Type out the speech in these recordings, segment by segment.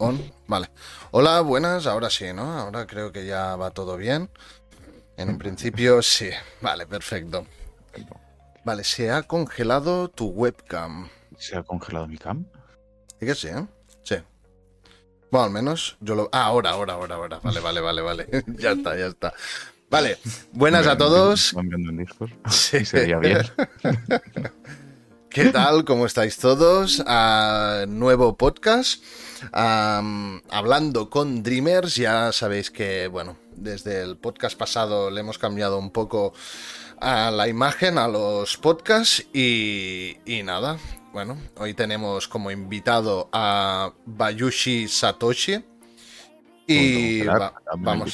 on. Vale. Hola, buenas. Ahora sí, ¿no? Ahora creo que ya va todo bien. En un principio sí. Vale, perfecto. Vale, se ha congelado tu webcam. ¿Se ha congelado mi cam? ¿Y que sí, eh? Sí. Bueno, al menos yo lo. Ah, ahora, ahora, ahora, ahora. Vale, vale, vale, vale. ya está, ya está. Vale, buenas a todos. Cambiando en Discord. Sí. Sería bien. ¿Qué tal? ¿Cómo estáis todos? Nuevo podcast. Hablando con Dreamers. Ya sabéis que, bueno, desde el podcast pasado le hemos cambiado un poco a la imagen, a los podcasts. Y, y nada, bueno, hoy tenemos como invitado a Bayushi Satoshi. Y va- vamos.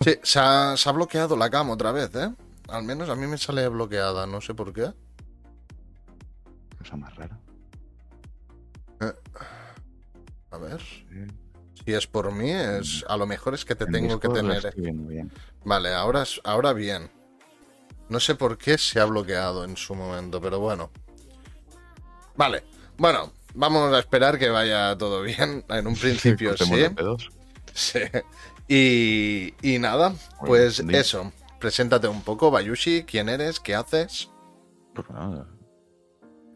Sí, se ha, se ha bloqueado la cam otra vez, ¿eh? Al menos a mí me sale bloqueada, no sé por qué. Cosa más rara. A ver. Si es por mí, es a lo mejor es que te En tengo que tener. bien. Vale, ahora, ahora bien. No sé por qué se ha bloqueado en su momento, pero bueno. Vale, bueno, vamos a esperar que vaya todo bien. En un principio sí. Y, y nada, pues eso. Preséntate un poco, Bayushi. ¿Quién eres? ¿Qué haces? Pues nada.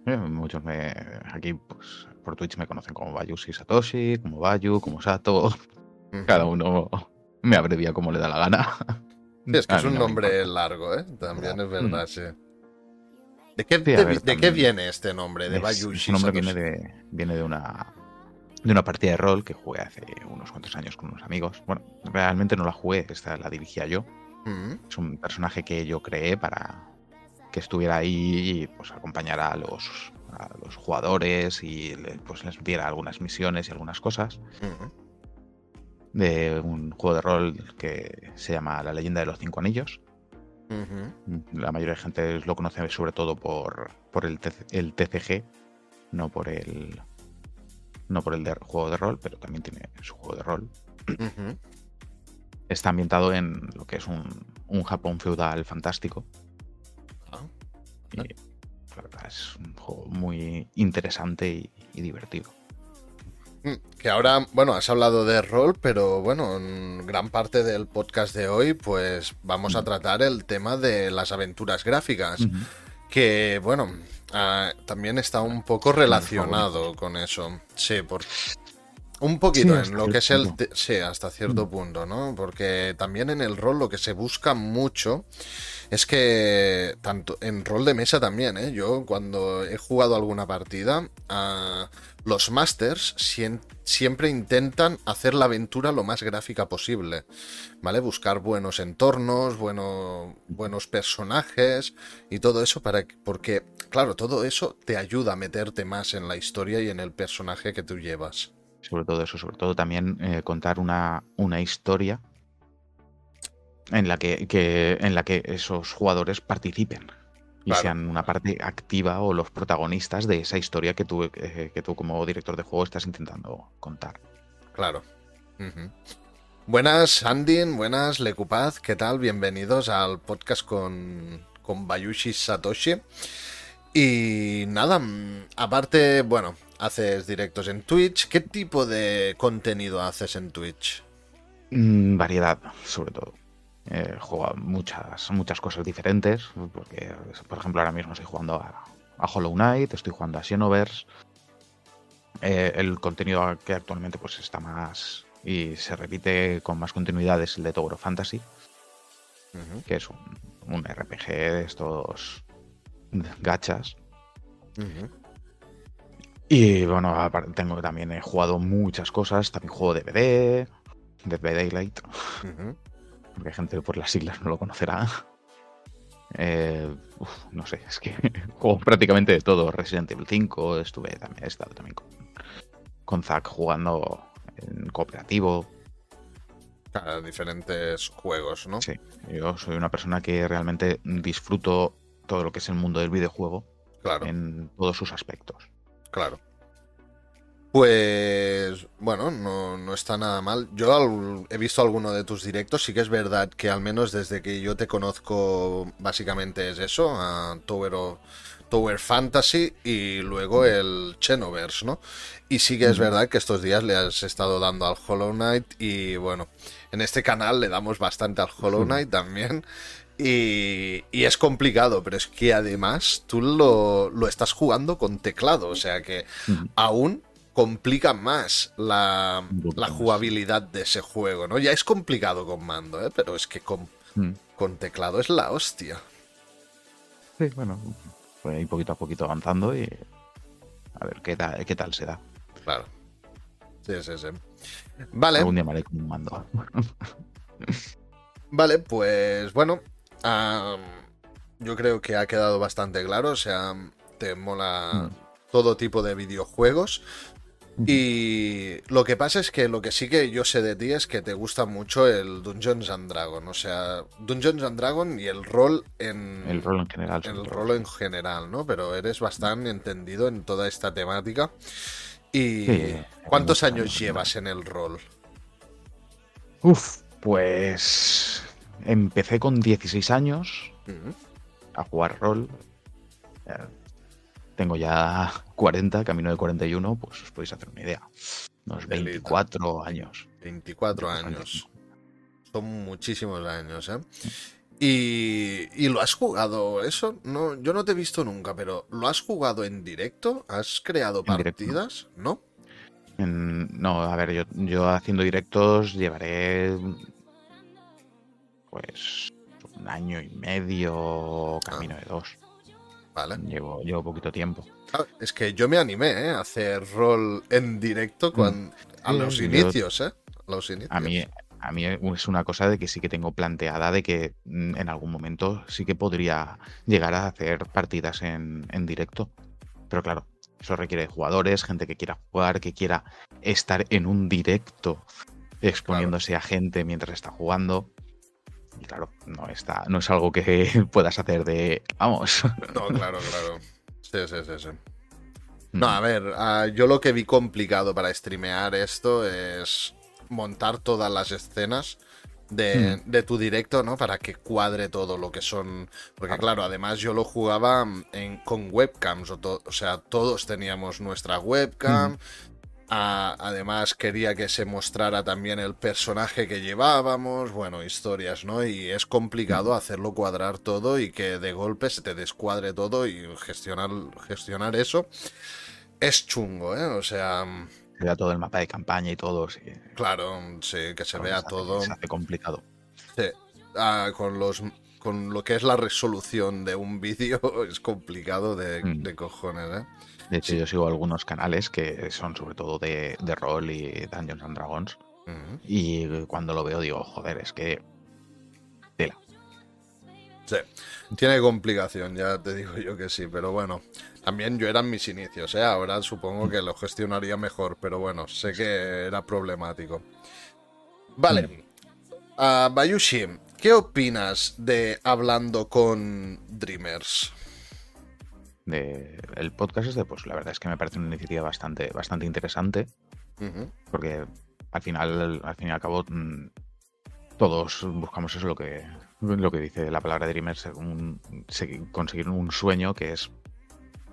Eh, muchos me. Aquí, pues, por Twitch me conocen como Bayushi Satoshi, como Bayu, como Sato. Cada uno me abrevia como le da la gana. Sí, es que es un no nombre largo, ¿eh? También es verdad, Mm. sí. ¿De qué, Sí, de- ver, de qué viene este nombre? De Es- Bayushi. Su nombre Satoshi? viene de, viene de una de una partida de rol que jugué hace unos cuantos años con unos amigos. Bueno, realmente no la jugué, esta la dirigía yo. Mm, Es un personaje que yo creé para que estuviera ahí y pues acompañara a los, a los jugadores y le- pues les diera algunas misiones y algunas cosas de un juego de rol que se llama La leyenda de los cinco anillos. La mayoría de gente lo conoce sobre todo por, por el, TC el TCG, no por el no por el de juego de rol, pero también tiene su juego de rol. Está ambientado en lo que es un, un Japón feudal fantástico. Ah, Y la verdad es un juego muy interesante y, y divertido. Mm, Que ahora, bueno, has hablado de rol, pero bueno, en gran parte del podcast de hoy, pues vamos a tratar el tema de las aventuras gráficas. Que, bueno, ah, también está un poco relacionado con eso. Sí, por... Un poquito Sí, en lo que es el... punto. Sí, hasta cierto punto, ¿no? Porque también en el rol lo que se busca mucho es que, tanto en rol de mesa también, ¿eh? Yo cuando he jugado alguna partida, ah, los masters siempre intentan hacer la aventura lo más gráfica posible, ¿vale? Buscar buenos entornos, bueno- buenos personajes y todo eso para que- porque, claro, todo eso te ayuda a meterte más en la historia y en el personaje que tú llevas. Sobre todo eso, sobre todo también eh, contar una, una historia en la que, que- en la que esos jugadores participen y Claro. sean una parte activa o los protagonistas de esa historia que tú, eh, que tú como director de juego estás intentando contar. Claro. Buenas, Sandin, buenas, Lecupaz, ¿qué tal? Bienvenidos al podcast con, con Bayushi Satoshi. Y nada, mm, aparte, bueno, haces directos en Twitch. ¿Qué tipo de contenido haces en Twitch? Mm, variedad, sobre todo. Eh, juego a muchas, muchas cosas diferentes, porque, por ejemplo, ahora mismo estoy jugando a, a Hollow Knight, estoy jugando a Xenoverse. Eh, el contenido que actualmente pues está más y se repite con más continuidad es el de Tower of Fantasy, que es un, un RPG de estos gachas. ujú. Y bueno, tengo también he jugado muchas cosas, también juego DBD, Dead by Daylight. Ujú. porque hay gente por las siglas no lo conocerá. Eh, uf, no sé, es que juego prácticamente de todo. Resident Evil 5, estuve también, he estado también con, con Zack jugando en cooperativo. Diferentes juegos, ¿no? Sí, yo soy una persona que realmente disfruto todo lo que es el mundo del videojuego Claro, en todos sus aspectos. Claro. Pues bueno, no, no está nada mal. Yo al- he visto alguno de tus directos, sí que es verdad que al menos desde que yo te conozco, básicamente es eso, a Tower, o- Tower Fantasy y luego el Xenoverse, ¿no? Y sí que es verdad que estos días le has estado dando al Hollow Knight y bueno, en este canal le damos bastante al Hollow Knight también. Y, y es complicado, pero es que además tú lo, lo estás jugando con teclado, o sea que aún complica más la, la jugabilidad de ese juego, ¿no? Ya es complicado con mando, ¿eh? Pero es que con, Mm. con teclado es la hostia. Sí, bueno, pues ahí poquito a poquito avanzando y a ver qué tal, qué tal se da. Claro. Sí, sí, sí. Vale, Algún día me haré con un mando. vale, pues bueno. Am, yo creo que ha quedado bastante claro. O sea, te mola Mm. todo tipo de videojuegos. Y lo que pasa es que lo que sí que yo sé de ti es que te gusta mucho el Dungeons and Dragons. O sea, Dungeons and Dragons y el rol en. El rol en general. el rol en general, ¿no? Pero eres bastante entendido en toda esta temática. ¿Y Sí, cuántos años, llevas en el rol? Uf, pues empecé con 16 años a jugar rol. Eh, Tengo ya 40, camino de 41, pues os podéis hacer una idea. Unos Delita. 24 años. 24 Bastante años. Son muchísimos años, ¿eh? Y, y lo has jugado, eso, no, yo no te he visto nunca, pero ¿lo has jugado en directo? ¿Has creado directo. partidas? ¿No? En- no, a ver, yo, yo haciendo directos llevaré pues un año y medio, camino de dos. Vale. Llevo, llevo poquito tiempo. Ah, Es que yo me animé, ¿eh? A hacer rol en directo cuando, a Sí, los yo- inicios, ¿eh? A los inicios. A mí, a mí es una cosa de que sí que tengo planteada de que mm, en algún momento sí que podría llegar a hacer partidas en, en directo. Pero claro, eso requiere de jugadores, gente que quiera jugar, que quiera estar en un directo exponiéndose a gente mientras está jugando. Y claro, no está, no es algo que puedas hacer de vamos. No, claro, claro. Sí, sí, sí, sí. No, a ver, ah, yo lo que vi complicado para streamear esto es montar todas las escenas de, de tu directo, ¿no? Para que cuadre todo lo que son. Porque, claro, además yo lo jugaba en, con webcams, o, to- o sea, todos teníamos nuestra webcam. Ah, además, quería que se mostrara también el personaje que llevábamos. Bueno, historias, ¿no? Y es complicado hacerlo cuadrar todo y que de golpe se te descuadre todo y gestionar, gestionar eso. Es chungo, ¿eh? O sea, Se da todo el mapa de campaña y todo. Sí, claro, sí, que se vea hace- todo. Se hace complicado. Sí. Ah, con los con lo que es la resolución de un vídeo es complicado de, Mm. de cojones, ¿eh? De hecho, Sí. yo sigo algunos canales que son sobre todo de, de rol y Dungeons and Dragons. Y cuando lo veo digo, joder, es que tela. Sí, tiene complicación, ya te digo yo que sí, pero bueno, también yo eran mis inicios, ¿eh? Ahora supongo que lo gestionaría mejor, pero bueno, sé que era problemático. Vale, Ah, Bayushi, ¿qué opinas de hablando con Dreamers? De, el podcast este, pues la verdad es que me parece una iniciativa bastante, bastante interesante. Porque al final, al fin y al cabo, mm, todos buscamos eso lo que, lo que dice la palabra Dreamers, un- se- conseguir un sueño que es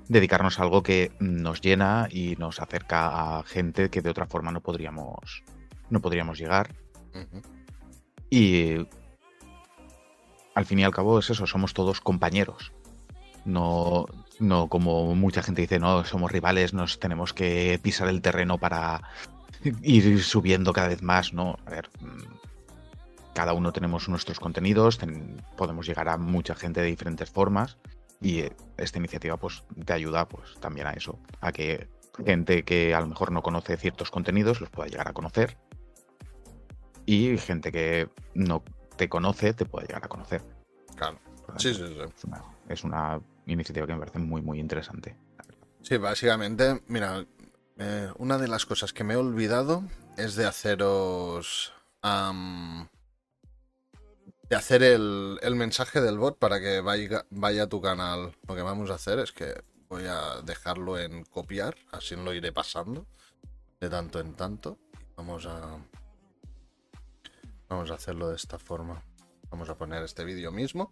dedicarnos a algo que nos llena y nos acerca a gente que de otra forma no podríamos, no podríamos llegar. Y al fin y al cabo es eso, somos todos compañeros. No, no como mucha gente dice, no, somos rivales, nos tenemos que pisar el terreno para ir subiendo cada vez más. No, a ver, mm, cada uno tenemos nuestros contenidos, ten- podemos llegar a mucha gente de diferentes formas y eh, esta iniciativa pues te ayuda pues también a eso, a que gente que a lo mejor no conoce ciertos contenidos los pueda llegar a conocer y gente que no te conoce te puede llegar a conocer. Claro. Sí, sí, sí. Es una, es una iniciativa que me parece muy, muy interesante. Sí, básicamente, mira, eh, una de las cosas que me he olvidado es de haceros... de hacer el, el mensaje del bot para que vaya, vaya a tu canal. Lo que vamos a hacer es que voy a dejarlo en copiar, así lo iré pasando. de tanto en tanto. Vamos a. Vamos a hacerlo de esta forma. Vamos a poner este vídeo mismo.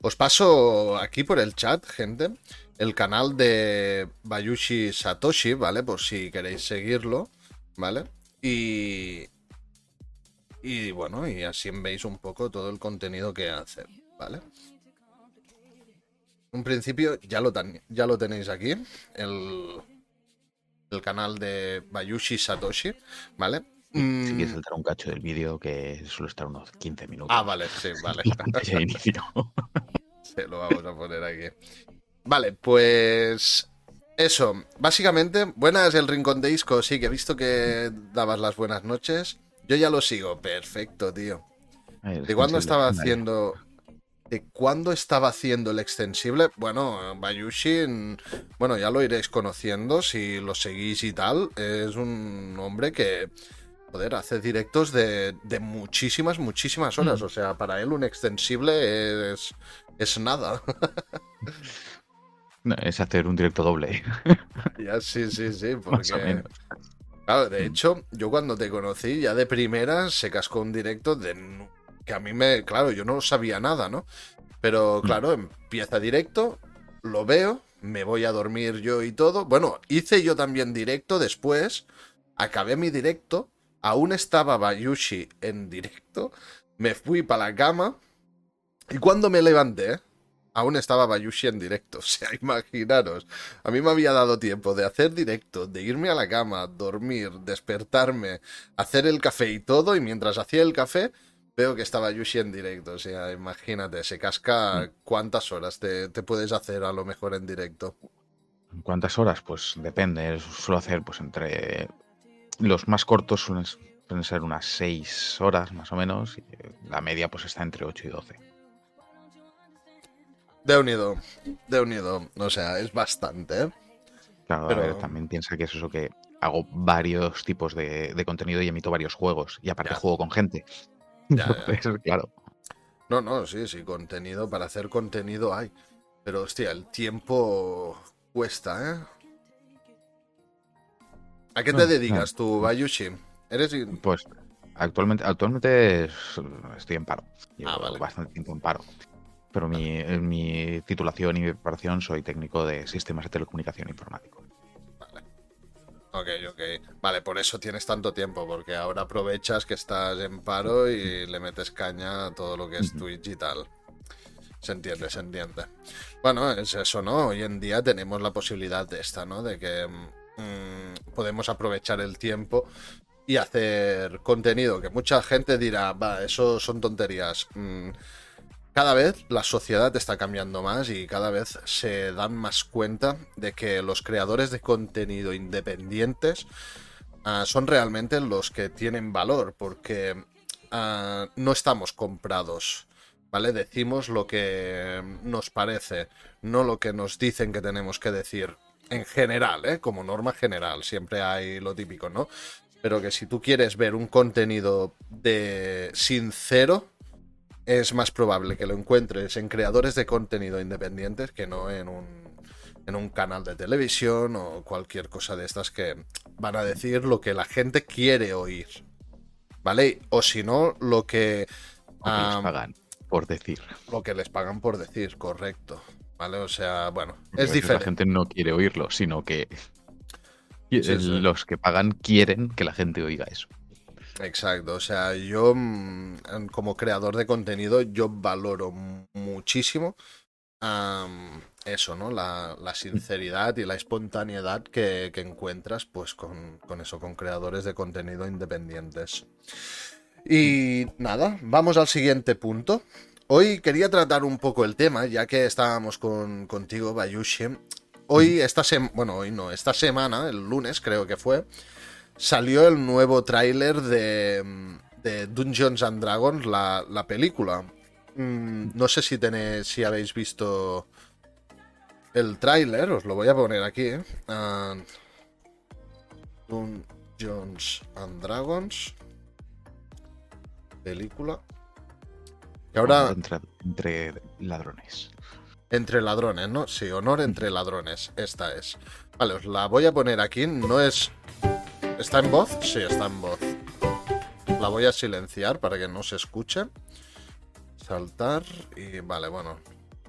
Os paso aquí por el chat, gente, el canal de Bayushi Satoshi, ¿vale? Por si queréis seguirlo, ¿vale? Y. Y bueno, y así veis un poco todo el contenido que hace, ¿vale? Un principio ya lo, ya lo tenéis aquí, el, el canal de Bayushi Satoshi, ¿vale? Si quieres mm. saltar un cacho del vídeo que suele estar unos 15 minutos. Ah, vale, sí, vale. Se lo vamos a poner aquí. Vale, pues eso, básicamente, buenas el Rincón de Isco, sí, que he visto que dabas las buenas noches. Yo ya lo sigo, perfecto, tío. ¿De cuándo estaba haciendo de cuándo estaba haciendo el extensible. Bueno, Bayushi, bueno, ya lo iréis conociendo si lo seguís y tal. Es un hombre que, joder, hace directos de, muchísimas, muchísimas horas. Mm. O sea, para él un extensible es, es nada. es hacer un directo doble. ya, sí, sí, sí, porque... Claro, de hecho, yo cuando te conocí, ya de primera se cascó un directo de que a mí me, claro, yo no sabía nada, ¿no? Pero mm. claro, empieza directo, lo veo, me voy a dormir yo y todo. Bueno, hice yo también directo después, acabé mi directo, aún estaba Bayushi en directo, me fui para la cama y cuando me levanté, aún estaba Bayushi en directo. O sea, imaginaros, a mí me había dado tiempo de hacer directo, de irme a la cama, dormir, despertarme, hacer el café y todo, y mientras hacía el café, Veo que estaba Yushi en directo, o sea, imagínate, se casca cuántas horas te, puedes hacer a lo mejor en directo. ¿Cuántas horas? Pues depende, suelo hacer pues entre... Los más cortos suelen, ser unas 6 horas más o menos, y la media pues está entre 8 y 12. De unido, de unido, o sea, es bastante, ¿eh? Claro, a ver, también piensa que es eso que hago varios tipos de, contenido y emito varios juegos, y aparte juego con gente. claro. No, no, sí, sí, contenido, para hacer contenido hay. Pero hostia, el tiempo cuesta, ¿eh? ¿A qué te dedicas tú, Bayushi? ¿Eres... Pues actualmente, actualmente estoy en paro. Llevo ah, bastante tiempo en paro. Pero mi, titulación y mi preparación soy técnico de sistemas de telecomunicación informático. Ok, ok. Vale, por eso tienes tanto tiempo, porque ahora aprovechas que estás en paro y le metes caña a todo lo que es Twitch y tal. Se entiende, se entiende. Bueno, es eso, ¿no? Hoy en día tenemos la posibilidad de esta, ¿no? De que mm, podemos aprovechar el tiempo y hacer contenido que mucha gente dirá, va, eso son tonterías. Mm, cada vez la sociedad está cambiando más y cada vez se dan más cuenta de que los creadores de contenido independientes ah, son realmente los que tienen valor porque ah, no estamos comprados. ¿Vale? Decimos lo que nos parece, no lo que nos dicen que tenemos que decir. En general, ¿eh? como norma general, siempre hay lo típico, ¿no? Pero que si tú quieres ver un contenido de sincero, es más probable que lo encuentres en creadores de contenido independientes que no en un, en un canal de televisión o cualquier cosa de estas que van a decir lo que la gente quiere oír. ¿Vale? O si no, lo que... les pagan por decir. Lo que les pagan por decir, correcto. ¿Vale? O sea, bueno, es diferente. La gente no quiere oírlo, sino que los que pagan quieren que la gente oiga eso. Exacto, o sea, yo mm, como creador de contenido, yo valoro muchísimo eso, ¿no? La, sinceridad y la espontaneidad que, encuentras, pues, con, eso, con creadores de contenido independientes. Y nada, vamos al siguiente punto. Hoy quería tratar un poco el tema, ya que estábamos con, contigo, Bayushi. Hoy, esta semana, bueno, hoy no, esta semana, el lunes creo que fue, salió el nuevo tráiler de, Dungeons and Dragons, la, película. Mm, no sé si tenéis, si habéis visto el tráiler, os lo voy a poner aquí. ¿eh? Ah, Dungeons and Dragons. Película. Y ahora. Entre, entre, ladrones. Entre ladrones, ¿no? Sí, honor entre ladrones. Esta es. Vale, os la voy a poner aquí. No es ¿Está en voz? Sí, está en voz. La voy a silenciar para que no se escuche. Saltar y vale, bueno.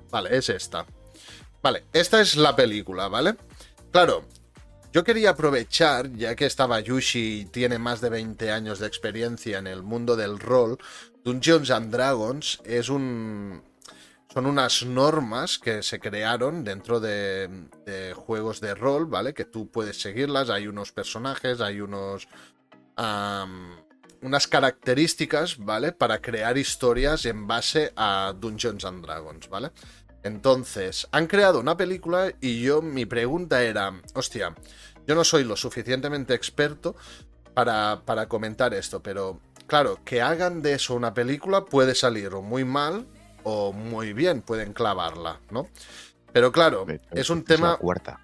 Vale, es esta. Vale, esta es la película, ¿vale? Claro, yo quería aprovechar, ya que estaba Yushi y tiene más de 20 años de experiencia en el mundo del rol, Dungeons and Dragons es un... Son unas normas que se crearon dentro de, de juegos de rol, ¿vale? Que tú puedes seguirlas, hay unos personajes, hay unos... unas características, ¿vale? Para crear historias en base a Dungeons and Dragons, ¿vale? Entonces, han creado una película y yo mi pregunta era, hostia, yo no soy lo suficientemente experto para, para comentar esto, pero claro, que hagan de eso una película puede salir o muy mal o muy bien, pueden clavarla, ¿no? Pero claro, es un esta la tema... cuarta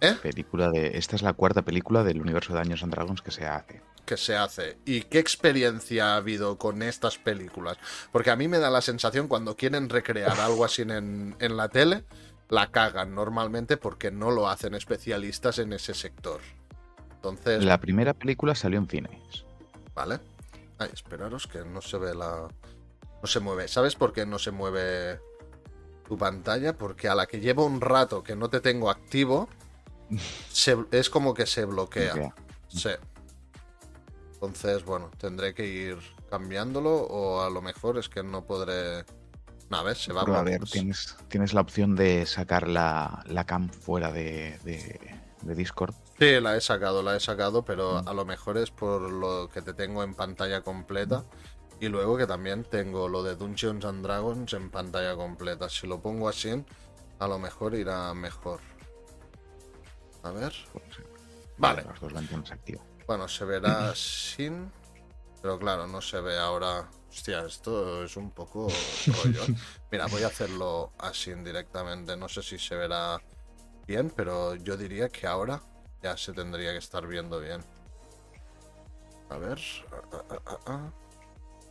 ¿Eh? película de. Esta es la cuarta película del universo de Dungeons and Dragons que se hace. que se hace y qué experiencia ha habido con estas películas. Porque a mí me da la sensación cuando quieren recrear algo así en, en la tele, la cagan normalmente porque no lo hacen especialistas en ese sector. Entonces, La primera película salió en cines. vale. Ay, esperaros que no se ve la... No se mueve. ¿Sabes por qué no se mueve tu pantalla? Porque a la que llevo un rato que no te tengo activo, se- es como que se bloquea. Bloquea. Sí. Entonces, bueno, tendré que ir cambiándolo o a lo mejor es que no podré... No, a ver, se va a ver, tienes, tienes la opción de sacar la, la cam fuera de, de- de Discord. Sí, la he sacado, la he sacado, pero a lo mejor es por lo que te tengo en pantalla completa. Y luego que también tengo lo de Dungeons and Dragons en pantalla completa. Si lo pongo así, a lo mejor irá mejor. A ver. Vale. Bueno, se verá sin. Pero claro, no se ve ahora. Hostia, esto es un poco rollo. Mira, voy a hacerlo así directamente. No sé si se verá bien, pero yo diría que ahora ya se tendría que estar viendo bien. A ver. ah, ah, ah.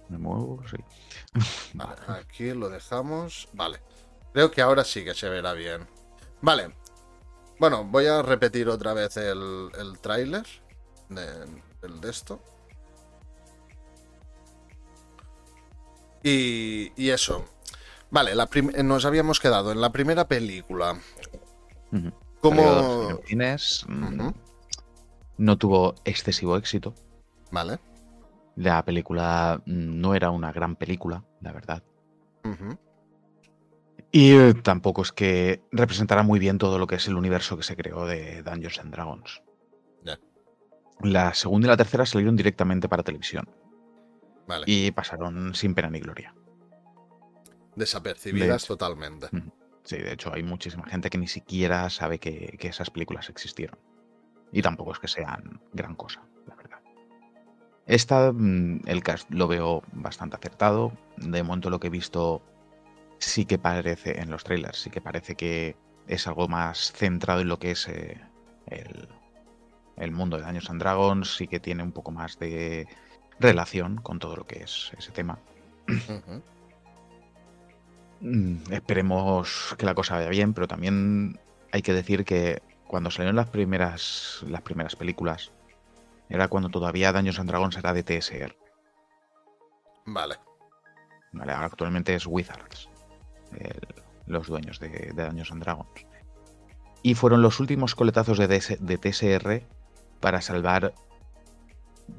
Me muevo, sí. Vale, aquí lo dejamos. Vale. Creo que ahora sí que se verá bien. Vale. Bueno, voy a repetir otra vez el, el tráiler del de esto. Y, y eso. Vale, la nos habíamos quedado en la primera película. Como... Mm, no tuvo excesivo éxito. Vale. La película mm, no era una gran película, la verdad. Y eh, tampoco es que representara muy bien todo lo que es el universo que se creó de Dungeons and Dragons. La segunda y la tercera salieron directamente para televisión Vale. y pasaron sin pena ni gloria. Desapercibidas de totalmente. Sí, de hecho hay muchísima gente que ni siquiera sabe que, que esas películas existieron. Y tampoco es que sean gran cosa, la verdad. Esta, mm, el cast lo veo bastante acertado. De momento lo que he visto sí que parece, en los trailers, sí que parece que es algo más centrado en lo que es eh, el, el mundo de Dungeons and Dragons, sí que tiene un poco más de relación con todo lo que es ese tema. Esperemos que la cosa vaya bien, pero también hay que decir que cuando salieron las primeras, las primeras películas, era cuando todavía Dungeons and Dragons era de TSR. Vale. ¿vale? Ahora actualmente es Wizards, el- los dueños de, de and Dragons. Y fueron los últimos coletazos de, DS de TSR para salvar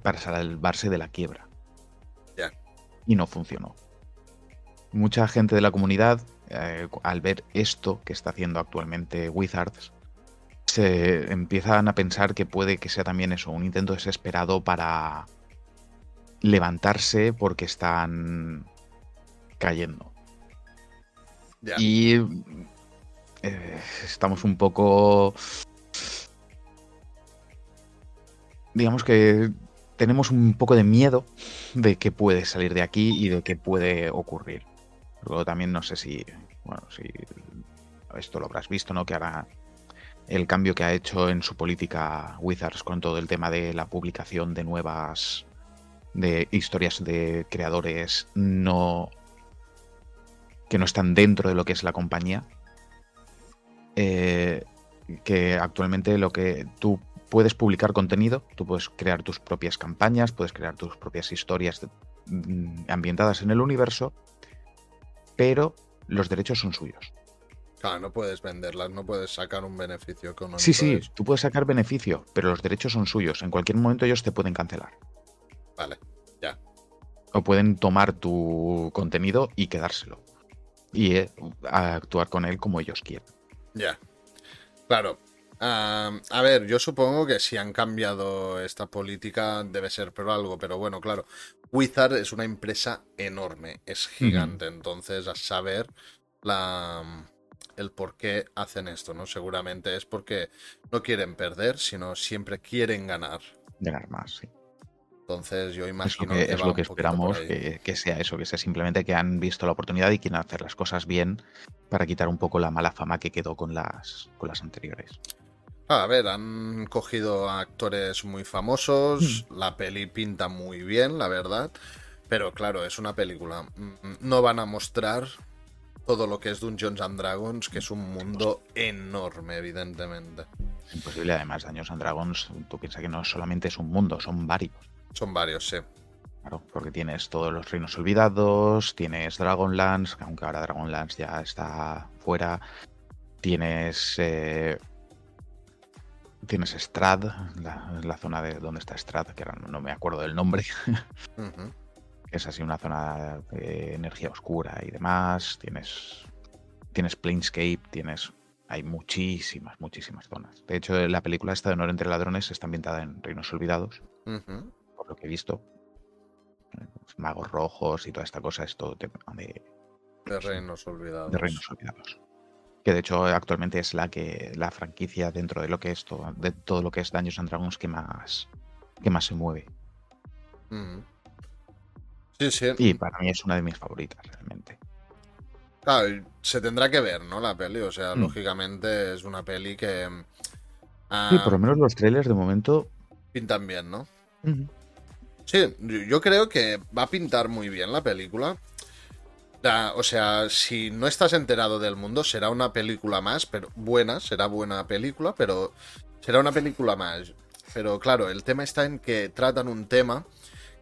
para salvarse de la quiebra. Ya. Y no funcionó. Mucha gente de la comunidad, eh, al ver esto que está haciendo actualmente Wizards, se empiezan a pensar que puede que sea también eso, un intento desesperado para levantarse porque están cayendo. Y eh, estamos un poco... Digamos que tenemos un poco de miedo de qué puede salir de aquí y de qué puede ocurrir. Luego también no sé si, bueno, si esto lo habrás visto, ¿no? Que ahora el cambio que ha hecho en su política Wizards con todo el tema de la publicación de nuevas de historias de creadores no que no están dentro de lo que es la compañía. Eh, que actualmente lo que tú puedes publicar contenido, tú puedes crear tus propias campañas, puedes crear tus propias historias mm, ambientadas en el universo, pero los derechos son suyos. Claro, no puedes venderlas, no puedes sacar un beneficio económico. Sí, sí, tú puedes sacar beneficio, pero los derechos son suyos. En cualquier momento ellos te pueden cancelar. Vale, ya. O pueden tomar tu contenido y quedárselo. Y eh, actuar con él como ellos quieran. Ya. Claro, a ver, yo supongo que si han cambiado esta política debe ser por algo, pero bueno, claro, Wizard es una empresa enorme, es gigante, entonces a saber la, el por qué hacen esto, ¿no? Seguramente es porque no quieren perder, sino siempre quieren ganar. Ganar más, sí. Entonces yo imagino que, es lo que esperamos que, que, sea eso, que sea simplemente que han visto la oportunidad y quieren hacer las cosas bien para quitar un poco la mala fama que quedó con las, con las anteriores. A ver, han cogido a actores muy famosos, hmm. la peli pinta muy bien, la verdad, pero claro, es una película. Mm, no van a mostrar todo lo que es Dungeons and Dragons, que es un mundo enorme, evidentemente. Imposible, además, Dungeons and Dragons, tú piensas que no solamente es un mundo, son varios. Son varios, sí. Claro, porque tienes todos los reinos olvidados, tienes Dragonlance, aunque ahora Dragonlance ya está fuera, tienes eh, Tienes Strad, la, zona de donde está Strad, que ahora no me acuerdo del nombre. Es así una zona de energía oscura y demás. Tienes, tienes Planescape, tienes. Hay muchísimas, muchísimas zonas. De hecho, la película esta de Honor entre Ladrones está ambientada en Reinos Olvidados, por lo que he visto. Magos rojos y toda esta cosa es todo tema de, de Reinos Olvidados. De Reinos Olvidados que de hecho actualmente es la que la franquicia dentro de lo que es todo, de todo lo que es Dungeons and Dragons que más que más se mueve. Sí, sí. Y para mí es una de mis favoritas realmente. Claro, se tendrá que ver, ¿no? La peli, o sea, mm. lógicamente es una peli que Sí, por lo menos los trailers de momento pintan bien, ¿no? Sí, yo creo que va a pintar muy bien la película o sea, si no estás enterado del mundo, será una película más, pero buena, será buena película, pero será una película más. Pero claro, el tema está en que tratan un tema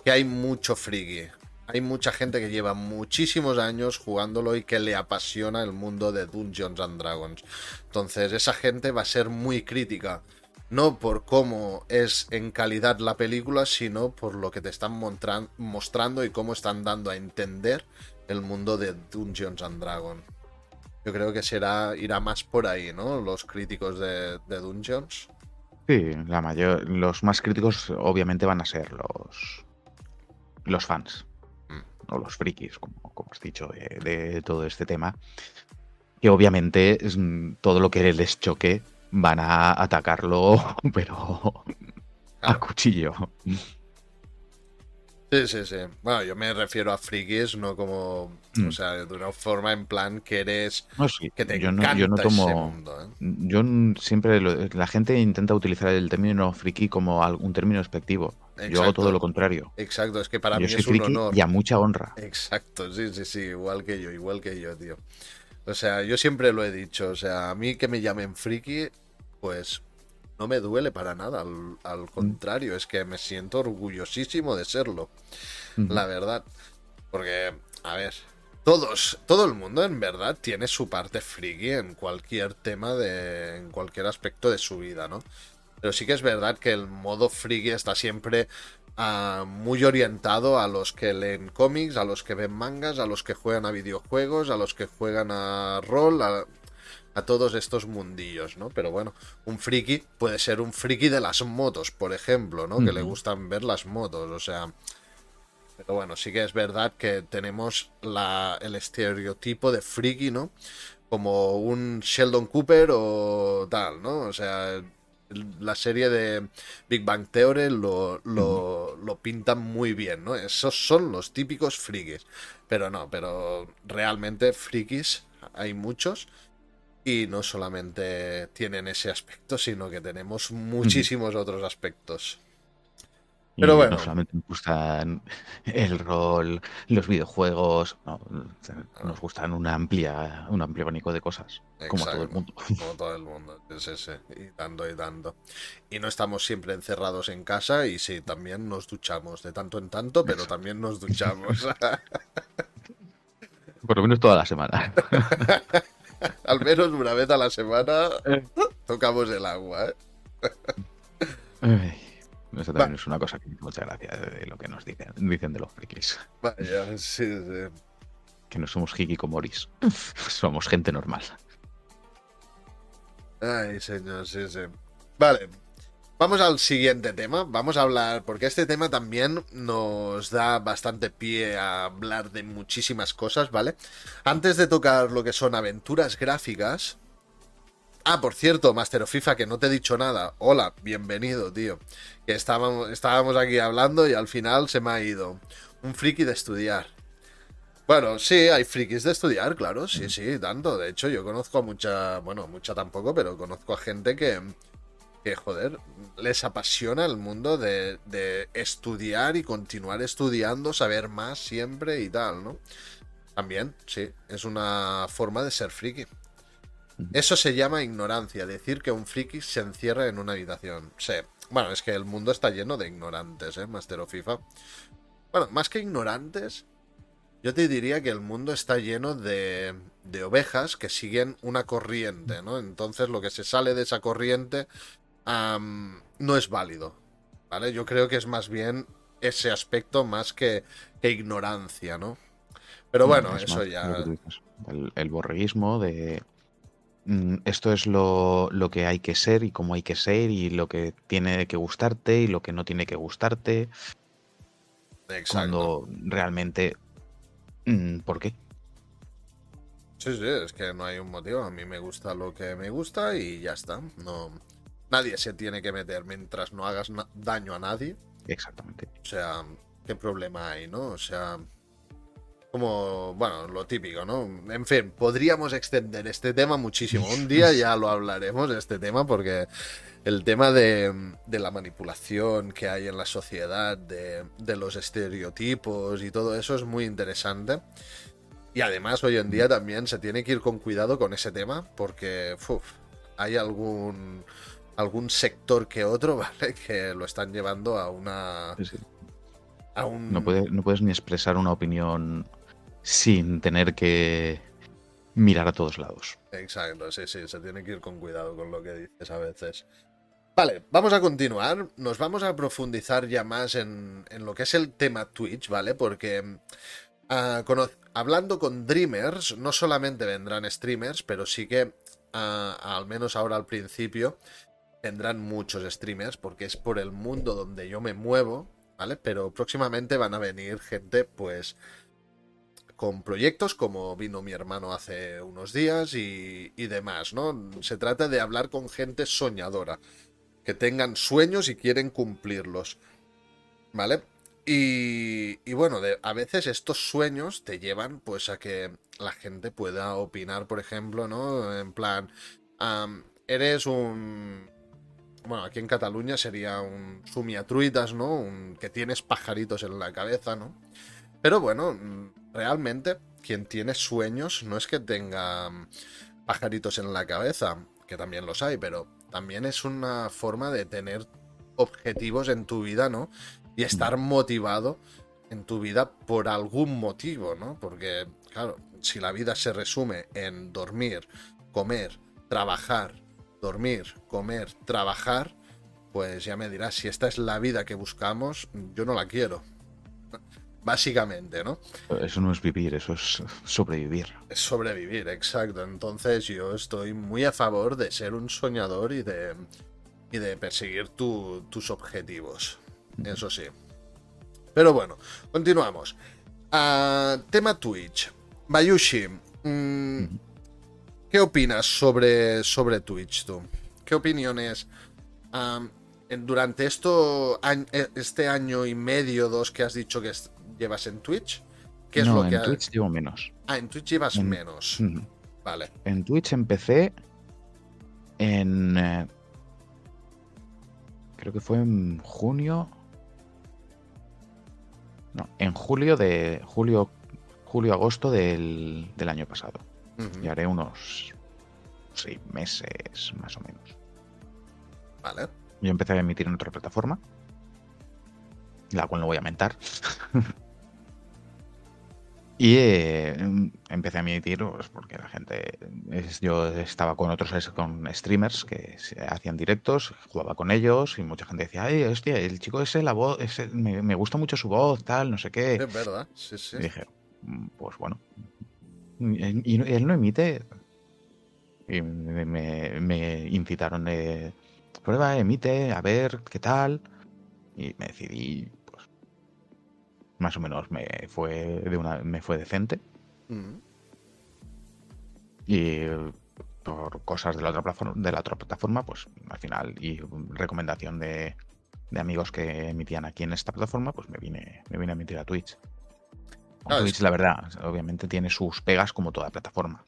que hay mucho friki. Hay mucha gente que lleva muchísimos años jugándolo y que le apasiona el mundo de Dungeons and Dragons. Entonces, esa gente va a ser muy crítica. No por cómo es en calidad la película, sino por lo que te están mostrando y cómo están dando a entender el mundo de Dungeons and Dragons. Yo creo que será irá más por ahí, ¿no? Los críticos de, Dungeons. Sí, la mayor, los más críticos obviamente van a ser los los fans mm. o los frikis, como, como has dicho, de, todo este tema. Que obviamente todo lo que les choque van a atacarlo, pero a cuchillo. Sí, sí, sí. Bueno, yo me refiero a frikis, no como. O mm. sea, de una forma en plan que eres. Que te yo no, yo no tomo. mundo, ¿eh? Yo siempre. la gente intenta utilizar el término friki como un término despectivo. Yo hago todo lo contrario. Exacto, es que para mí es un honor. Y a mucha honra. Exacto, sí, sí, sí. Igual que yo, igual que yo, tío. O sea, yo siempre lo he dicho. O sea, a mí que me llamen friki, pues no me duele para nada, al, contrario, es que me siento orgullosísimo de serlo, la verdad. Porque, a ver, todos, todo el mundo en verdad tiene su parte friki en cualquier tema de, en cualquier aspecto de su vida, ¿no? Pero sí que es verdad que el modo friki está siempre ah, muy orientado a los que leen cómics, a los que ven mangas, a los que juegan a videojuegos, a los que juegan a rol, a, a todos estos mundillos, ¿no? Pero bueno, un friki puede ser un friki de las motos, por ejemplo, ¿no? Que le gustan ver las motos, o sea... Pero bueno, sí que es verdad que tenemos la, el estereotipo de friki, ¿no? Como un Sheldon Cooper o tal, ¿no? O sea, la serie de Big Bang Theory lo, lo, lo, pintan muy bien, ¿no? Esos son los típicos frikis. Pero no, pero realmente frikis hay muchos y no solamente tienen ese aspecto, sino que tenemos muchísimos otros aspectos. Pero bueno. No solamente nos gustan el rol, los videojuegos, nos gustan una amplia, un amplio abanico de cosas, como todo el mundo. Como todo el mundo, es ese, y tanto y tanto. Y no estamos siempre encerrados en casa y sí, también nos duchamos de tanto en tanto, pero también nos duchamos. Por lo menos toda la semana. Al menos una vez a la semana eh. tocamos el agua. ¿eh? Eso también es una cosa que me mucha gracia de lo que nos dicen, dicen de los frikis. Vaya, sí, sí. Que no somos hikikomoris. somos gente normal. Ay, señor, sí, sí. Vale. Vamos al siguiente tema. Vamos a hablar, porque este tema también nos da bastante pie a hablar de muchísimas cosas, ¿vale? Antes de tocar lo que son aventuras gráficas, Ah, por cierto, Master of FIFA, que no te he dicho nada. Hola, bienvenido, tío. Que estábamos, estábamos aquí hablando y al final se me ha ido. Un friki de estudiar. Bueno, sí, hay frikis de estudiar, claro, sí, sí, tanto. De hecho, yo conozco a mucha, bueno, mucha tampoco, pero conozco a gente que, que joder, les apasiona el mundo de, de estudiar y continuar estudiando, saber más siempre y tal, ¿no? También, sí, es una forma de ser friki. Eso se llama ignorancia, decir que un friki se encierra en una habitación. Sí. Bueno, es que el mundo está lleno de ignorantes, ¿eh? Master of FIFA. Bueno, más que ignorantes, yo te diría que el mundo está lleno de, de ovejas que siguen una corriente, ¿no? Entonces lo que se sale de esa corriente no es válido, ¿vale? Yo creo que es más bien ese aspecto más que, ignorancia, ¿no? Pero bueno, eso ya... El, el borreguismo de Mm, esto es lo, que hay que ser y cómo hay que ser y lo que tiene que gustarte y lo que no tiene que gustarte. Exacto. Cuando realmente... Mm, ¿Por qué? Sí, sí, es que no hay un motivo. A mí me gusta lo que me gusta y ya está. No, nadie se tiene que meter mientras no hagas daño a nadie. Exactamente. O sea, ¿qué problema hay, no? O sea, como, bueno, lo típico, ¿no? En fin, podríamos extender este tema muchísimo. Un día ya lo hablaremos, este tema, porque el tema de, la manipulación que hay en la sociedad, de, los estereotipos y todo eso es muy interesante. Y además hoy en día también se tiene que ir con cuidado con ese tema, porque hay algún, algún sector que otro, ¿vale? Que lo están llevando a una... No, no puedes ni expresar una opinión sin tener que mirar a todos lados. Exacto, sí, sí, se tiene que ir con cuidado con lo que dices a veces. Vale, vamos a continuar. Nos vamos a profundizar ya más en, lo que es el tema Twitch, ¿vale? Porque ah, hablando con Dreamers, no solamente vendrán streamers, pero sí que, ah, al menos ahora al principio, vendrán muchos streamers, porque es por el mundo donde yo me muevo, ¿vale? Pero próximamente van a venir gente, pues, con proyectos como vino mi hermano hace unos días y, demás, ¿no? Se trata de hablar con gente soñadora, que tengan sueños y quieren cumplirlos, ¿vale? Y, bueno, a veces estos sueños te llevan pues a que la gente pueda opinar, por ejemplo, ¿no? En plan, eres un... Bueno, aquí en Cataluña sería un sumiatruitas, ¿no? Un, que tienes pajaritos en la cabeza, ¿no? Pero bueno, realmente quien tiene sueños no es que tenga mm, pajaritos en la cabeza, que también los hay, pero también es una forma de tener objetivos en tu vida, ¿no? Y estar motivado en tu vida por algún motivo, ¿no? Porque, claro, si la vida se resume en dormir, comer, trabajar, dormir, comer, trabajar, pues ya me dirás, si esta es la vida que buscamos, yo no la quiero básicamente, ¿no? Eso no es vivir, eso es sobrevivir. Es sobrevivir, exacto. Entonces yo estoy muy a favor de ser un soñador y de, y de perseguir tus objetivos. Eso sí. Pero bueno, continuamos. Ah, tema Twitch. Bayushi, mm, ¿qué opinas sobre, sobre Twitch tú? ¿Qué opiniones? durante esto, este año y medio, dos que has dicho que llevas en Twitch? ¿Qué es lo que en Twitch llevo menos. Ah, en Twitch llevas menos. Vale. En Twitch empecé en. Eh, creo que fue en junio. No, en julio de. julio. julio-agosto del, del año pasado. Y haré unos seis meses más o menos. Vale. Yo empecé a emitir en otra plataforma, la cual no voy a mentar. y eh, empecé a emitir pues, porque la gente. es- yo estaba con otros con streamers que hacían directos, jugaba con ellos y mucha gente decía, ay, hostia, el chico ese, la voz, ese, me, me gusta mucho su voz, tal, no sé qué. Es verdad. Sí, sí. Y dije, "Mm, pues bueno. Y, y él no emite. Y me, me- me incitaron de prueba, emite, a ver qué tal. Y me decidí, pues más o menos me fue de una, me fue decente. Ujú. Y por cosas de la otra plataforma, de la otra plataforma, pues al final, y recomendación de, de amigos que emitían aquí en esta plataforma, pues me vine, me vine a emitir a Twitch. Claro, Twitch, es- la verdad, obviamente tiene sus pegas como toda plataforma.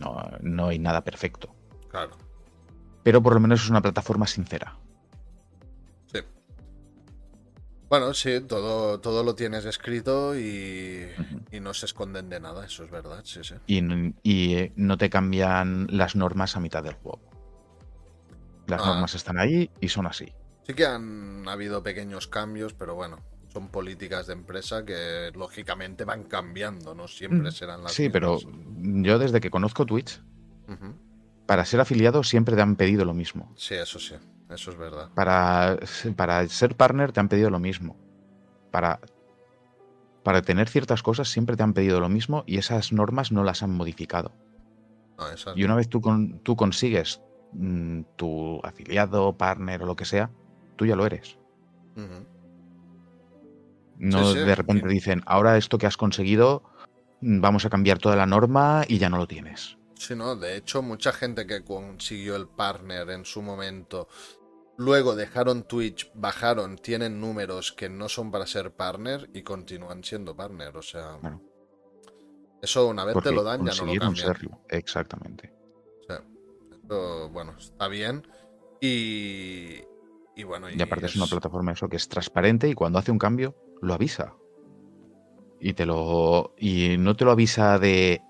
No, no hay nada perfecto. Claro. Pero por lo menos es una plataforma sincera. Sí. Bueno, sí, todo, todo lo tienes escrito y, y no se esconden de nada, eso es verdad, sí, sí. Y, y, eh, no te cambian las normas a mitad del juego. Las Ah. normas están ahí y son así. Sí que han habido pequeños cambios, pero bueno, son políticas de empresa que lógicamente van cambiando, no siempre Mm, serán las Sí, pero yo desde que conozco Twitch, para ser afiliado siempre te han pedido lo mismo. Sí, eso sí, eso es verdad. Para, para ser partner te han pedido lo mismo. Para, para tener ciertas cosas siempre te han pedido lo mismo y esas normas no las han modificado. No, esas Y una vez tú, con- tú consigues mm, tu afiliado, partner o lo que sea, tú ya lo eres. Ujú. No Sí, sí, de repente dicen, ahora esto que has conseguido, mm, vamos a cambiar toda la norma y ya no lo tienes. Sí, no, de hecho, mucha gente que consiguió el partner en su momento, luego dejaron Twitch, bajaron, tienen números que no son para ser partner y continúan siendo partner, o sea. Eso una vez te lo dan, ya no lo cambian. serlo. Exactamente. O sea, eso, bueno, está bien. Y. Y bueno, Y aparte es una plataforma eso que es transparente y cuando hace un cambio lo avisa. Y te lo y no te lo avisa de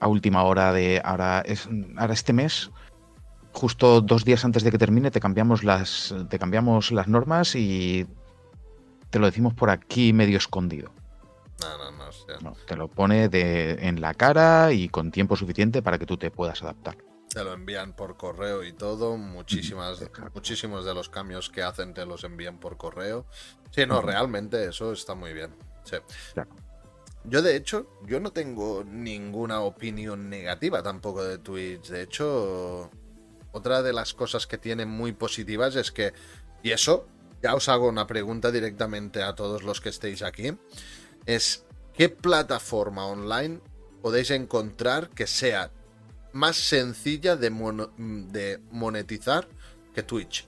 a última hora de ahora es ahora este mes justo dos días antes de que termine te cambiamos las te cambiamos las normas y te lo decimos por aquí medio escondido. No, no, no, o sea, No, te lo pone de, en la cara y con tiempo suficiente para que tú te puedas adaptar. Te lo envían por correo y todo. Muchísimas, muchísimos de los cambios que hacen te los envían por correo. Sí, no, realmente eso está muy bien. Sí. Claro. Yo, de hecho, yo no tengo ninguna opinión negativa tampoco de Twitch. De hecho, otra de las cosas que tiene muy positivas es que, y eso, ya os hago una pregunta directamente a todos los que estéis aquí, es ¿qué plataforma online podéis encontrar que sea más sencilla de, mono- de monetizar que Twitch?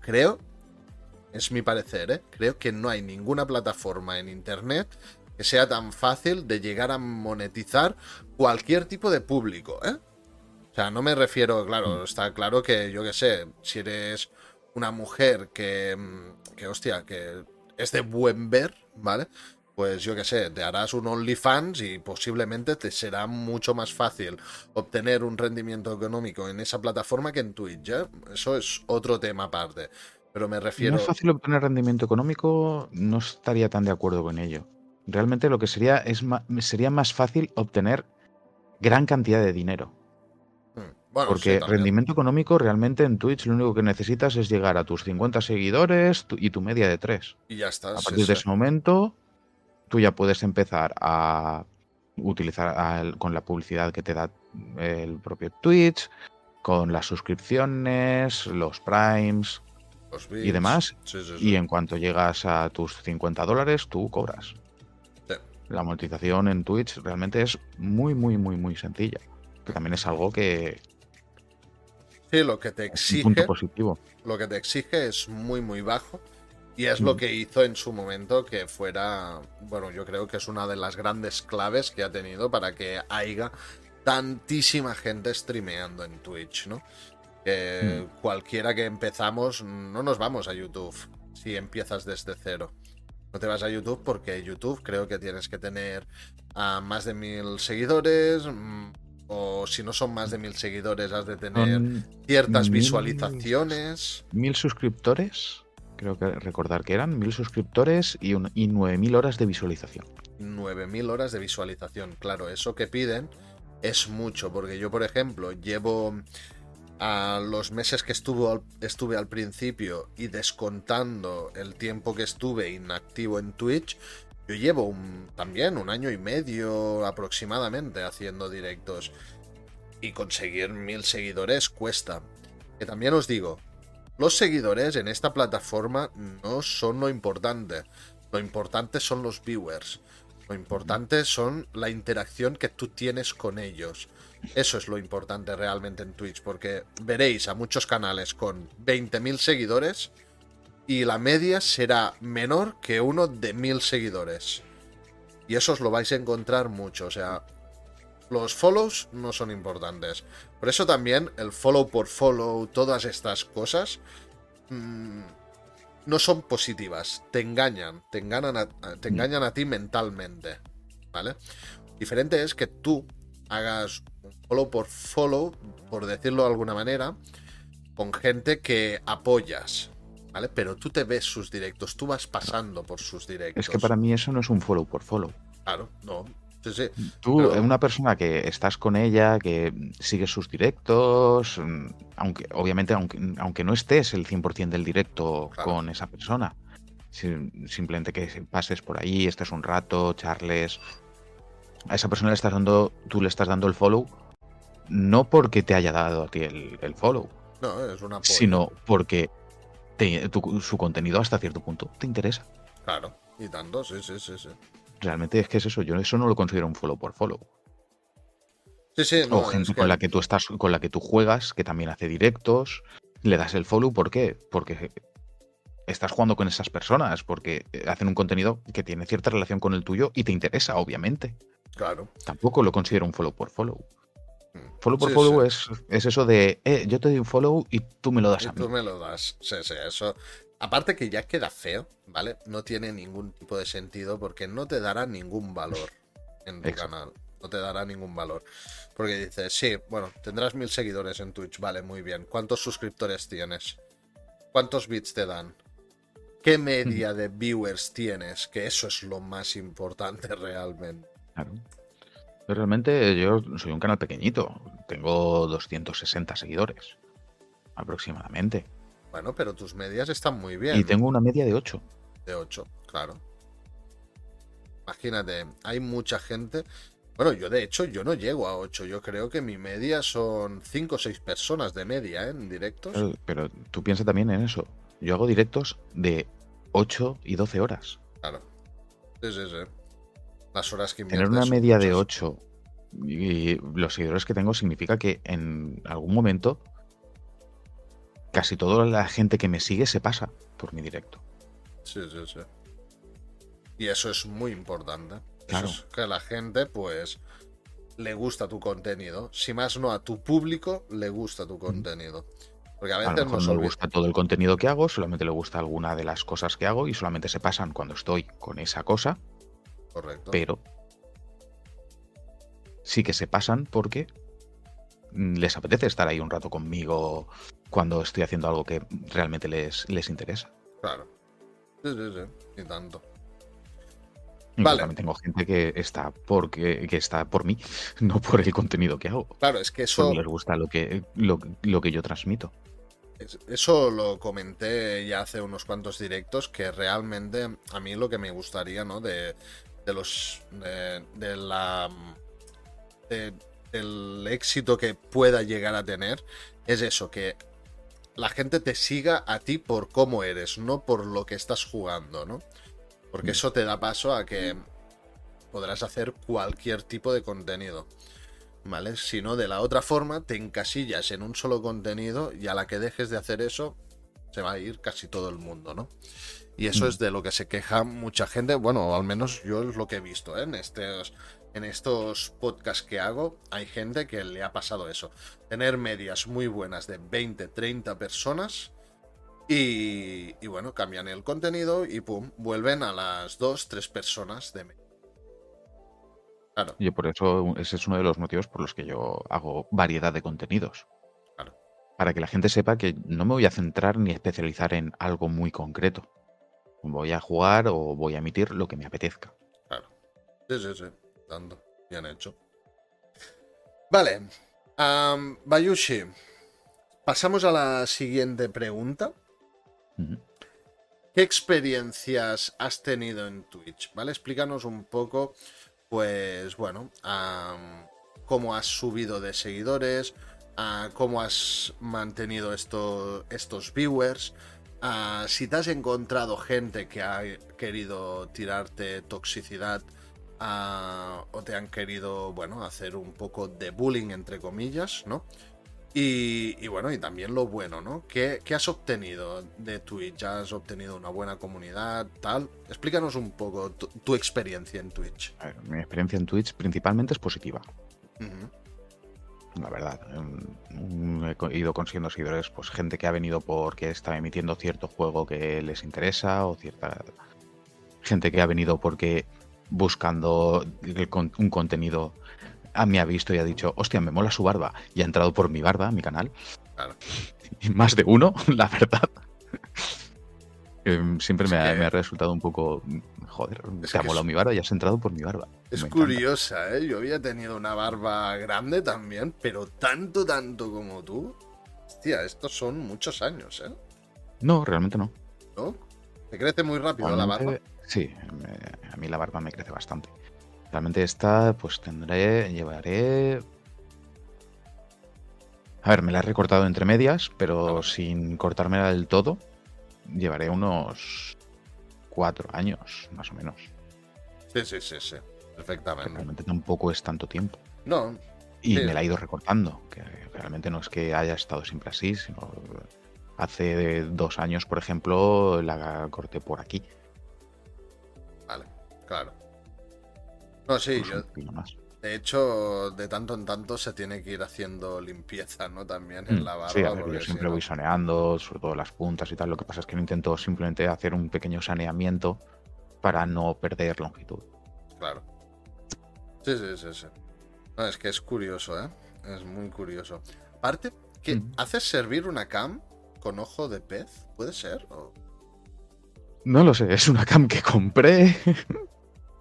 Creo, es mi parecer, ¿eh? creo que no hay ninguna plataforma en Internet que sea tan fácil de llegar a monetizar cualquier tipo de público, ¿eh? O sea, no me refiero, claro, está claro que yo qué sé, si eres una mujer que, mm, que hostia, que es de buen ver, ¿vale? Pues yo qué sé, te harás un OnlyFans y posiblemente te será mucho más fácil obtener un rendimiento económico en esa plataforma que en Twitch, ¿eh? Eso es otro tema aparte. Pero me No refiero... es fácil obtener rendimiento económico, no estaría tan de acuerdo con ello. Realmente lo que sería es sería más fácil obtener gran cantidad de dinero. Mm, Bueno, sí, Porque rendimiento económico realmente en Twitch lo único que necesitas es llegar a tus 50 seguidores y tu media de 3. Y ya está. A sí, partir de sí. ese momento, tú ya puedes empezar a utilizar al- con la publicidad que te da el propio Twitch, con las suscripciones, los primes, Los y demás, Sí, sí, sí. y en cuanto llegas a tus 50 dólares, tú cobras. La monetización en Twitch realmente es muy, muy, muy, muy sencilla. Que también es algo que Sí, lo que te un punto exige, positivo. lo que te exige es muy muy bajo y es lo Mm. que hizo en su momento que fuera, bueno, yo creo que es una de las grandes claves que ha tenido para que haya tantísima gente streameando en Twitch, ¿no? Que cualquiera que empezamos, no nos vamos a YouTube si empiezas desde cero. No te vas a YouTube porque YouTube creo que tienes que tener a más de mil seguidores. mm, O si no son más de mil seguidores, has de tener ciertas mil- visualizaciones. Mil suscriptores, creo que recordar que eran mil suscriptores y, un, y 9.000 horas de visualización. 9000 horas de visualización. Claro, eso que piden es mucho, porque yo, por ejemplo, llevo a los meses que estuvo estuve al principio y descontando el tiempo que estuve inactivo en Twitch, yo llevo también un año y medio aproximadamente haciendo directos. Y conseguir mil seguidores cuesta. Que también os digo, los seguidores en esta plataforma no son lo importante. Lo importante son los viewers. Lo importante son la interacción que tú tienes con ellos. Eso es lo importante realmente en Twitch, porque veréis a muchos canales con 20.000 seguidores y la media será menor que uno de 1.000 seguidores. Y eso os lo vais a encontrar mucho, o sea, los follows no son importantes. Por eso también el follow por follow, todas estas cosas, mm, no son positivas. Te engañan, te engañan a, te engañan a ti mentalmente. ¿Vale? Diferente es que tú hagas un follow por follow, por decirlo de alguna manera, con gente que apoyas. ¿Vale? Pero tú te ves sus directos, tú vas pasando por sus directos. Es que para mí eso no es un follow por follow. Claro, no. Tú, Pero- una persona que estás con ella, que sigues sus directos, mm, aunque obviamente aunque, aunque no estés el 100% del directo Claro. con esa persona, si- simplemente que pases por ahí, estés un rato, charles, a esa persona le estás dando, tú le estás dando el follow, no porque te haya dado a ti el, el follow, No, es una sino porque te- tu- su contenido hasta cierto punto te interesa. Claro, y tanto, sí, sí, sí, sí. Realmente es que es eso, yo eso no lo considero un follow por follow. Sí, sí, no, o gente con que- la que tú estás, con la que tú juegas, que también hace directos, le das el follow, ¿por qué? Porque estás jugando con esas personas, porque hacen un contenido que tiene cierta relación con el tuyo y te interesa, obviamente. Claro. Tampoco lo considero un follow por follow. Mm. Follow por Sí, follow sí. Es, es eso de, eh, yo te doy un follow y tú me lo das Y a mí. tú me lo das. Sí, sí, eso. Aparte que ya queda feo, ¿vale? No tiene ningún tipo de sentido porque no te dará ningún valor en tu Exacto. canal. No te dará ningún valor. Porque dices, sí, bueno, tendrás mil seguidores en Twitch, vale, muy bien. ¿Cuántos suscriptores tienes? ¿Cuántos bits te dan? ¿Qué media de viewers tienes? Que eso es lo más importante realmente. Claro. Pero realmente yo soy un canal pequeñito. Tengo 260 seguidores. Aproximadamente. Bueno, pero tus medias están muy bien. Y tengo una media de 8. de 8, claro. Imagínate, hay mucha gente. Bueno, yo de hecho yo no llego a 8, yo creo que mi media son 5 o 6 personas de media ¿eh? en directos. Pero, pero tú piensas también en eso. Yo hago directos de 8 y 12 horas. Claro. Sí, sí, sí. Las horas que Tener una media de muchas. 8 y los seguidores que tengo significa que en algún momento casi toda la gente que me sigue se pasa por mi directo. Sí, sí, sí. Y eso es muy importante. Claro. Eso es que a la gente, pues, le gusta tu contenido. Si más no a tu público, le gusta tu contenido. Porque a A veces lo mejor nos no le gusta todo el contenido que hago, solamente le gusta alguna de las cosas que hago y solamente se pasan cuando estoy con esa cosa, Correcto. pero sí que se pasan porque les apetece estar ahí un rato conmigo cuando estoy haciendo algo que realmente les, les interesa. Claro. Sí, sí, sí. Y tanto. Vale. También tengo gente que está porque que está por mí, no por el contenido que hago. Claro, es que eso, Porque les gusta lo que, lo, lo que yo transmito. es- eso lo comenté ya hace unos cuantos directos, que realmente a mí lo que me gustaría, ¿no? De, de los. de, de la. de- del éxito que pueda llegar a tener, es eso, que la gente te siga a ti por cómo eres, no por lo que estás jugando, ¿no? Porque Mm. eso te da paso a que podrás hacer cualquier tipo de contenido. ¿Vale? Si no, de la otra forma, te encasillas en un solo contenido y a la que dejes de hacer eso, se va a ir casi todo el mundo, ¿no? Y eso Mm. es de lo que se queja mucha gente, bueno, al menos yo es lo que he visto ¿eh? en estos en estos podcasts que hago, hay gente que le ha pasado eso. Tener medias muy buenas de 20, 30 personas y, y bueno, cambian el contenido y pum, vuelven a las 2, 3 personas de media. Claro. Y por eso ese es uno de los motivos por los que yo hago variedad de contenidos. Claro. Para que la gente sepa que no me voy a centrar ni especializar en algo muy concreto. Voy a jugar o voy a emitir lo que me apetezca. Claro. Sí, sí, sí. Bien hecho. Vale. Bayushi. Pasamos a la siguiente pregunta. ¿Qué experiencias has tenido en Twitch? ¿Vale? Explícanos un poco, pues bueno, cómo has subido de seguidores, cómo has mantenido esto- estos viewers, si te has encontrado gente que ha querido tirarte toxicidad a- o te han querido, bueno, hacer un poco de bullying, entre comillas, ¿no? Y, y bueno, y también lo bueno, ¿no? ¿Qué, qué has obtenido de Twitch? ¿Has obtenido una buena comunidad, tal? Explícanos un poco tu, tu experiencia en Twitch. A ver, mi experiencia en Twitch principalmente es positiva. La verdad. Mm, He ido consiguiendo seguidores, pues gente que ha venido porque está emitiendo cierto juego que les interesa o cierta gente que ha venido porque buscando un contenido a me ha visto y ha dicho, hostia, me mola su barba y ha entrado por mi barba, mi canal. Claro. Y más de uno, la verdad. Em, Siempre me, ha, que- me ha resultado un poco, joder, te ha molado es- mi barba y has entrado por mi barba. Es Me encanta. curiosa, ¿eh? Yo había tenido una barba grande también, pero tanto, tanto como tú. Hostia, estos son muchos años, ¿eh? No, realmente no. ¿No? Te crece muy rápido la barba. Sí, me- a mí la barba me crece bastante. Realmente esta, pues tendré, llevaré... A ver, me la he recortado entre medias, pero Ah. sin cortármela del todo, llevaré unos cuatro años, más o menos. Sí, sí, sí, sí. Que Perfectamente. realmente tampoco es tanto tiempo. No, Y Sí. me la he ido recortando, que realmente no es que haya estado siempre así, sino hace dos años, por ejemplo, la corté por aquí. Claro. No, sí, incluso yo, más. de hecho, de tanto en tanto se tiene que ir haciendo limpieza, ¿no? También en Mm, la barba. sí, a ver, yo si siempre voy saneando, sobre todo las puntas y tal. Lo que pasa es que no intento simplemente hacer un pequeño saneamiento para no perder longitud. Claro. Sí, sí, sí, sí. No, es que es curioso, ¿eh? Es muy curioso. Aparte, que Mm. haces servir una cam con ojo de pez, ¿puede ser? ¿O- No lo sé, es una cam que compré.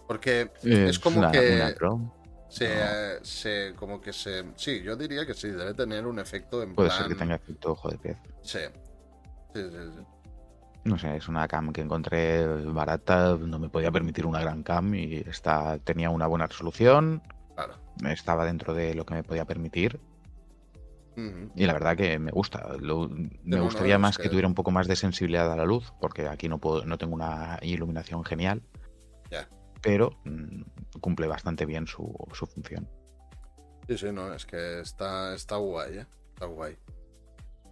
Porque es como una, que una Chrome. se, no. eh, se- como que se, sí, yo diría que sí, debe tener un efecto en Puede plan, ser que tenga efecto ojo de pez. sí, sí, sí, sí. No sé, es una cam que encontré barata, no me podía permitir una gran cam y esta tenía una buena resolución, claro. estaba dentro de lo que me podía permitir y la verdad que me gusta. Lo- me gustaría más que... que- tuviera un poco más de sensibilidad a la luz, porque aquí no puedo, no tengo una iluminación genial, Ya. Pero mm, cumple bastante bien su, su función. Sí, sí, no, es que está, está guay, ¿eh? Está guay.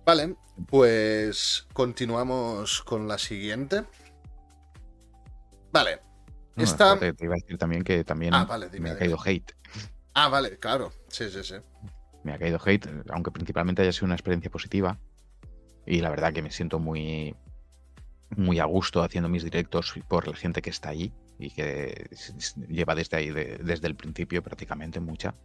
Vale, pues continuamos con la siguiente. Vale. No, Esta... te iba a decir también que también Ah, vale, dime, me ha dime. caído hate. Ah, vale, claro. Sí, sí, sí. me ha caído hate, aunque principalmente haya sido una experiencia positiva. Y la verdad que me siento muy, muy a gusto haciendo mis directos por la gente que está allí y que lleva desde ahí, de- desde el principio prácticamente mucha.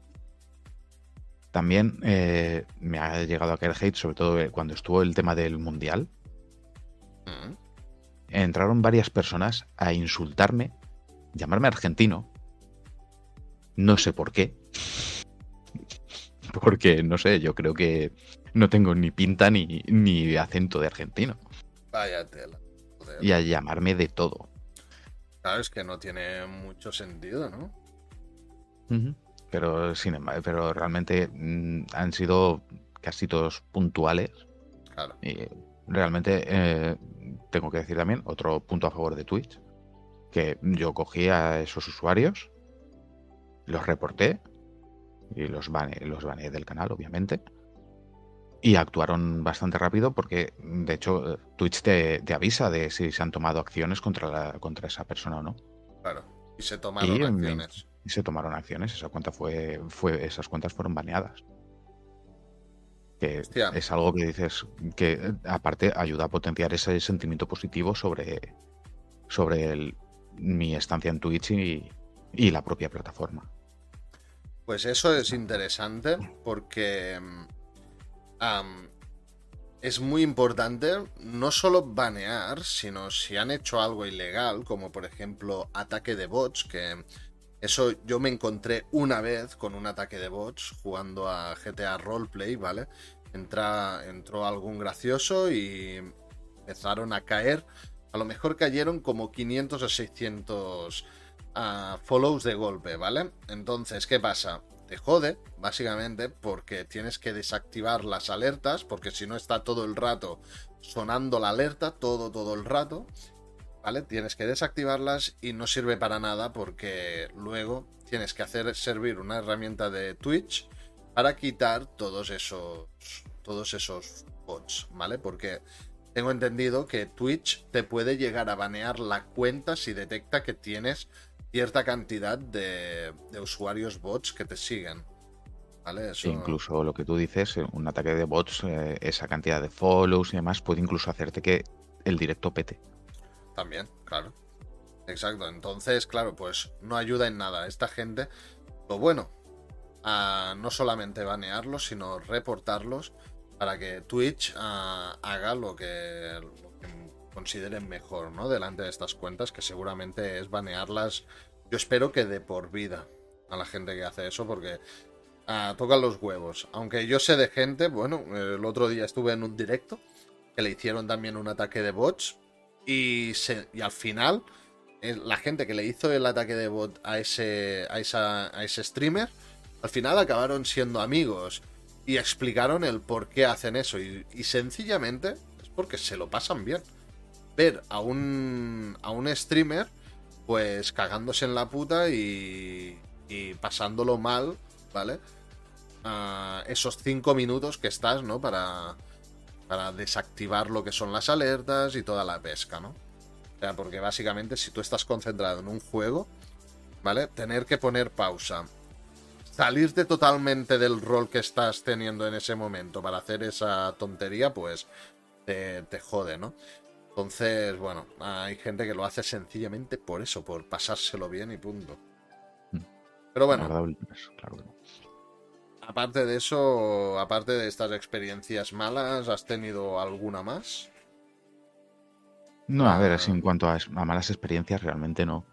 También eh, me ha llegado a caer hate, sobre todo eh, cuando estuvo el tema del mundial. Mm. Entraron varias personas a insultarme, llamarme argentino. No sé por qué. Porque, no sé, yo creo que no tengo ni pinta ni, ni acento de argentino. Vaya tela. Y a llamarme de todo. Claro, es que no tiene mucho sentido, ¿no? Pero, sin embargo, pero realmente mm, han sido casi todos puntuales. Claro. Y realmente eh, tengo que decir también otro punto a favor de Twitch. Que yo cogí a esos usuarios, los reporté y los baneé, los baneé del canal, obviamente. Y actuaron bastante rápido porque, de hecho, eh, Twitch te, te avisa de si se han tomado acciones contra, la, contra esa persona o no. Claro. Y se tomaron Y acciones. y se tomaron acciones. Esa cuenta fue, fue, esas cuentas fueron baneadas. Que es algo que dices que aparte ayuda a potenciar ese sentimiento positivo sobre, sobre mi estancia en Twitch y, y la propia plataforma. Pues eso es interesante porque es muy importante no solo banear, sino si han hecho algo ilegal, como por ejemplo ataque de bots, que eso yo me encontré una vez con un ataque de bots jugando a GTA Roleplay, ¿vale? Entró algún gracioso y empezaron a caer. A lo mejor cayeron como 500 o 600 a follows de golpe, ¿vale? Entonces, ¿qué pasa? Te jode, básicamente, porque tienes que desactivar las alertas, porque si no está todo el rato sonando la alerta, todo, todo el rato, ¿vale? Tienes que desactivarlas y no sirve para nada porque luego tienes que hacer servir una herramienta de Twitch para quitar todos esos, todos esos bots, ¿vale? Porque tengo entendido que Twitch te puede llegar a banear la cuenta si detecta que tienes cierta cantidad de, usuarios bots que te siguen. ¿Vale? incluso lo que tú dices, eh, un ataque de bots, eh, esa cantidad de follows y demás, puede incluso hacerte que el directo pete. También, claro. Exacto. Entonces, claro, pues no ayuda en nada. Esta gente, lo bueno, a no solamente banearlos, sino reportarlos para que Twitch ah, haga lo que, consideren mejor, ¿no? Delante de estas cuentas, que seguramente es banearlas. Yo espero que de por vida a la gente que hace eso, porque ah, tocan los huevos. Aunque yo sé de gente, bueno, el otro día estuve en un directo que le hicieron también un ataque de bots y, y al final la gente que le hizo el ataque de bot a ese, a, esa, a ese streamer, al final acabaron siendo amigos y explicaron el por qué hacen eso. y sencillamente es porque se lo pasan bien ver a un, a un streamer pues cagándose en la puta y, pasándolo mal, ¿vale? esos cinco minutos que estás, ¿no? Para, para desactivar lo que son las alertas y toda la pesca, ¿no? O sea, porque básicamente si tú estás concentrado en un juego, ¿vale? Tener que poner pausa, salirte totalmente del rol que estás teniendo en ese momento para hacer esa tontería, pues te, te jode, ¿no? Entonces, bueno, hay gente que lo hace sencillamente por eso, por pasárselo bien y punto. Mm. Pero bueno. Aparte de eso, aparte de estas experiencias malas, ¿has tenido alguna más? No, a ver, ah. en cuanto a, malas experiencias, realmente no.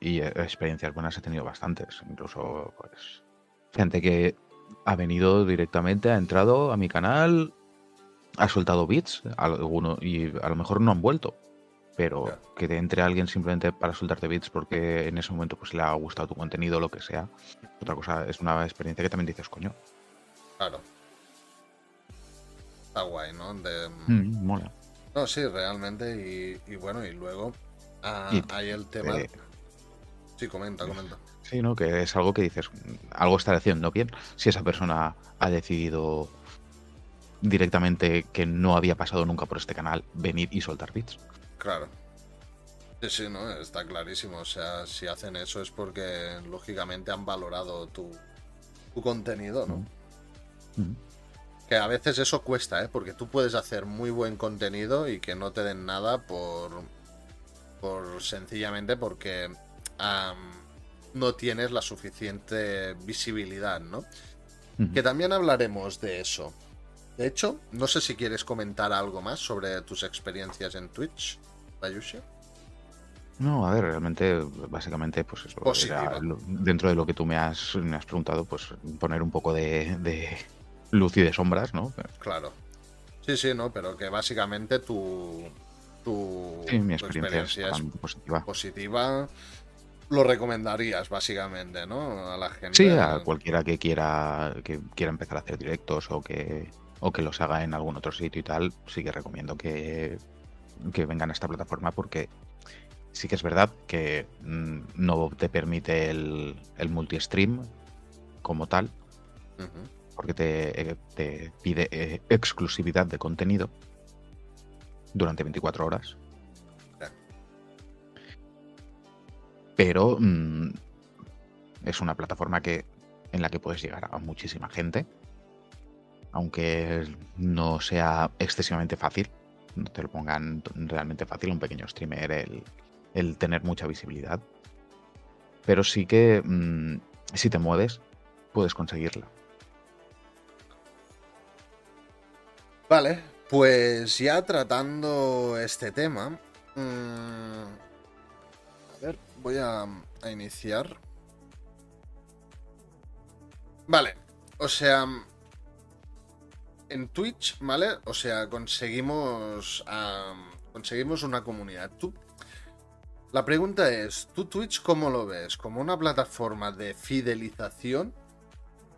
y eh, experiencias buenas he tenido bastantes. Incluso, pues, gente que ha venido directamente, ha entrado a mi canal, ha soltado bits, alguno, y a lo mejor no han vuelto. Pero que te entre alguien simplemente para soltarte bits porque en ese momento pues le ha gustado tu contenido lo que sea. Otra cosa, es una experiencia que también dices, coño. Claro. Está guay, ¿no? De... Mm, mola. No, sí, realmente. Y, bueno, y luego ah, hay el tema. Sí, comenta, comenta. Sí, ¿no? Que es algo que dices, algo está haciendo bien. Si esa persona ha decidido directamente que no había pasado nunca por este canal venir y soltar bits. Claro. Sí, sí, ¿no? Está clarísimo. O sea, si hacen eso es porque lógicamente han valorado tu, tu contenido, ¿no? Que a veces eso cuesta, ¿eh? Porque tú puedes hacer muy buen contenido y que no te den nada por, por sencillamente porque no tienes la suficiente visibilidad, ¿no? Que también hablaremos de eso. De hecho, no sé si quieres comentar algo más sobre tus experiencias en Twitch, Bayushi. No, a ver, realmente, básicamente, pues eso. dentro de lo que tú me has, me has preguntado, pues poner un poco de, luz y de sombras, ¿no? Claro. Sí, sí, no, pero que básicamente tu, tu, mi experiencia, es positiva. positiva. Lo recomendarías, básicamente, ¿no? A la gente. Sí, a cualquiera que quiera, que quiera empezar a hacer directos o que o que los haga en algún otro sitio y tal, sí que recomiendo que, que vengan a esta plataforma porque sí que es verdad que mm, no te permite el, el multi-stream como tal, porque te, eh, te pide eh, exclusividad de contenido durante 24 horas. Pero mm, es una plataforma que, en la que puedes llegar a muchísima gente, aunque no sea excesivamente fácil, no te lo pongan realmente fácil un pequeño streamer el, tener mucha visibilidad. Pero sí que mm, si te mueves, puedes conseguirla. Vale, pues ya tratando este tema, mm, a ver, voy a, a iniciar. Vale, o sea, en Twitch, ¿vale? O sea, conseguimos, conseguimos una comunidad. Tú, la pregunta es, ¿tú Twitch cómo lo ves? ¿Como una plataforma de fidelización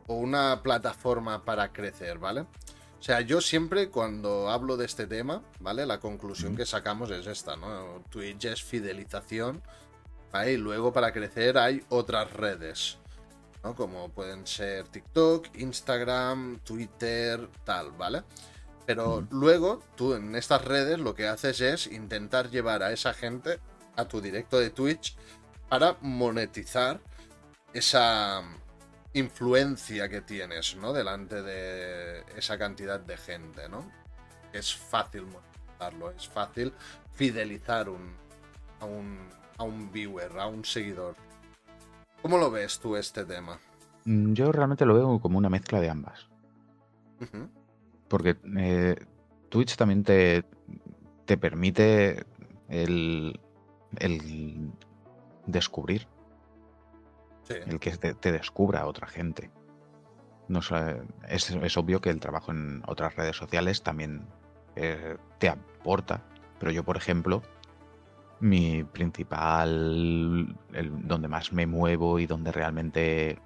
o una plataforma para crecer, ¿vale? O sea, yo siempre cuando hablo de este tema, ¿vale? La conclusión que sacamos es esta, ¿no? Twitch es fidelización, ¿vale? Y luego para crecer hay otras redes. Como pueden ser TikTok, Instagram, Twitter, tal, ¿vale? Pero luego tú en estas redes lo que haces es intentar llevar a esa gente a tu directo de Twitch para monetizar esa influencia que tienes, ¿no? Delante de esa cantidad de gente, ¿no? Es fácil monetizarlo, es fácil fidelizar un, a, un, a un viewer, a un seguidor. ¿Cómo lo ves tú este tema? Mm, yo realmente lo veo como una mezcla de ambas. Porque eh, Twitch también te, te permite el, el descubrir. El que te, descubra a otra gente. No, es, es, obvio que el trabajo en otras redes sociales también eh, te aporta. Pero yo, por ejemplo, mi principal, el, donde más me muevo y donde realmente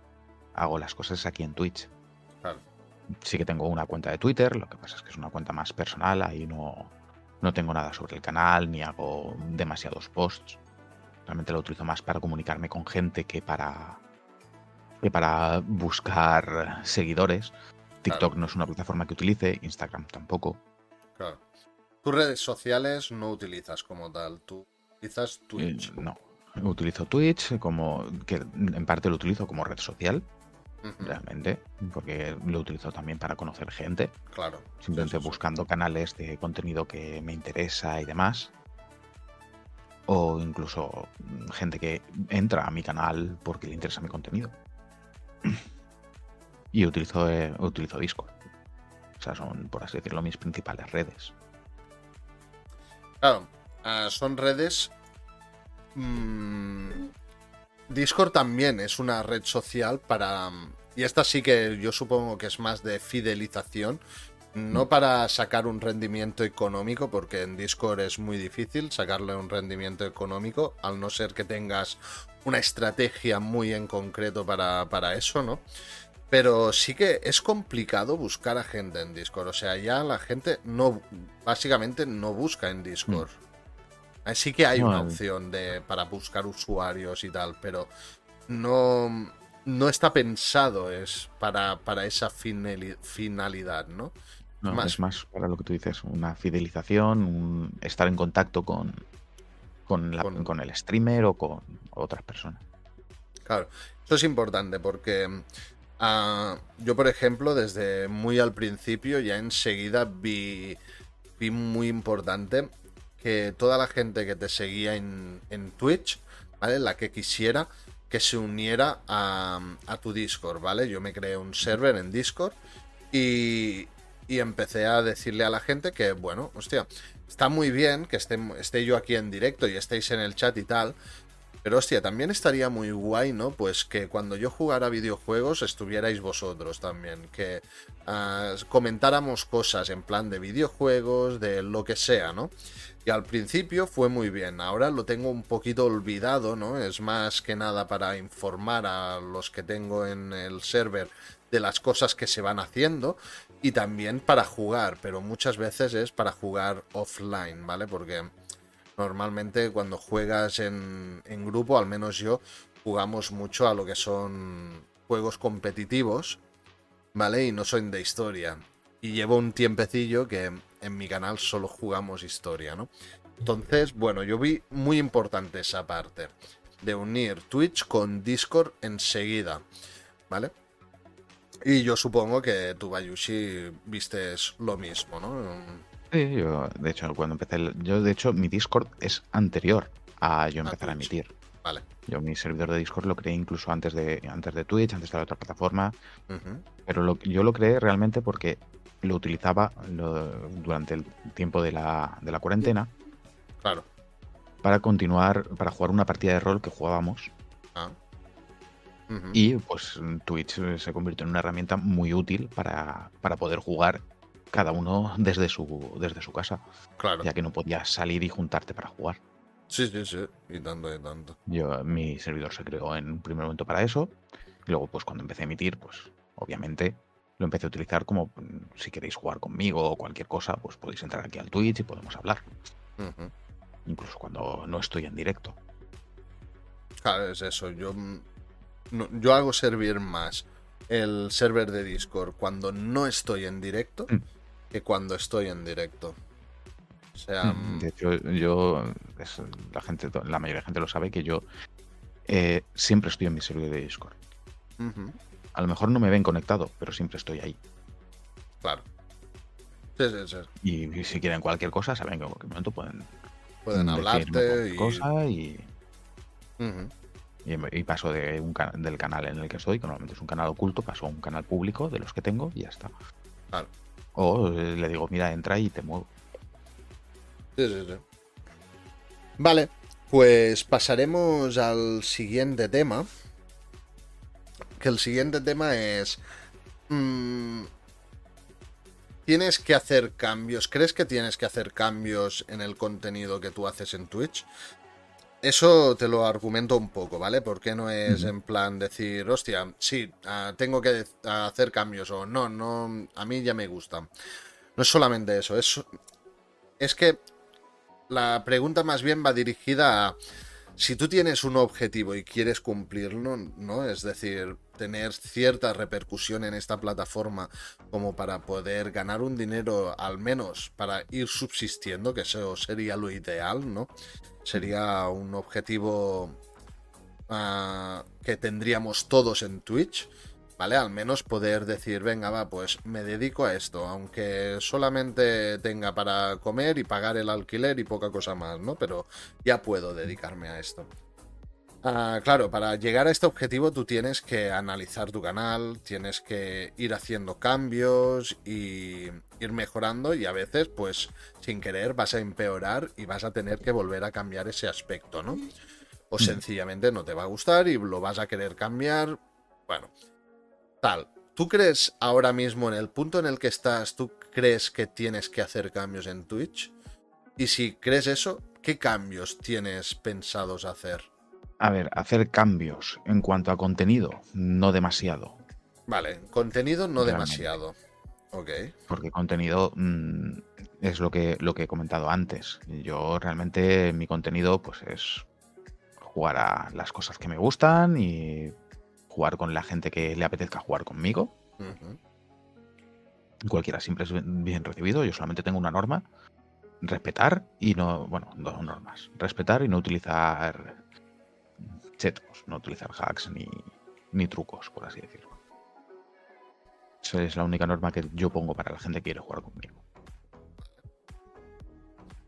hago las cosas es aquí en Twitch. Sí que tengo una cuenta de Twitter, lo que pasa es que es una cuenta más personal, ahí no, no tengo nada sobre el canal ni hago demasiados posts. Realmente lo utilizo más para comunicarme con gente que para, que para buscar seguidores. TikTok no es una plataforma que utilice, Instagram tampoco. Claro. Tus redes sociales no utilizas como tal, tú utilizas Twitch. Eh, no, utilizo Twitch como que en parte lo utilizo como red social, realmente, porque lo utilizo también para conocer gente. Claro. Simplemente buscando canales de contenido que me interesa y demás. O incluso gente que entra a mi canal porque le interesa mi contenido. y utilizo, eh, utilizo Discord. O sea, son, por así decirlo, mis principales redes. Claro, Ah, son redes... Mm, Discord también es una red social para... Y esta sí que yo supongo que es más de fidelización. No mm. para sacar un rendimiento económico, porque en Discord es muy difícil sacarle un rendimiento económico, al no ser que tengas una estrategia muy en concreto para, para eso, ¿no? Pero sí que es complicado buscar a gente en Discord. O sea, ya la gente no, básicamente no busca en Discord. Mm. Sí que hay una opción de, para buscar usuarios y tal, pero no, no está pensado es para, para esa finalidad, ¿no? Es más para lo que tú dices, una fidelización, estar en contacto con, con, con, el streamer o con otras personas. Claro, eso es importante porque ah, yo, por ejemplo, desde muy al principio ya enseguida vi, vi muy importante que toda la gente que te seguía en, Twitch, ¿vale? La que quisiera que se uniera a, tu Discord, ¿vale? Yo me creé un server en Discord y, y, empecé a decirle a la gente que, bueno, hostia, está muy bien que esté, esté yo aquí en directo y estéis en el chat y tal, pero hostia, también estaría muy guay, ¿no? Pues que cuando yo jugara videojuegos estuvierais vosotros también, que ah, comentáramos cosas en plan de videojuegos, de lo que sea, ¿no? Y al principio fue muy bien, ahora lo tengo un poquito olvidado, ¿no? Es más que nada para informar a los que tengo en el server de las cosas que se van haciendo y también para jugar, pero muchas veces es para jugar offline, ¿vale? Porque normalmente cuando juegas en, en grupo, al menos yo, jugamos mucho a lo que son juegos competitivos, ¿vale? Y no son de historia. Y llevo un tiempecillo que en mi canal solo jugamos historia, ¿no? Entonces, bueno, yo vi muy importante esa parte. de unir Twitch con Discord enseguida, ¿vale? Y yo supongo que tú, Bayushi, vistes lo mismo, ¿no? Sí, yo, de hecho, cuando empecé, yo, de hecho, mi Discord es anterior a yo empezar a, emitir. Vale. Yo mi servidor de Discord lo creé incluso antes de, antes de Twitch, antes de la otra plataforma. Pero lo, yo lo creé realmente porque lo utilizaba durante el tiempo de la, de la cuarentena. Claro. Para continuar, para jugar una partida de rol que jugábamos. Ah. Y pues Twitch se convirtió en una herramienta muy útil para, para poder jugar cada uno desde su, desde su casa. Claro. Ya que no podías salir y juntarte para jugar. Sí, sí, sí. Y tanto, y tanto. Yo, mi servidor se creó en un primer momento para eso. Y luego, pues cuando empecé a emitir, pues obviamente lo empecé a utilizar como mm, si queréis jugar conmigo o cualquier cosa, pues podéis entrar aquí al Twitch y podemos hablar. Incluso cuando no estoy en directo. Claro, es eso. Yo, mm, yo hago servir más el server de Discord cuando no estoy en directo mm. que cuando estoy en directo. O sea, de hecho, yo, la gente, la mayoría de gente lo sabe que yo eh, siempre estoy en mi servidor de Discord. A lo mejor no me ven conectado, pero siempre estoy ahí. Claro. Sí, sí, sí. Y, si quieren cualquier cosa, saben que en cualquier momento pueden, pueden hablarte y... cosa y... y... paso de un del canal en el que estoy, que normalmente es un canal oculto, paso a un canal público de los que tengo y ya está. Claro. O eh, le digo, mira, entra y te muevo. Sí, sí, sí. Vale, pues pasaremos al siguiente tema que el siguiente tema es... Mm, ¿Tienes que hacer cambios? ¿Crees que tienes que hacer cambios en el contenido que tú haces en Twitch? Eso te lo argumento un poco, ¿vale? Porque no es en plan decir, hostia, sí, ah, tengo que hacer cambios o no, no, a mí ya me gusta. No es solamente eso, es, es que la pregunta más bien va dirigida a si tú tienes un objetivo y quieres cumplirlo, ¿no? Es decir, tener cierta repercusión en esta plataforma como para poder ganar un dinero al menos para ir subsistiendo, que eso sería lo ideal, ¿no? Sería un objetivo ah, que tendríamos todos en Twitch. ¿vale? Al menos poder decir, venga, va, pues me dedico a esto, aunque solamente tenga para comer y pagar el alquiler y poca cosa más, ¿no? Pero ya puedo dedicarme a esto. Ah, claro, para llegar a este objetivo tú tienes que analizar tu canal, tienes que ir haciendo cambios y ir mejorando y a veces pues sin querer vas a empeorar y vas a tener que volver a cambiar ese aspecto, ¿no? O mm. sencillamente no te va a gustar y lo vas a querer cambiar. Bueno, tal. ¿Tú crees ahora mismo en el punto en el que estás, tú crees que tienes que hacer cambios en Twitch? Y si crees eso, ¿qué cambios tienes pensados hacer? A ver, hacer cambios en cuanto a contenido, no demasiado. Vale, contenido no demasiado. Ok. Porque contenido mm, es lo que, lo que he comentado antes. Yo realmente mi contenido pues es jugar a las cosas que me gustan y jugar con la gente que le apetezca jugar conmigo. Cualquiera siempre es bien recibido. Yo solamente tengo una norma. Respetar y no. Bueno, dos normas. Respetar y no utilizar chetos, no utilizar hacks ni, ni trucos, por así decirlo. Esa es la única norma que yo pongo para la gente que quiere jugar conmigo.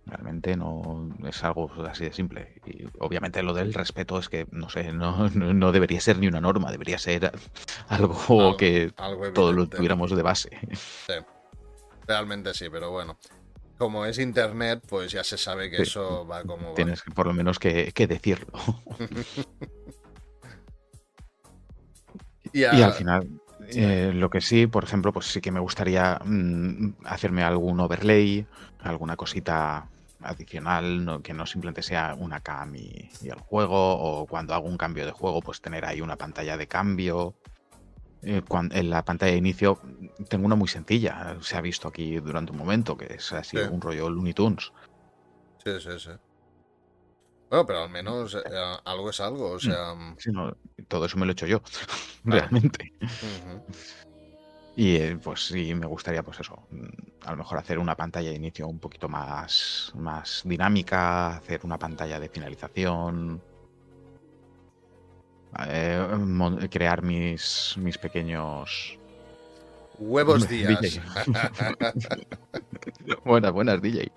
Realmente no es algo así de simple. Y obviamente lo del respeto es que, no sé, no, debería ser ni una norma, debería ser algo, que todos lo tuviéramos de base. Sí, realmente sí, pero bueno. Como es internet, pues ya se sabe que eso va como. Tienes por lo menos que, decirlo. y, al final, eh, lo que sí, por ejemplo, pues sí que me gustaría mm, hacerme algún overlay, alguna cosita adicional, que no simplemente sea una cam y, el juego, o cuando hago un cambio de juego, pues tener ahí una pantalla de cambio. Eh, en la pantalla de inicio tengo una muy sencilla, se ha visto aquí durante un momento, que es así un rollo Looney Tunes. Sí, sí, sí. Bueno, pero al menos eh, algo es algo, o mm, sea... todo eso me lo he hecho yo, realmente. Y eh, pues sí, me gustaría, pues eso, mm, a lo mejor hacer una pantalla de inicio un poquito más, más dinámica, hacer una pantalla de finalización. Eh, crear mis, mis pequeños Huevos días. buenas, buenas, DJ.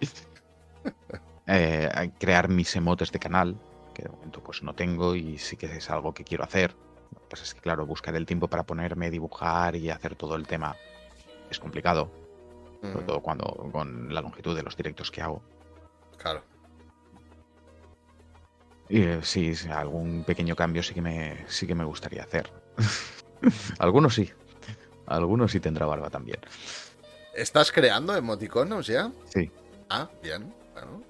Eh, crear mis emotes de canal, que de momento pues no tengo y sí que es algo que quiero hacer. Pues es que claro, buscar el tiempo para ponerme, dibujar y hacer todo el tema es complicado. Sobre todo cuando con la longitud de los directos que hago. Claro. Y eh, sí, algún pequeño cambio sí que me, sí que me gustaría hacer. Algunos sí. Algunos sí tendrá barba también. ¿Estás creando emoticonos ya? Sí. Ah, bien. Bueno.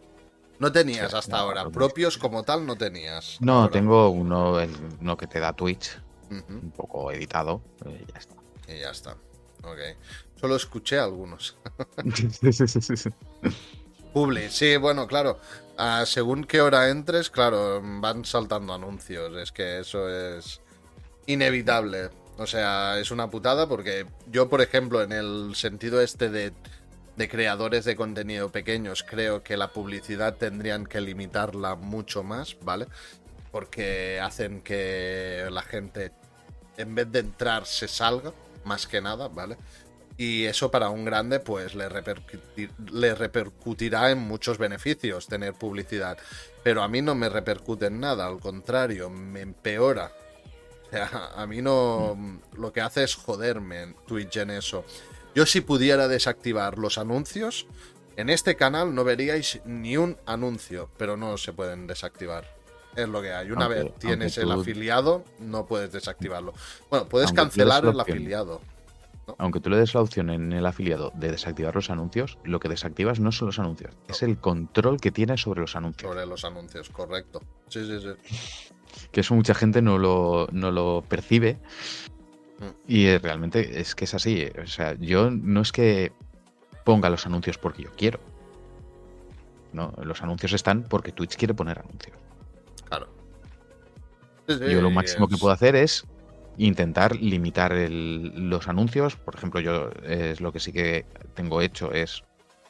No tenías hasta ahora. Propios como tal no tenías. No, tengo uno, uno que te da Twitch. Un poco editado. Y ya está. Y ya está. Ok. Solo escuché algunos. Publi, sí, bueno, claro. Ah, según qué hora entres, claro, van saltando anuncios. Es que eso es inevitable. O sea, es una putada porque yo, por ejemplo, en el sentido este de, de, creadores de contenido pequeños, creo que la publicidad tendrían que limitarla mucho más, ¿vale? Porque hacen que la gente, en vez de entrar, se salga, más que nada, ¿vale? Y eso para un grande, pues le, le repercutirá en muchos beneficios tener publicidad. Pero a mí no me repercute en nada, al contrario, me empeora a mí no. Lo que hace es joderme en Twitch en eso. Yo, si pudiera desactivar los anuncios, en este canal no veríais ni un anuncio, pero no se pueden desactivar. Es lo que hay. Una vez tienes el afiliado, no puedes desactivarlo. Bueno, puedes cancelar el afiliado. Aunque tú le des la opción en el afiliado de desactivar los anuncios, lo que desactivas no son los anuncios, es el control que tienes sobre los anuncios. Sobre los anuncios, correcto. Sí, sí, sí que eso mucha gente no lo, no lo percibe. Mm. Y realmente es que es así. O sea, yo no es que ponga los anuncios porque yo quiero. No, los anuncios están porque Twitch quiere poner anuncios. Claro. yo lo máximo que puedo hacer es intentar limitar los anuncios. Por ejemplo, yo es lo que sí que tengo hecho es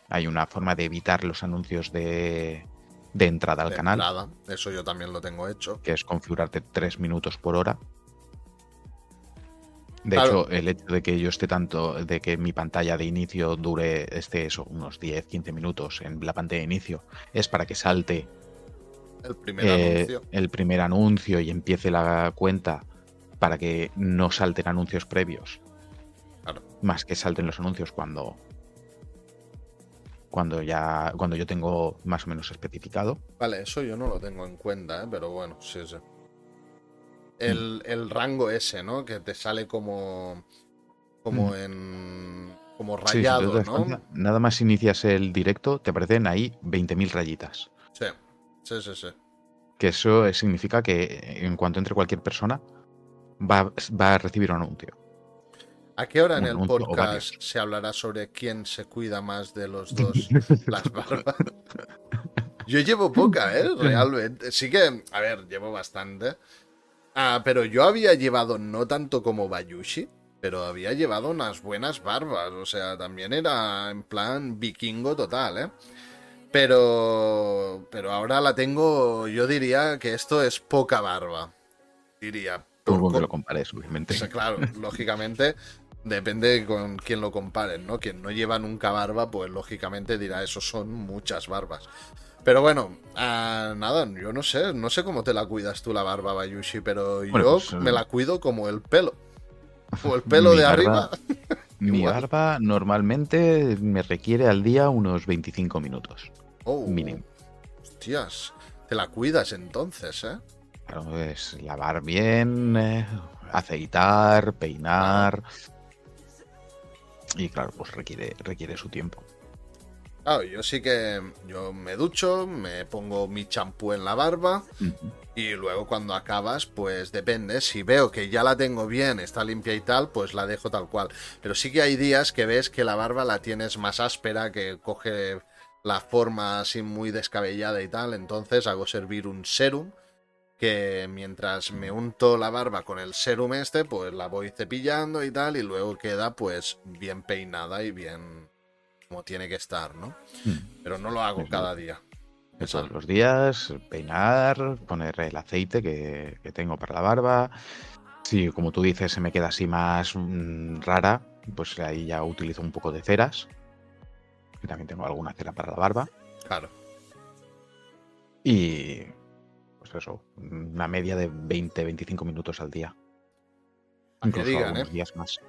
hay una forma de evitar los anuncios de de entrada al canal. Entrada. Eso yo también lo tengo hecho. Que es configurarte 3 minutos por hora. De hecho, el hecho de que yo esté tanto, de que mi pantalla de inicio dure este eso, unos 10, 15 minutos en la pantalla de inicio, es para que salte el primer, eh, anuncio. el primer anuncio y empiece la cuenta para que no salten anuncios previos. Más que salten los anuncios cuando, cuando ya cuando yo tengo más o menos especificado. Vale, eso yo no lo tengo en cuenta, ¿eh? pero bueno, sí, sí. El, el, rango ese, ¿no? Que te sale como como mm. en como rayado, ¿no? nada más inicias el directo, te aparecen ahí 20.000 rayitas. Sí, sí, sí, sí. Que eso significa que en cuanto entre cualquier persona va, va a recibir un anuncio. ¿A qué hora en el podcast se hablará sobre quién se cuida más de los dos las barbas? Yo llevo poca, ¿eh? Realmente. Sí que, a ver, llevo bastante. Ah, pero yo había llevado, no tanto como Bayushi, pero había llevado unas buenas barbas. O sea, también era en plan vikingo total, ¿eh? Pero, pero ahora la tengo, yo diría que esto es poca barba. Diría. Por lo compares, obviamente. claro, lógicamente, Depende con quién lo comparen, ¿no? Quien no lleva nunca barba, pues lógicamente dirá, eso son muchas barbas. Pero bueno, ah, nada, yo no sé, no sé cómo te la cuidas tú la barba, Bayushi, pero yo pues, me eh, la cuido como el pelo. Como el pelo de arriba. mi barba normalmente me requiere al día unos 25 minutos. Oh, mínimo. Hostias, te la cuidas entonces, ¿eh? Claro, es lavar bien, eh, aceitar, peinar. Y claro, pues requiere, requiere su tiempo. Claro, yo sí que yo me ducho, me pongo mi champú en la barba y luego cuando acabas, pues depende, si veo que ya la tengo bien, está limpia y tal, pues la dejo tal cual. Pero sí que hay días que ves que la barba la tienes más áspera, que coge la forma así muy descabellada y tal, entonces hago servir un serum que mientras me unto la barba con el serum este, pues la voy cepillando y tal, y luego queda pues bien peinada y bien como tiene que estar, ¿no? Hmm. Pero no lo hago cada día. Todos los días, peinar, poner el aceite que, que tengo para la barba. Si, como tú dices, se me queda así más mm, rara, pues ahí ya utilizo un poco de ceras. También tengo alguna cera para la barba. Claro. Y pues eso, una media de 20-25 minutos al día. A que Incluso digan, algunos ¿eh? días más.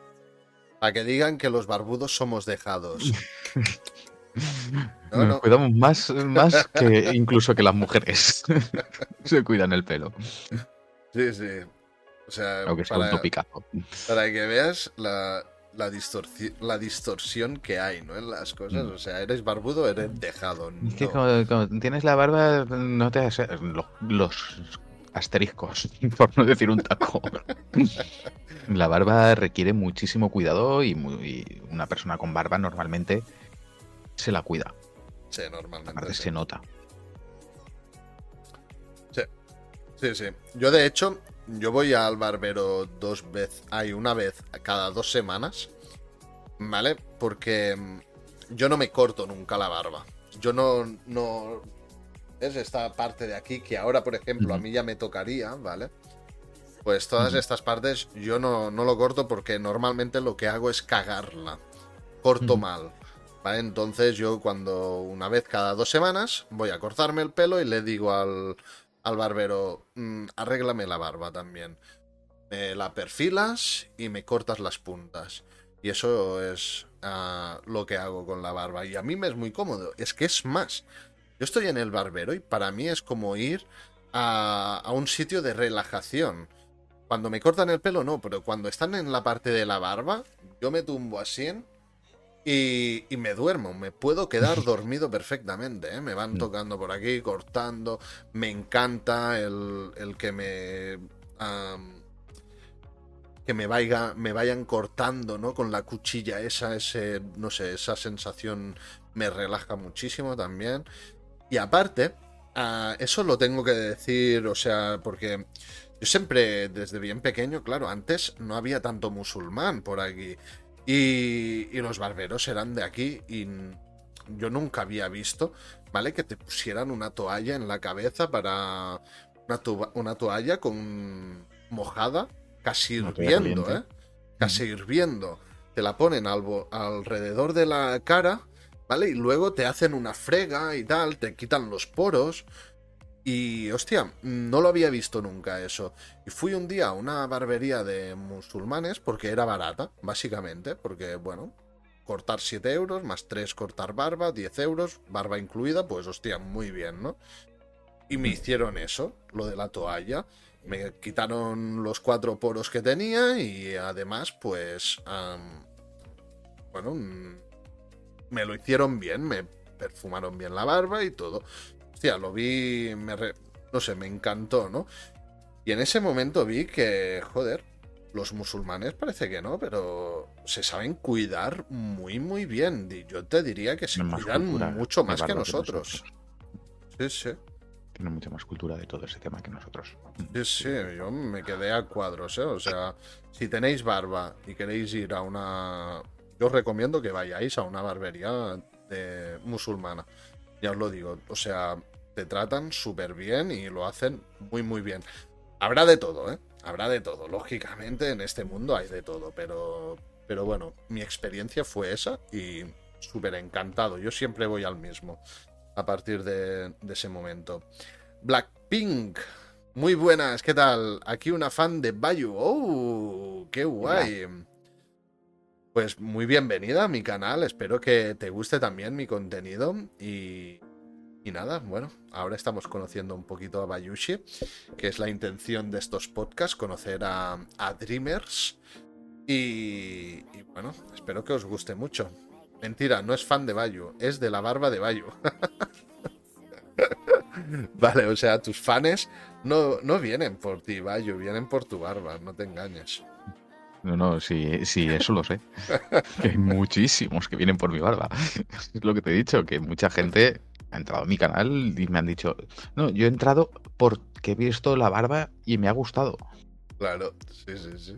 A que digan que los barbudos somos dejados. No, Nos no. cuidamos más, más que incluso que las mujeres. se cuidan el pelo. Sí, sí. O sea, Aunque sea para, un topicazo. para que veas la, la, distorsi- la distorsión que hay, ¿no? En las cosas. Mm. O sea, eres barbudo, eres dejado. Es que no. como, como tienes la barba, no te los asteriscos, por no decir un taco. La barba requiere muchísimo cuidado y, una persona con barba normalmente se la cuida. Sí, normalmente. Aparte sí. se nota. Sí, sí. Yo de hecho, yo voy al barbero dos veces, hay una vez cada dos semanas, ¿vale? Porque mm, yo no me corto nunca la barba. Yo no, no, es esta parte de aquí que ahora, por ejemplo, a mí ya me tocaría, ¿vale? Pues todas estas partes yo no, no lo corto porque normalmente lo que hago es cagarla. Corto mal. ¿Vale? Entonces yo cuando una vez cada dos semanas voy a cortarme el pelo y le digo al, al barbero, "Mm, arréglame la barba también. La perfilas y me cortas las puntas. Y eso es ah, lo que hago con la barba. Y a mí me es muy cómodo. Es que es más. Yo estoy en el barbero y para mí es como ir a, a un sitio de relajación. Cuando me cortan el pelo, no, pero cuando están en la parte de la barba, yo me tumbo así y, y me duermo. Me puedo quedar dormido perfectamente. ¿eh? Me van Mm. tocando por aquí, cortando. Me encanta el, el que me. que me, vaya, me vayan cortando, ¿no? Con la cuchilla esa, ese, no sé, esa sensación me relaja muchísimo también. Y aparte, ah, eso lo tengo que decir, o sea, porque yo siempre, desde bien pequeño, claro, antes no había tanto musulmán por aquí. Y, y los barberos eran de aquí y yo nunca había visto, ¿vale? Que te pusieran una toalla en la cabeza para... Una, tuba- una toalla con mojada, casi hirviendo, ¿eh? Casi hirviendo. Te la ponen al alrededor de la cara, ¿vale? Y luego te hacen una frega y tal, te quitan los poros. Y, hostia, no lo había visto nunca eso. Y fui un día a una barbería de musulmanes porque era barata, básicamente, porque, bueno, cortar 7 euros, más 3 cortar barba, 10 euros, barba incluida, pues, hostia, muy bien, ¿no? Y me hicieron eso, lo de la toalla. Me quitaron los cuatro poros que tenía y además, pues, am, bueno, mm, me lo hicieron bien, me perfumaron bien la barba y todo. Hostia, lo vi, me re- no sé, me encantó, ¿no? Y en ese momento vi que, joder, los musulmanes parece que no, pero se saben cuidar muy, muy bien. Y yo te diría que se Tienen más cuidan cultura mucho más que nosotros. Sí, sí. Tienen mucha más cultura de todo ese tema que nosotros. Sí, sí, yo me quedé a cuadros, ¿eh? O sea, si tenéis barba y queréis ir a una... Yo os recomiendo que vayáis a una barbería de musulmana. Ya os lo digo, o sea, te tratan súper bien y lo hacen muy, muy bien. Habrá de todo, ¿eh? Habrá de todo. Lógicamente, en este mundo hay de todo, pero... Pero bueno, mi experiencia fue esa y súper encantado. Yo siempre voy al mismo a partir de, de ese momento. Blackpink. Muy buenas, ¿qué tal? Aquí una fan de Bayu. ¡Oh! ¡Qué guay! Pues muy bienvenida a mi canal. Espero que te guste también mi contenido. Y, y nada, bueno, ahora estamos conociendo un poquito a Bayushi, que es la intención de estos podcasts, conocer a, a Dreamers. Y, bueno, espero que os guste mucho. Mentira, no es fan de Bayu, es de la barba de Bayu. vale, o sea, tus fans no, no vienen por ti, Bayu, vienen por tu barba, no te engañes. No, no, sí, sí, eso lo sé. Que hay muchísimos que vienen por mi barba. Es lo que te he dicho, que mucha gente ha entrado a mi canal y me han dicho, no, yo he entrado porque he visto la barba y me ha gustado. Claro, sí, sí, sí.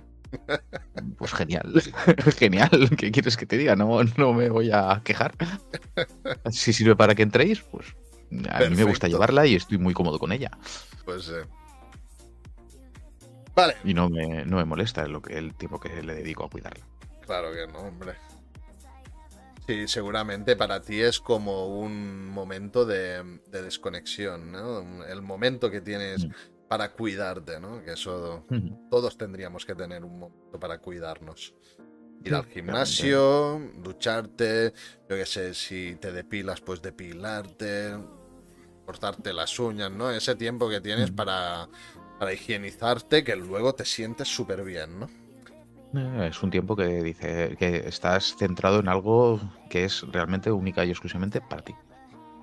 Pues genial, genial. ¿Qué quieres que te diga? No, no me voy a quejar. Si sirve para que entréis, pues A mí me gusta llevarla y estoy muy cómodo con ella. Pues eh. Vale. Y no me, no me molesta lo que, el tiempo que le dedico a cuidarla. Claro que no, hombre. Sí, seguramente para ti es como un momento de, desconexión, ¿no? El momento que tienes mm. para cuidarte, ¿no? Que eso todos tendríamos que tener un momento para cuidarnos. Ir al gimnasio, ducharte, yo qué sé, si te depilas, pues depilarte, cortarte las uñas, ¿no? Ese tiempo que tienes para, para higienizarte que luego te sientes súper bien, ¿no? Eh, es un tiempo que dice que estás centrado en algo que es realmente única y exclusivamente para ti.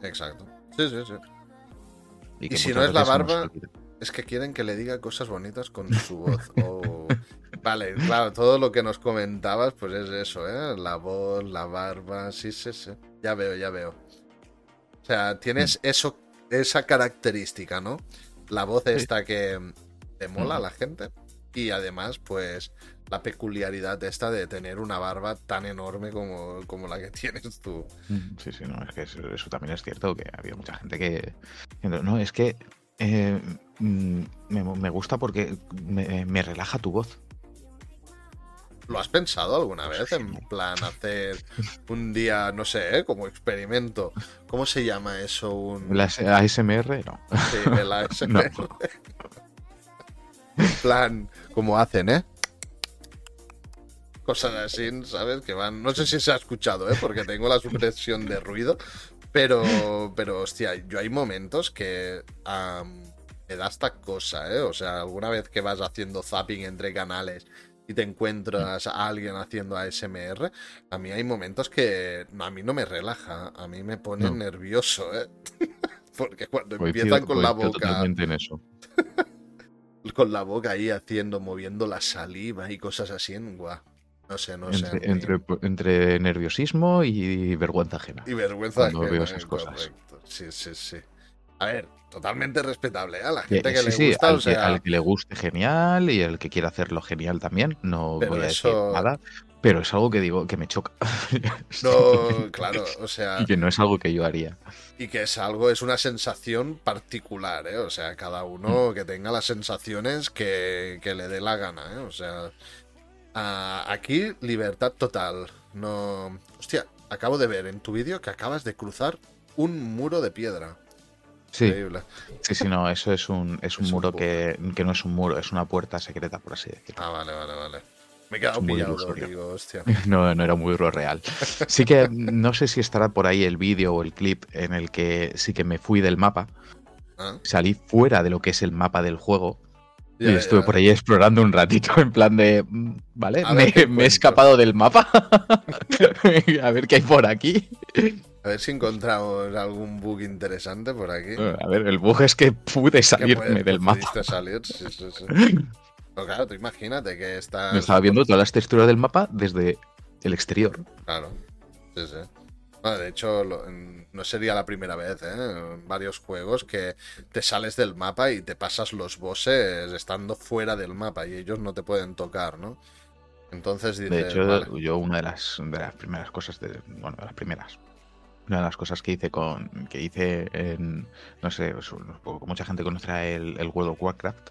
Exacto. Sí, sí, sí. Y, si no es la barba, es que quieren que le diga cosas bonitas con su voz. Vale, claro, todo lo que nos comentabas, pues es eso, ¿eh? La voz, la barba, sí, sí, sí. Ya veo, ya veo. O sea, tienes mm. eso, esa característica, ¿no? La voz esta que te mola a la gente. Y además, pues, la peculiaridad esta de tener una barba tan enorme como, como la que tienes tú. Mm, sí, sí, no, es que eso, también es cierto, que había mucha gente que... No, es que eh, mm, me, gusta porque me, relaja tu voz. ¿Lo has pensado alguna vez en plan hacer un día, no sé, ¿eh? como experimento? ¿Cómo se llama eso? Un... ASMR? No. Sí, el ASMR. en plan, como hacen, ¿eh? cosas así, ¿sabes? Que van. No sé si se ha escuchado, ¿eh? Porque tengo la supresión de ruido. Pero, pero, hostia, yo hay momentos que me da esta cosa, ¿eh? O sea, alguna vez que vas haciendo zapping entre canales y te encuentras a alguien haciendo ASMR, a mí hay momentos que a mí no me relaja, a mí me pone nervioso, ¿eh? Porque cuando empiezan con la boca. En eso. con la boca ahí haciendo, moviendo la saliva y cosas así, en guau. No sé, no sé. Entre, nerviosismo y vergüenza ajena. Y vergüenza ajena. veo esas cosas. Sí, sí, sí. A ver, totalmente respetable. ¿eh? A la gente que, le gusta. Al, que, al, que, le guste, genial. Y el que quiera hacerlo genial también. No voy a decir nada. Pero es algo que digo que me choca. No, claro, o sea. Y que no es algo que yo haría. Y que es algo, es una sensación particular, ¿eh? O sea, cada uno mm. que tenga las sensaciones que, que le dé la gana, ¿eh? O sea, aquí, libertad total. No. Hostia, acabo de ver en tu vídeo que acabas de cruzar un muro de piedra. Sí. Increíble. Sí, sí, no, eso es un, es un muro que, que, no es un muro, es una puerta secreta, por así decirlo. Ah, vale, vale, vale. Me he quedado pillado, digo, hostia. No, no era muy real. Sí que no sé si estará por ahí el vídeo o el clip en el que sí que me fui del mapa. ¿Ah? Salí fuera de lo que es el mapa del juego y estuve por ahí explorando un ratito, en plan de. Mm, vale, me, he escapado del mapa. a ver qué hay por aquí. A ver si encontramos algún bug interesante por aquí. A ver, el bug es que pude salirme del mapa. salir? Sí, sí, sí. claro, tú imagínate que está. Me estaba viendo todas las texturas del mapa desde el exterior. Claro. Sí, sí de hecho, no sería la primera vez, ¿eh? En varios juegos que te sales del mapa y te pasas los bosses estando fuera del mapa y ellos no te pueden tocar, ¿no? Entonces De hecho, yo una de las, de las primeras cosas, de, bueno, de las primeras, una de las cosas que hice con que hice en, no sé, pues, mucha gente conocerá el, World of Warcraft.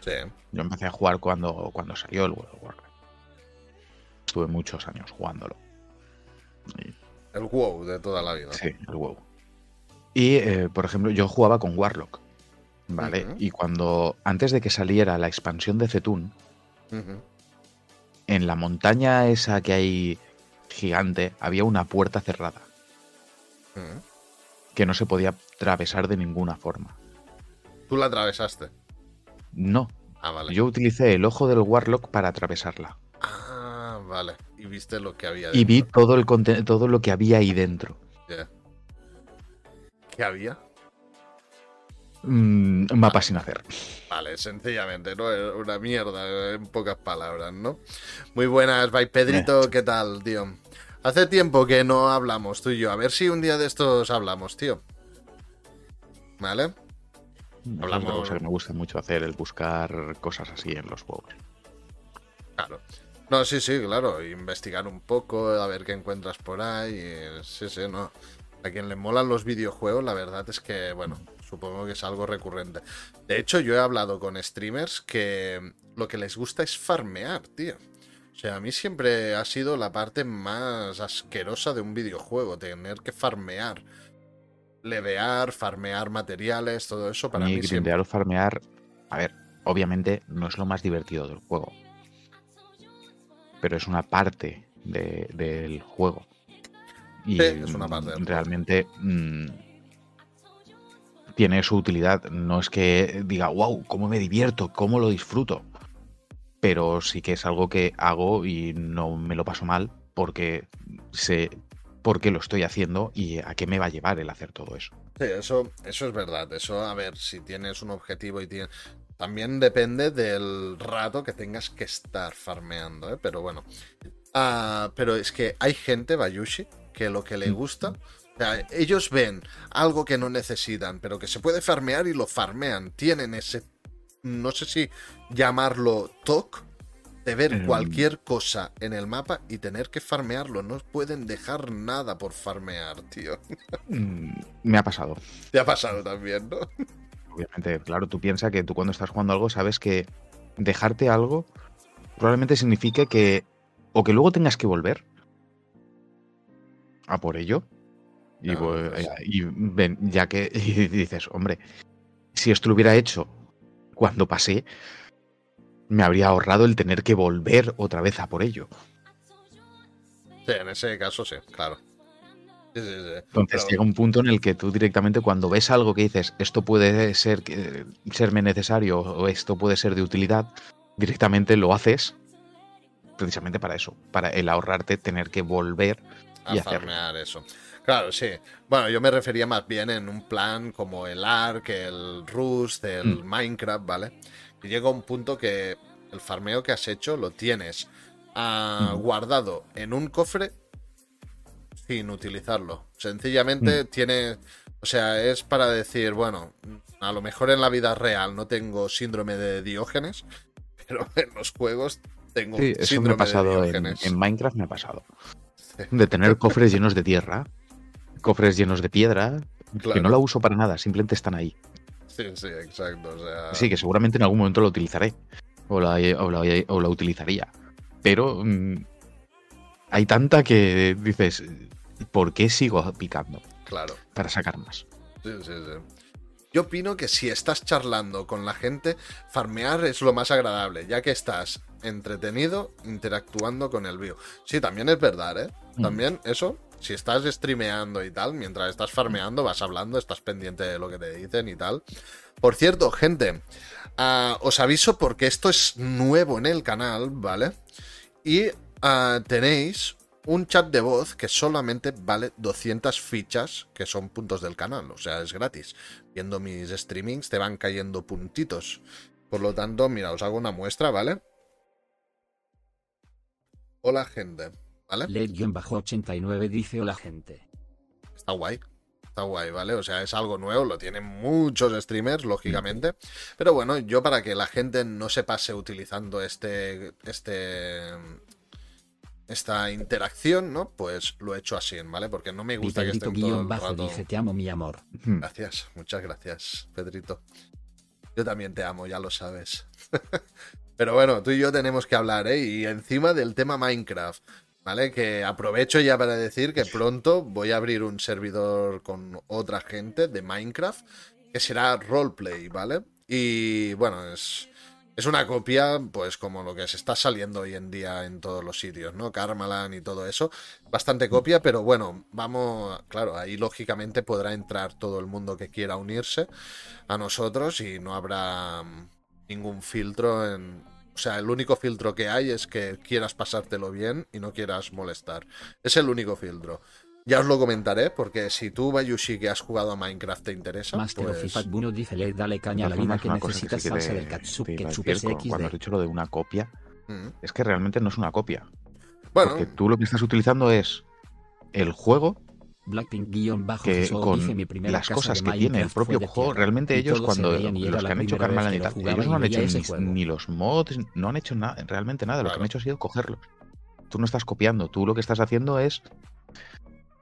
Sí. Yo empecé a jugar cuando, cuando salió el World of Warcraft. Estuve muchos años jugándolo. El WoW de toda la vida. Sí, el WoW. Y, eh, por ejemplo, yo jugaba con Warlock. ¿Vale? Y cuando, antes de que saliera la expansión de Zetun, en la montaña esa que hay gigante, había una puerta cerrada. Que no se podía atravesar de ninguna forma. ¿Tú la atravesaste? No. Ah, vale. Yo utilicé el ojo del Warlock para atravesarla. Ah, vale. Y viste lo que había dentro. Y vi todo, el todo lo que había ahí dentro. ¿Qué había? mm, mapa sin hacer. Vale, sencillamente, ¿no? Una mierda, en pocas palabras, ¿no? Muy buenas, Bye Pedrito, ¿qué tal, tío? Hace tiempo que no hablamos tú y yo. A ver si un día de estos hablamos, tío. ¿Vale? Hablamos. una cosa que me gusta mucho hacer, el buscar cosas así en los juegos. Claro. No, sí, sí, claro. Investigar un poco, a ver qué encuentras por ahí. Sí, sí, no. A quien le molan los videojuegos, la verdad es que, bueno, supongo que es algo recurrente. De hecho, yo he hablado con streamers que lo que les gusta es farmear, tío. O sea, a mí siempre ha sido la parte más asquerosa de un videojuego, tener que farmear. Levear, farmear materiales, todo eso para mí. Grindear o farmear, a ver, obviamente no es lo más divertido del juego. Pero es una parte del juego. Y es una parte realmente mm, tiene su utilidad. No es que diga, wow, cómo me divierto, cómo lo disfruto pero sí que es algo que hago y no me lo paso mal porque sé por qué lo estoy haciendo y a qué me va a llevar el hacer todo eso. Sí, eso, eso es verdad. Eso, a ver, si tienes un objetivo y tienes... También depende del rato que tengas que estar farmeando, ¿eh? pero bueno. Ah, pero es que hay gente, Bayushi, que lo que le mm. gusta o sea, ellos ven algo que no necesitan, pero que se puede farmear y lo farmean. Tienen ese no sé si llamarlo TOC, de ver em. cualquier cosa en el mapa y tener que farmearlo. No pueden dejar nada por farmear, tío. Mm, me ha pasado. Te ha pasado también, ¿no? Obviamente, claro, tú piensas que tú cuando estás jugando algo sabes que dejarte algo probablemente signifique que o que luego tengas que volver a por ello. Y, pues, ven, ya que dices, hombre, si esto lo hubiera hecho cuando pasé, me habría ahorrado el tener que volver otra vez a por ello. Sí, en ese caso sí, claro. Entonces llega un punto en el que tú directamente cuando ves algo que dices, esto puede ser serme necesario o esto puede ser de utilidad, directamente lo haces precisamente para eso, para el ahorrarte tener que volver a farmear eso. Claro, sí. Bueno, yo me refería más bien en un plan como el Ark, el Rust, el mm. Minecraft, ¿vale? Y llega un punto que el farmeo que has hecho lo tienes ah, mm. guardado en un cofre sin utilizarlo. Sencillamente mm. tiene. O sea, es para decir, bueno, a lo mejor en la vida real no tengo síndrome de Diógenes, pero en los juegos tengo sí, eso me ha pasado En, Minecraft me ha pasado. De tener cofres llenos de tierra cofres llenos de piedra que no la uso para nada, simplemente están ahí. Sí, sí, exacto. Sí, que seguramente en algún momento lo utilizaré o la, o la, utilizaría. Pero mm, hay tanta que dices, ¿por qué sigo picando? Claro. Para sacar más. Sí, sí, sí. Yo opino que si estás charlando con la gente, farmear es lo más agradable, ya que estás entretenido interactuando con el bio. Sí, también es verdad, ¿eh? Mm. También eso si estás streameando y tal, mientras estás farmeando, vas hablando, estás pendiente de lo que te dicen y tal. Por cierto, gente, ah, os aviso porque esto es nuevo en el canal, ¿vale? Y ah, tenéis un chat de voz que solamente vale 200 fichas, que son puntos del canal, o sea, es gratis. Viendo mis streamings te van cayendo puntitos. Por lo tanto, mira, os hago una muestra, ¿vale? Hola, gente. ¿Vale? LED-89 dice hola gente. Está guay. Está guay, ¿vale? O sea, es algo nuevo, lo tienen muchos streamers, lógicamente. Pero bueno, yo para que la gente no se pase utilizando este. este. esta interacción, ¿no? Pues lo he hecho así, ¿vale? Porque no me gusta que estén todo el bajo dice te amo, mi amor. Gracias, muchas gracias, Pedrito. Yo también te amo, ya lo sabes. Pero bueno, tú y yo tenemos que hablar, ¿eh? Y encima del tema Minecraft. ¿Vale? Que aprovecho ya para decir que pronto voy a abrir un servidor con otra gente de Minecraft que será roleplay, ¿vale? Y bueno, es, es una copia, pues como lo que se está saliendo hoy en día en todos los sitios, ¿no? Karmalan y todo eso. Bastante copia, pero bueno, vamos, claro, ahí lógicamente podrá entrar todo el mundo que quiera unirse a nosotros y no habrá ningún filtro en, o sea, el único filtro que hay es que quieras pasártelo bien y no quieras molestar. Es el único filtro. Ya os lo comentaré, porque si tú, Bayushi, que has jugado a Minecraft, te interesa. Master pues... Buno dice: Le dale caña a la vida que necesitas que salsa del catsup, ketchup SXD. Cuando has dicho lo de una copia, mm. es que realmente no es una copia. Bueno. Porque tú lo que estás utilizando es el juego que con mi las cosas que tiene el propio juego, realmente ellos cuando los que han hecho Karma ellos no han hecho ni, los mods, no han hecho nada, realmente nada, lo que han hecho ha sido cogerlos. Tú no estás copiando, tú lo que estás haciendo es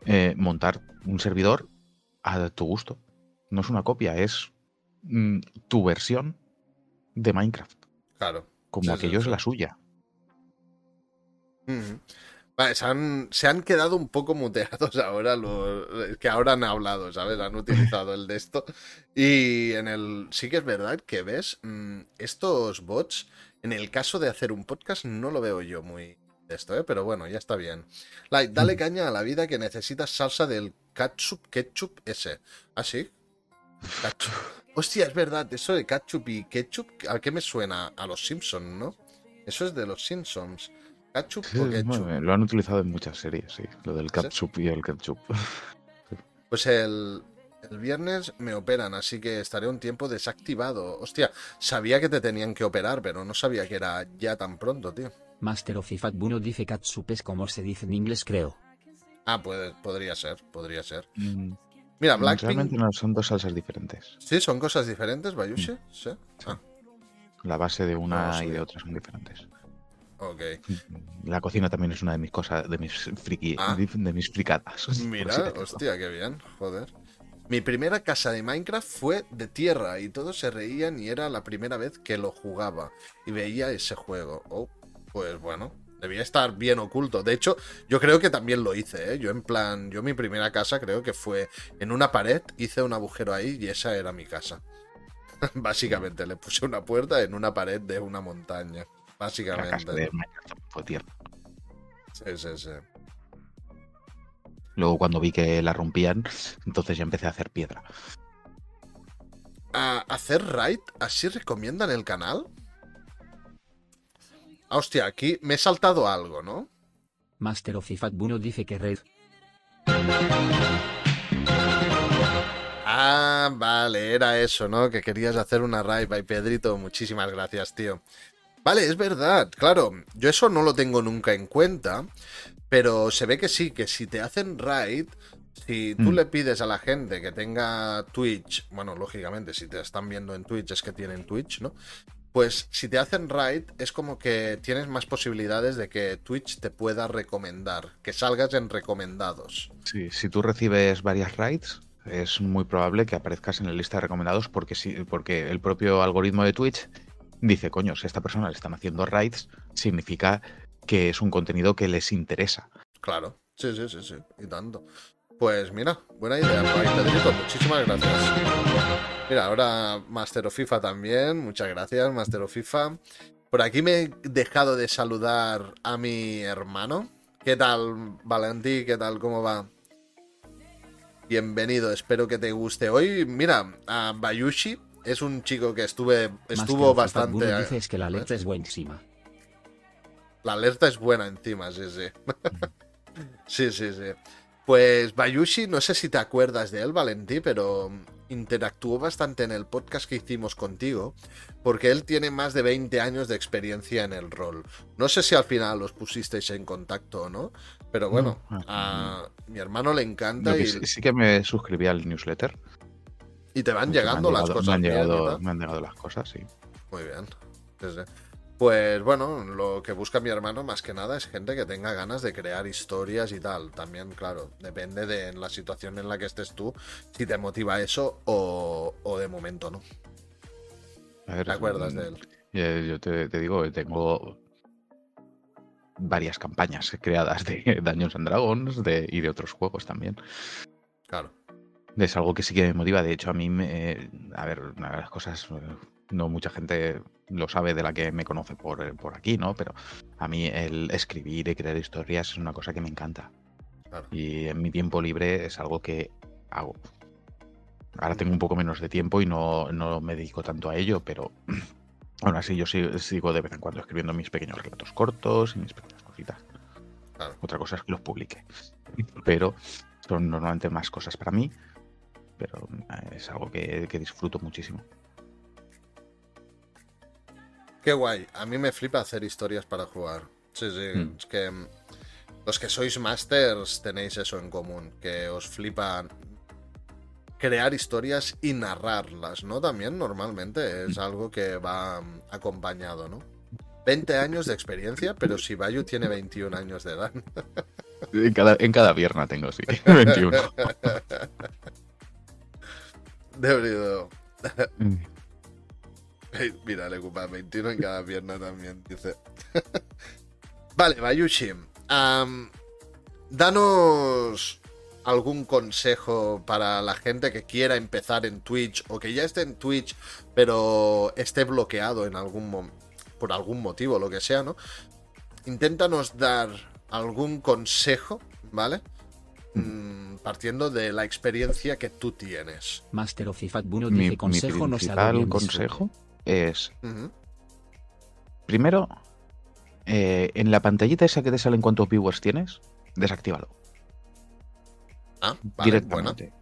eh, montar un servidor a tu gusto. No es una copia, es mm, tu versión de Minecraft. Claro. Como aquello es la suya. Vale, se han, se han, quedado un poco muteados ahora, los que ahora han hablado, ¿sabes? Han utilizado el de esto. Y en el. Sí que es verdad que ves, mm, estos bots, en el caso de hacer un podcast, no lo veo yo muy de esto, ¿eh? Pero bueno, ya está bien. Like, dale caña a la vida que necesitas salsa del ketchup, ketchup ese. ¿Ah, sí? Ketchup. Hostia, es verdad, eso de ketchup y ketchup, ¿a qué me suena? A los Simpsons, ¿no? Eso es de los Simpsons. ¿Ketchup o ketchup? lo han utilizado en muchas series, sí. Lo del ketchup y el ketchup. Pues el, el viernes me operan, así que estaré un tiempo desactivado. Hostia, sabía que te tenían que operar, pero no sabía que era ya tan pronto, tío. Master of Ifat Buno dice catsup es como se dice en inglés, creo. Ah, pues podría ser, podría ser. Mm. Mira, Blackpink. Realmente no, son dos salsas diferentes. Sí, son cosas diferentes, Bayushi. Mm. Sí. Ah. La base de una y de otra son diferentes. Ok. La cocina también es una de mis cosas, de mis friki, ah. de mis fricadas. Mira, hostia, qué bien, joder. Mi primera casa de Minecraft fue de tierra y todos se reían y era la primera vez que lo jugaba y veía ese juego. Oh, pues bueno, debía estar bien oculto. De hecho, yo creo que también lo hice, ¿eh? Yo en plan, yo mi primera casa creo que fue en una pared, hice un agujero ahí y esa era mi casa. Básicamente, le puse una puerta en una pared de una montaña. Básicamente. fue tierra. Sí, sí, sí. Luego cuando vi que la rompían, entonces ya empecé a hacer piedra. ¿A hacer raid? ¿Así recomiendan el canal? Ah, hostia, aquí me he saltado algo, ¿no? Master of Ifat Buno dice que red. Ah, vale, era eso, ¿no? Que querías hacer una raid, by Pedrito. Muchísimas gracias, tío. Vale, es verdad, claro. Yo eso no lo tengo nunca en cuenta. Pero se ve que sí, que si te hacen raid, si tú mm. le pides a la gente que tenga Twitch, bueno, lógicamente, si te están viendo en Twitch es que tienen Twitch, ¿no? pues si te hacen raid es como que tienes más posibilidades de que Twitch te pueda recomendar, que salgas en recomendados. Sí, si tú recibes varias raids, es muy probable que aparezcas en la lista de recomendados porque, porque el propio algoritmo de Twitch dice, coño, si a esta persona le están haciendo raids, significa que es un contenido que les interesa. Claro, sí, sí, sí, sí, y tanto. Pues mira, buena idea, muchísimas gracias. Mira, ahora Master FIFA también, muchas gracias, Master FIFA. Por aquí me he dejado de saludar a mi hermano. ¿Qué tal, Valentí? ¿Qué tal? ¿Cómo va? Bienvenido, espero que te guste. Hoy, mira, a Bayushi es un chico que estuve, estuvo bastante. Dices que la alerta es buenísima. La alerta es buena encima, sí, sí. sí, sí, sí. Pues Bayushi, no sé si te acuerdas de él, Valentí, pero interactuó bastante en el podcast que hicimos contigo, porque él tiene más de 20 años de experiencia en el rol. No sé si al final los pusisteis en contacto o no, pero bueno, a mi hermano le encanta. y... Sí que me suscribí al newsletter. Y te van llegando las cosas. Me han, llegado, me han llegado las cosas, sí. Muy bien. Pues bueno, lo que busca mi hermano más que nada es gente que tenga ganas de crear historias y tal. También, claro, depende de la situación en la que estés tú, si te motiva eso o, de momento no. ¿Te acuerdas de él? Eh, yo te, digo, tengo varias campañas creadas de Dungeons and Dragons y de otros juegos también. Claro. Es algo que sí que me motiva. De hecho, a mí, me, a ver, una de las cosas no mucha gente lo sabe de la que me conoce por, eh, por aquí, ¿no? Pero a mí el escribir y crear historias es una cosa que me encanta. Y en mi tiempo libre es algo que hago. Ahora tengo un poco menos de tiempo y no, me dedico tanto a ello, pero aún así yo sigo de vez en cuando escribiendo mis pequeños relatos cortos y mis pequeñas cositas. Otra cosa es que los publique. Pero son normalmente más cosas para mí, pero eh, es algo que disfruto muchísimo. Qué guay. A mí me flipa hacer historias para jugar. Sí, sí. Hmm. Es que mm, los que sois masters tenéis eso en común. Que os flipa crear historias y narrarlas, ¿no? También normalmente es algo que va mm, acompañado, ¿no? 20 años de experiencia, pero si Bayu tiene 21 años de edad. En cada, en cada pierna tengo, sí. 21. De verdad. Mira, le ocupa 21 en cada pierna también, dice. vale, Bayushi. danos algún consejo para la gente que quiera empezar en Twitch o que ya esté en Twitch pero esté bloqueado en algún por algún motivo, lo que sea, ¿no? Inténtanos dar algún consejo, ¿vale? Mm, partiendo de la experiencia que tú tienes. Master of Ifat Buno dice consejo mi principal consejo es primero eh, en la pantallita esa que te sale en cuántos viewers tienes, desactívalo. Ah, directamente.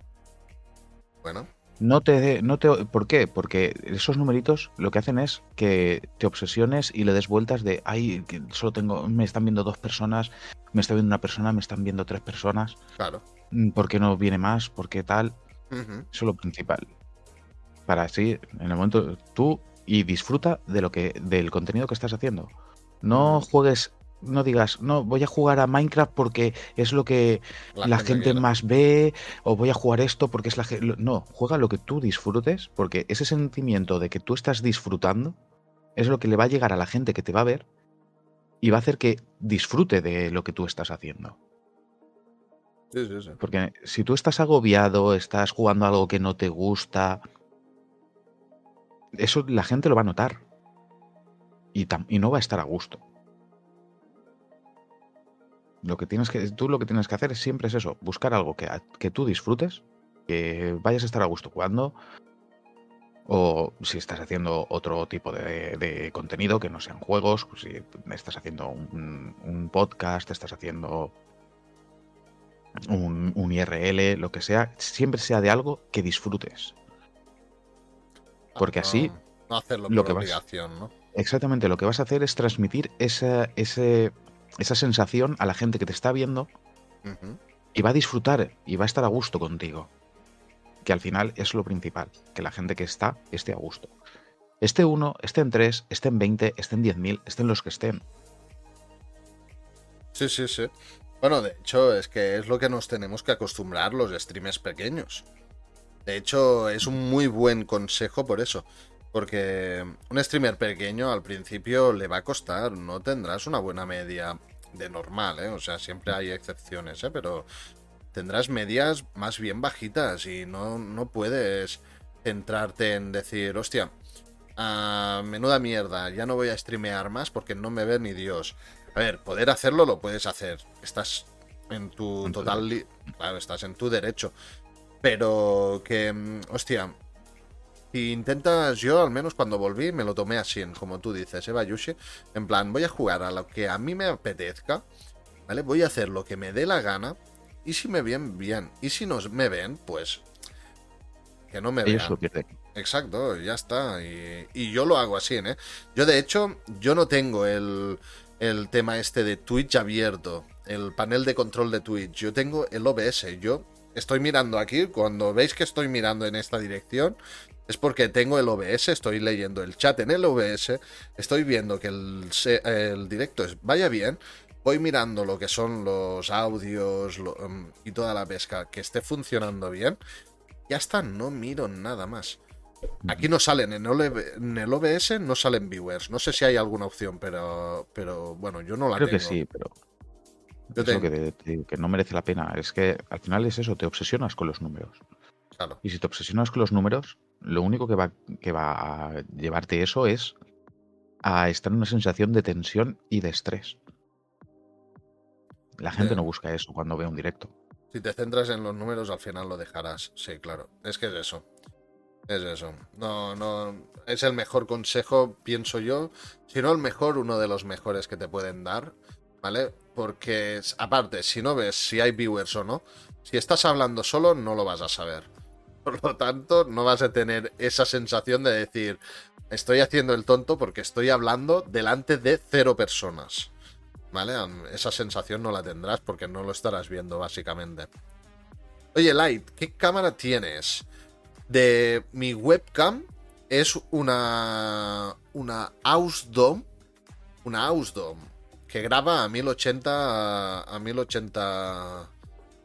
Bueno. No te, no te, ¿Por qué? Porque esos numeritos lo que hacen es que te obsesiones y le des vueltas de, ay, que solo tengo, me están viendo dos personas, me está viendo una persona, me están viendo tres personas. Claro. Mm, ¿Por qué no viene más? ¿Por qué tal? Eso es lo principal. Para así, en el momento, tú y disfruta de lo que, del contenido que estás haciendo. No juegues no digas, no, voy a jugar a Minecraft porque es lo que la, gente, más ve, o voy a jugar esto porque es la gente... No, juega lo que tú disfrutes, porque ese sentimiento de que tú estás disfrutando es lo que le va a llegar a la gente que te va a ver y va a hacer que disfrute de lo que tú estás haciendo. Sí, sí, sí. Porque si tú estás agobiado, estás jugando algo que no te gusta, eso la gente lo va a notar. Y, y no va a estar a gusto. Lo que tienes que, tú lo que tienes que hacer siempre es eso, buscar algo que, que tú disfrutes, que vayas a estar a gusto jugando, o si estás haciendo otro tipo de, contenido que no sean juegos, pues si estás haciendo un, podcast, estás haciendo un, un, IRL, lo que sea, siempre sea de algo que disfrutes. Porque así... No hacerlo por lo que obligación, ¿no? Exactamente, lo que vas a hacer es transmitir esa, ese, esa sensación a la gente que te está viendo y va a disfrutar y va a estar a gusto contigo. Que al final es lo principal, que la gente que está esté a gusto. Este uno, esté en tres, esté en 20, esté en 10.000, estén los que estén. Sí, sí, sí. Bueno, de hecho, es que es lo que nos tenemos que acostumbrar los streamers pequeños. De hecho, es un muy buen consejo por eso. Porque un streamer pequeño al principio le va a costar, no tendrás una buena media de normal, ¿eh? O sea, siempre hay excepciones, ¿eh? Pero tendrás medias más bien bajitas y no, no puedes centrarte en decir, hostia, ah, menuda mierda, ya no voy a streamear más porque no me ve ni Dios. A ver, poder hacerlo lo puedes hacer. Estás en tu total... Claro, estás en tu derecho. Pero que, mm, hostia, si intentas, yo al menos cuando volví me lo tomé así, como tú dices, Eva Yushi. En plan, voy a jugar a lo que a mí me apetezca, ¿vale? Voy a hacer lo que me dé la gana. Y si me ven, bien. Y si no me ven, pues. Que no me vean. Exacto, ya está. Y, y, yo lo hago así, ¿eh? Yo, de hecho, yo no tengo el, el tema este de Twitch abierto. El panel de control de Twitch. Yo tengo el OBS. Yo estoy mirando aquí. Cuando veis que estoy mirando en esta dirección, es porque tengo el OBS, estoy leyendo el chat en el OBS, estoy viendo que el, directo vaya bien, voy mirando lo que son los audios em, y toda la pesca, que esté funcionando bien, ya está, no miro nada más. Aquí no salen, en el, OBS no salen viewers. No sé si hay alguna opción, pero, pero bueno, yo no la Creo que sí, pero. Yo que, que, no merece la pena. Es que al final es eso, te obsesionas con los números. Claro. Y si te obsesionas con los números, lo único que va, que va a llevarte eso es a estar en una sensación de tensión y de estrés. La gente no busca eso cuando ve un directo. Si te centras en los números, al final lo dejarás. Sí, claro. Es que es eso. Es eso. No, no. Es el mejor consejo, pienso yo. Si no el mejor, uno de los mejores que te pueden dar. ¿Vale? Porque, aparte, si no ves si hay viewers o no, si estás hablando solo, no lo vas a saber. Por lo tanto, no vas a tener esa sensación de decir, estoy haciendo el tonto porque estoy hablando delante de cero personas. ¿Vale? Esa sensación no la tendrás porque no lo estarás viendo, básicamente. Oye, Light, ¿qué cámara tienes? De mi webcam es una. Una Ausdom. Una Ausdom. que graba a 1080 a 1080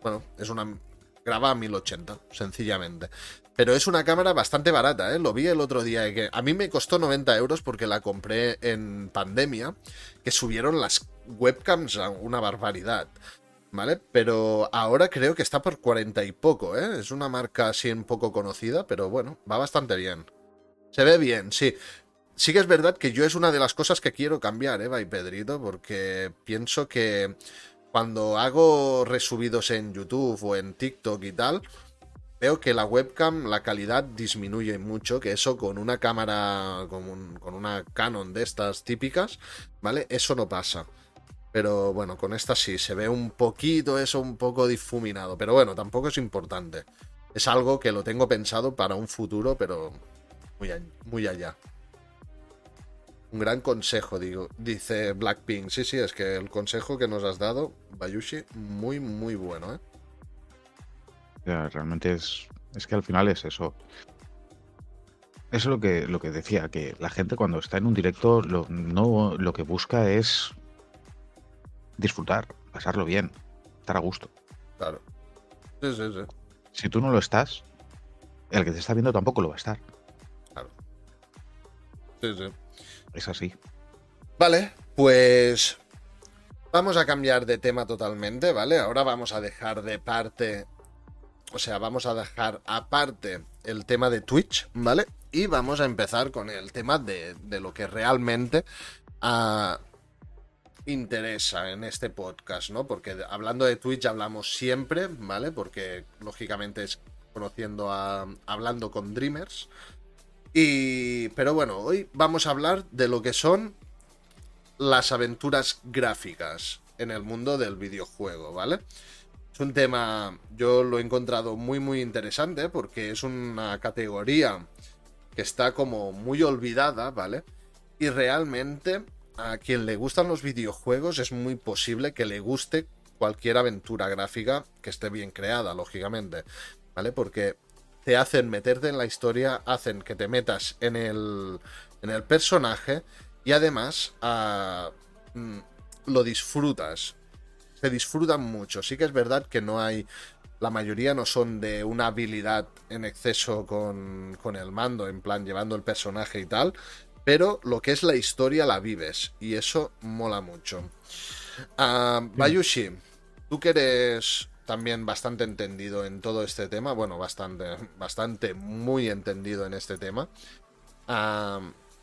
bueno, es una graba a 1080, sencillamente. Pero es una cámara bastante barata, ¿eh? Lo vi el otro día. Que a mí me costó 90 euros porque la compré en pandemia, que subieron las webcams a una barbaridad. ¿Vale? Pero ahora creo que está por 40 y poco, ¿eh? Es una marca así un poco conocida, pero bueno, va bastante bien. Se ve bien, sí. Sí que es verdad que yo es una de las cosas que quiero cambiar, ¿eh, Pedrito? Porque pienso que cuando hago resubidos en YouTube o en TikTok y tal, veo que la webcam, la calidad disminuye mucho, que eso con una cámara, con, con una Canon de estas típicas, ¿vale? Eso no pasa. Pero bueno, con esta sí, se ve un poquito eso, un poco difuminado. Pero bueno, tampoco es importante. Es algo que lo tengo pensado para un futuro, pero muy, muy allá. Un gran consejo, digo, dice Blackpink. Sí, sí, es que el consejo que nos has dado, Bayushi, muy, muy bueno, ¿eh? realmente es, es que al final es eso. Eso es lo que, lo que decía, que la gente cuando está en un directo lo, no, lo que busca es disfrutar, pasarlo bien, estar a gusto. Claro. Sí, sí, sí. Si tú no lo estás, el que te está viendo tampoco lo va a estar. Claro. Sí, sí. Es así. Vale, pues vamos a cambiar de tema totalmente, ¿vale? Ahora vamos a dejar de parte, o sea, vamos a dejar aparte el tema de Twitch, ¿vale? Y vamos a empezar con el tema de, lo que realmente ah, interesa en este podcast, ¿no? Porque hablando de Twitch hablamos siempre, ¿vale? Porque lógicamente es conociendo a, hablando con Dreamers, y, pero bueno, hoy vamos a hablar de lo que son las aventuras gráficas en el mundo del videojuego, ¿vale? Es un tema, yo lo he encontrado muy muy interesante porque es una categoría que está como muy olvidada, ¿vale? Y realmente a quien le gustan los videojuegos es muy posible que le guste cualquier aventura gráfica que esté bien creada, lógicamente, ¿vale? Porque te hacen meterte en la historia, hacen que te metas en el, en el personaje y además ah, mm, lo disfrutas. Se disfrutan mucho. Sí que es verdad que no hay... La mayoría no son de una habilidad en exceso con, con el mando, en plan llevando el personaje y tal, pero lo que es la historia la vives y eso mola mucho. Uh, Bayushi, tú que eres también bastante entendido en todo este tema, bueno, bastante, bastante muy entendido en este tema.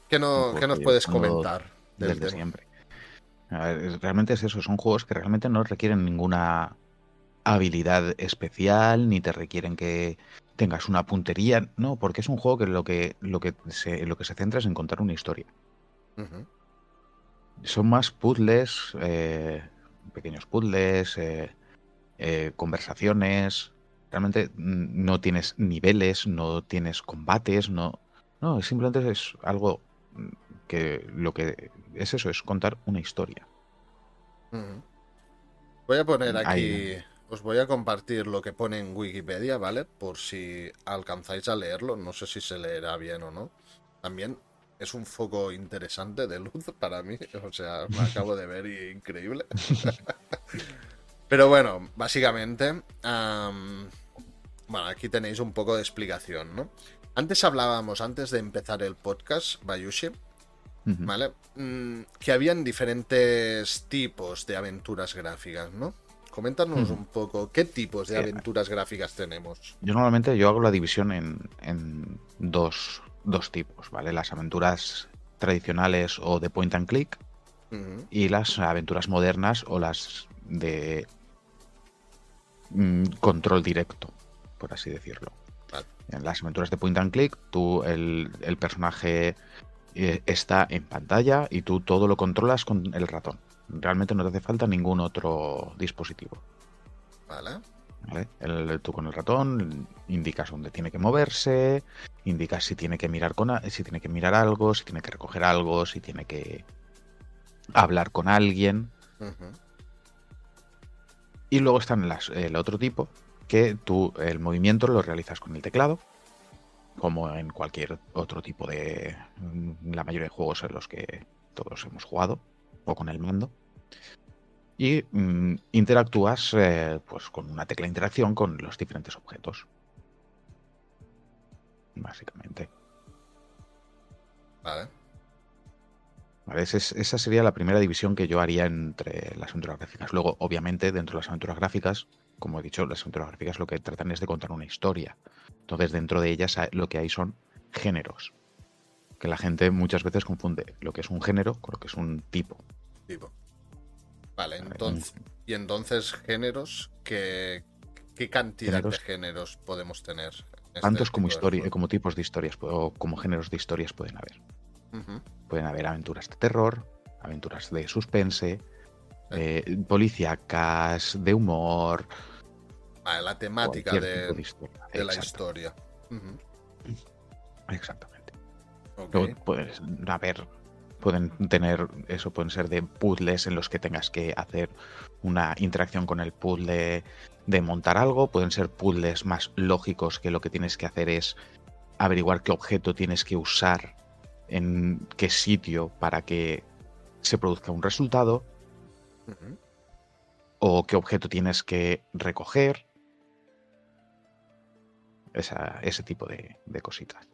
¿qué, no, nos puedes comentar? desde siempre. realmente es eso, son juegos que realmente no requieren ninguna habilidad especial, ni te requieren que tengas una puntería, no, porque es un juego que lo que, lo que, se, lo que se centra es en contar una historia. Son más puzzles, eh, pequeños puzzles, eh, eh, conversaciones. Realmente no tienes niveles, no tienes combates, no. No, simplemente es algo mm, que lo que es eso, es contar una historia. Voy a poner aquí, os voy a compartir lo que pone en Wikipedia, ¿vale? Por si alcanzáis a leerlo, no sé si se leerá bien o no. También es un foco interesante de luz para mí, o sea, me acabo de ver y increíble. Pero bueno, básicamente, bueno, aquí tenéis un poco de explicación, ¿no? Antes hablábamos, antes de empezar el podcast, Bayushi, ¿vale? Mm, que habían diferentes tipos de aventuras gráficas, ¿no? Coméntanos un poco qué tipos de aventuras gráficas tenemos. Yo normalmente yo hago la división en, dos, tipos, ¿vale? Las aventuras tradicionales o de point and click y las aventuras modernas o las de Mm, control directo, por así decirlo. En las aventuras de point and click, tú, el, personaje eh, está en pantalla y tú todo lo controlas con el ratón. Realmente no te hace falta ningún otro dispositivo. Vale. tú con el ratón indicas dónde tiene que moverse, indicas si tiene que mirar con si tiene que mirar algo, si tiene que recoger algo, si tiene que hablar con alguien. Y luego están el otro tipo, que tú el movimiento lo realizas con el teclado, como en cualquier otro tipo de... Mm, la mayoría de juegos en los que todos hemos jugado, o con el mando. Y mm, interactúas eh, pues con una tecla de interacción con los diferentes objetos. Básicamente. Vale. Esa sería la primera división que yo haría entre las aventuras gráficas. Luego, obviamente, dentro de las aventuras gráficas, como he dicho, las aventuras gráficas lo que tratan es de contar una historia. Entonces, dentro de ellas lo que hay son géneros. Que la gente muchas veces confunde lo que es un género con lo que es un tipo. Tipo. Vale, entonces. Y entonces, géneros, ¿qué, qué cantidad de géneros podemos tener? Tantos como, historia, como tipos de historias o como géneros de historias pueden haber. Pueden haber aventuras de terror, aventuras de suspense, eh, policíacas, de humor. la temática de, la historia. Exactamente. pueden haber, pueden tener, eso pueden ser de puzzles en los que tengas que hacer una interacción con el puzzle de montar algo, pueden ser puzzles más lógicos que lo que tienes que hacer es averiguar qué objeto tienes que usar en qué sitio para que se produzca un resultado, o qué objeto tienes que recoger, ese tipo de, cositas.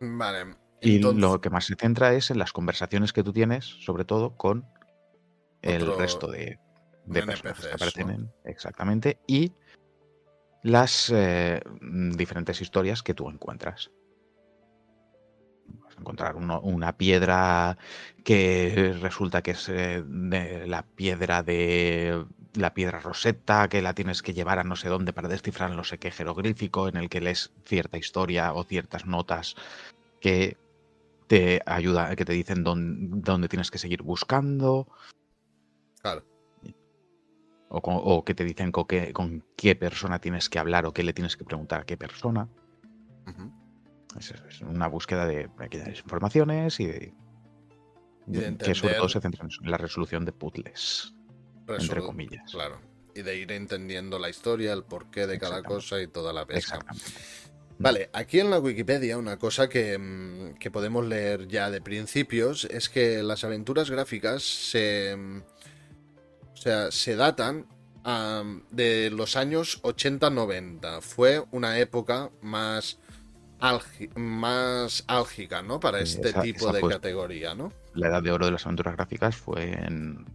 Vale. Y lo que más se centra es en las conversaciones que tú tienes, sobre todo con el resto de, de personas que aparecen exactamente y las eh, diferentes historias que tú encuentras. Encontrar una piedra que resulta que es eh, de la piedra de la piedra roseta, que la tienes que llevar a no sé dónde para descifrar no sé qué jeroglífico, en el que lees cierta historia o ciertas notas que te ayuda, que te dicen dónde, tienes que seguir buscando. Claro o, que te dicen con qué, persona tienes que hablar o qué le tienes que preguntar a qué persona. Es, una búsqueda de pequeñas informaciones y, de, que sobre todo se centra en la resolución de puzzles, entre comillas. Claro. Y de ir entendiendo la historia, el porqué de cada cosa y toda la pesca. Vale, aquí en la Wikipedia una cosa que, mm, que, podemos leer ya de principios es que las aventuras gráficas se, o sea, se datan de los años 80-90. Fue una época más, más álgica, ¿no? Para este tipo de categoría, ¿no? La edad de oro de las aventuras gráficas fue en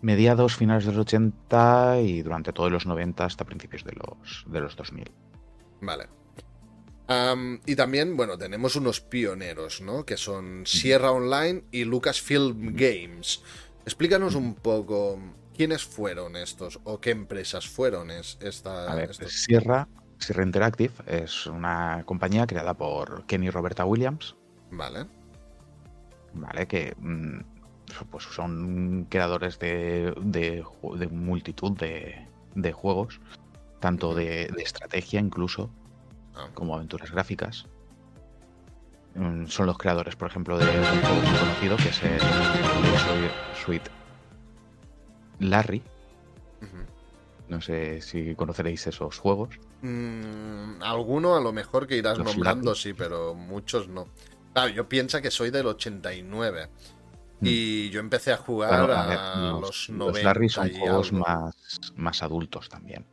mediados, finales de los 80 y durante todos los 90 hasta principios de los, de los 2000. Vale. y también, bueno, tenemos unos pioneros, ¿no? Que son Sierra Online y Lucasfilm Games. Explícanos un poco ¿Quiénes fueron estos o qué empresas fueron esta? A ver, Sierra, Sierra Interactive es una compañía creada por Kenny y Roberta Williams. Vale. Vale, que mm, pues son creadores de, de, multitud de, juegos, tanto de, estrategia incluso, ah. como aventuras gráficas. Mm, son los creadores, por ejemplo, de un juego muy conocido que es el Suite Larry. No sé si conoceréis esos juegos. Mm, alguno a lo mejor que irás nombrando, sí, pero muchos no. Claro, yo pienso que soy del 89. Mm. Y yo empecé a jugar a, los, 90. Los Larry son juegos más, más adultos también.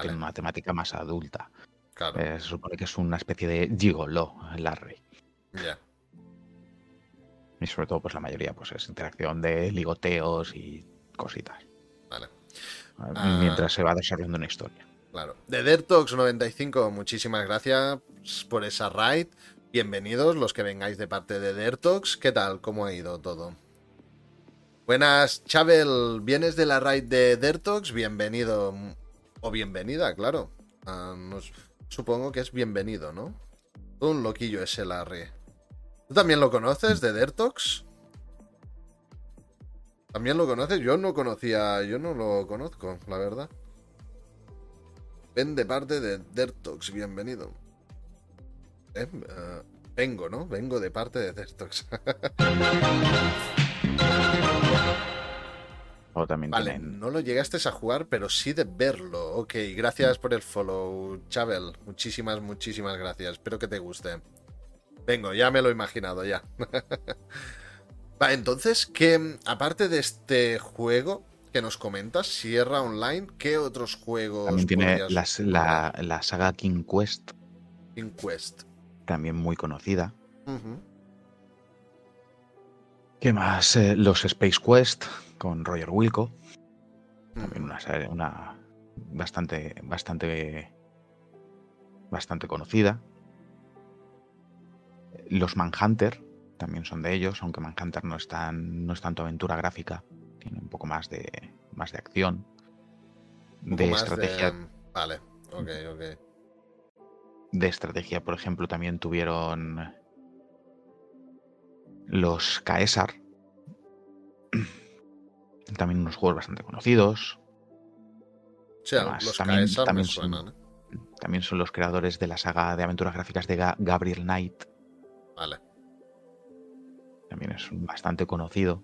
Tienen una temática más adulta. Eh, se supone que es una especie de gigolo, Larry. Ya. Y sobre todo, pues la mayoría pues es interacción de ligoteos y cositas. Vale. Ah, mientras se va desarrollando una historia. Claro. De Dertox95, muchísimas gracias por esa raid. Bienvenidos los que vengáis de parte de Dertox. ¿Qué tal? ¿Cómo ha ido todo? Buenas, Chavel. ¿Vienes de la raid de Dertox? Bienvenido. O bienvenida, claro. Ah, supongo que es bienvenido, ¿no? Un loquillo ese Larry. ¿Tú también lo conoces de Dertox? ¿También lo conoces? Yo no conocía, yo no lo conozco, la verdad. Ven de parte de Dertox, bienvenido. Eh, eh, vengo, ¿no? Vengo de parte de Dertox. también vale, no lo llegaste a jugar, pero sí de verlo. Ok, gracias por el follow, Chavel. Muchísimas, muchísimas gracias. Espero que te guste. Vengo, ya me lo he imaginado, ya. Va, entonces, que aparte de este juego que nos comentas, Sierra Online, ¿qué otros juegos? También tiene la, saga King Quest. King Quest. También muy conocida. ¿Qué más? Eh, los Space Quest con Roger Wilco. También una, una bastante, bastante, bastante conocida. Los Manhunter también son de ellos, aunque Manhunter no es, no es tanto aventura gráfica, tiene un poco más de, más de acción, de estrategia. Vale, ok, ok. De estrategia, por ejemplo, también tuvieron los Caesar. También unos juegos bastante conocidos. Sí, los también, también, son, ¿eh? también son los creadores de la saga de aventuras gráficas de Gabriel Knight. Vale. También es bastante conocido.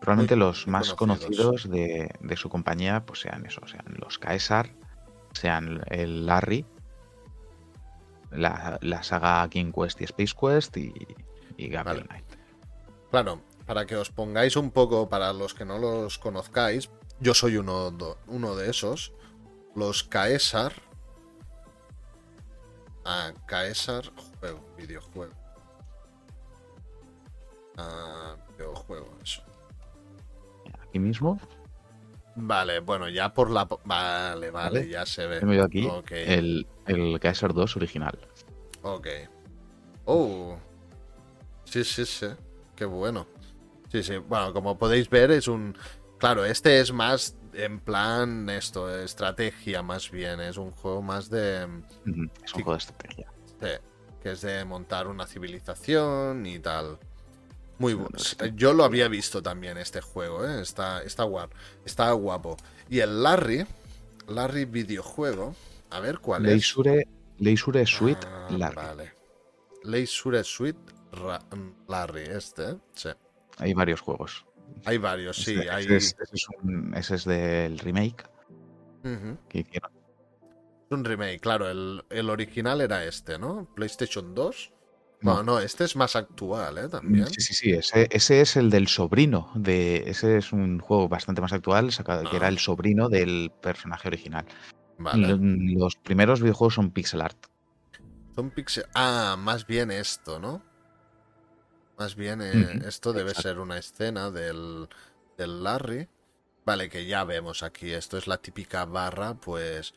Probablemente los más conocidos, de, su compañía pues sean eso, sean los Caesar, sean el Larry, la, saga King Quest y Space Quest y, Gabriel Knight. Claro, para que os pongáis un poco, para los que no los conozcáis, yo soy uno, uno de esos. Los Caesar. Ah, Caesar, juego, videojuego. Ah, videojuego, eso. Aquí mismo. Vale, bueno, ya por la. Vale, vale, ya se ve. Tengo aquí el, el Caesar 2 original. Ok. Oh. Sí, sí, sí. Qué bueno. Sí, sí. Bueno, como podéis ver, es un. Claro, este es más en plan esto, estrategia más bien. Es un juego más de. Es un juego de estrategia. Sí, que es de montar una civilización y tal. Muy bueno. Yo lo había visto también este juego, ¿eh? está, está, guapo, está guapo. Y el Larry, Larry videojuego, a ver cuál es. Leisure Suite ah, Larry. Vale. Leisure Suite Larry, este, ¿eh? sí. Hay varios juegos. Hay varios, sí. Ese, hay... ese, es, del remake que hicieron. Es un remake, claro. El, el, original era este, ¿no? PlayStation 2. No, no, este es más actual, ¿eh? También. Sí, sí, sí. Ese, ese, es el del sobrino. De, ese es un juego bastante más actual, que era ah. el sobrino del personaje original. Vale. Los primeros videojuegos son pixel art. Son pixel. Ah, más bien esto, ¿no? Más bien eh, esto debe ser una escena del, del Larry. Vale, que ya vemos aquí. Esto es la típica barra, pues,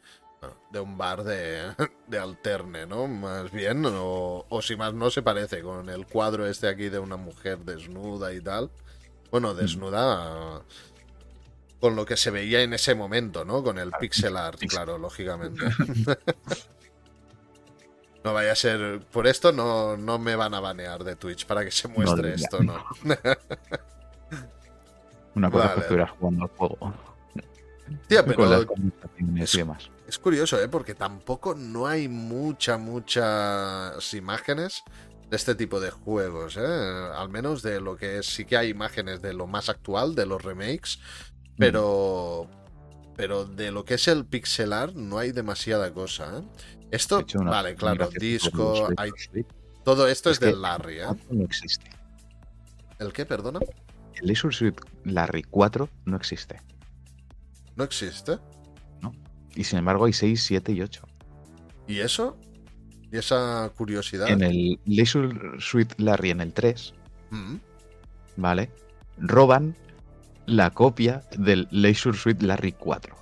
de un bar de, de alterne, ¿no? Más bien, o, o, si más no se parece con el cuadro este aquí de una mujer desnuda y tal. Bueno, desnuda con lo que se veía en ese momento, ¿no? Con el pixel art, claro, lógicamente. No vaya a ser. Por esto no, no me van a banear de Twitch para que se muestre esto, ¿no? Una cosa es que estuvieras jugando al juego. Tía, pero. Es, es, curioso, ¿eh? Porque tampoco no hay mucha, muchas imágenes de este tipo de juegos, ¿eh? Al menos de lo que es. Sí que hay imágenes de lo más actual, de los remakes. Pero. Pero de lo que es el pixelar no hay demasiada cosa, ¿eh? Esto, vale, claro, disco, hay, todo esto es, del Larry, ¿eh? No existe. ¿El qué, perdona? El Leisure Suite Larry 4 no existe. ¿No existe? No. Y sin embargo hay 6, 7 y 8. ¿Y eso? ¿Y esa curiosidad? En el Leisure Suite Larry en el 3, mm. ¿vale? Roban la copia del Leisure Suite Larry 4.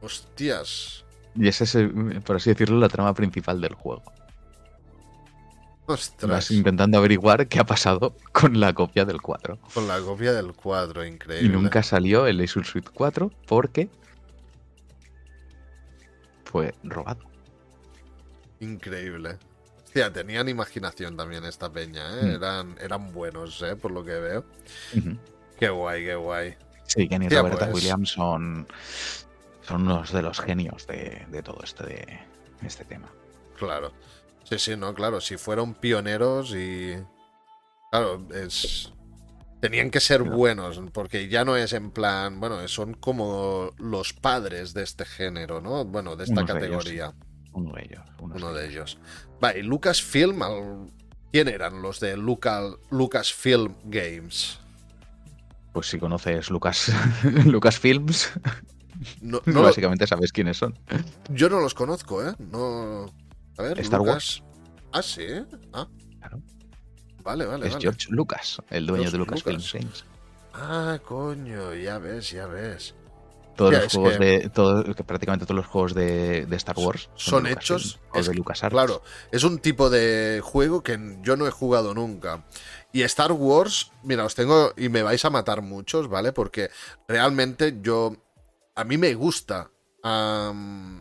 Hostias. Y esa es, por así decirlo, la trama principal del juego. Ostras. Vas intentando averiguar qué ha pasado con la copia del 4. Con la copia del 4, increíble. Y nunca salió el Azure Suite 4 porque fue robado. Increíble. Hostia, tenían imaginación también esta peña, ¿eh? Mm. Eran, eran buenos, ¿eh? Por lo que veo. Qué guay, qué guay. Sí, Kenny y Roberta pues. Williams son son unos de los genios de, todo este, de, este tema. Claro. Sí, sí, no, claro. Si fueron pioneros y. Claro, es. Tenían que ser buenos, porque ya no es en plan. Bueno, son como los padres de este género, ¿no? Bueno, de esta categoría. Uno de ellos. Uno de ellos. Va, y Lucasfilm, ¿Quién eran los de Lucas, Lucasfilm Games? Pues si conoces Lucas, Lucasfilms, no, básicamente sabes quiénes son. Yo no los conozco, ¿eh? No. A ver, Star Wars. Ah, sí. Ah. Claro. Vale, vale. Es George Lucas, el dueño de Lucasfilm Games. Ah, coño, ya ves, ya ves. Todos los juegos de. prácticamente todos los juegos de, Star Wars son, hechos. O de LucasArts. Claro, es un tipo de juego que yo no he jugado nunca. Y Star Wars, mira, os tengo. Y me vais a matar muchos, ¿vale? Porque realmente yo. A mí me gusta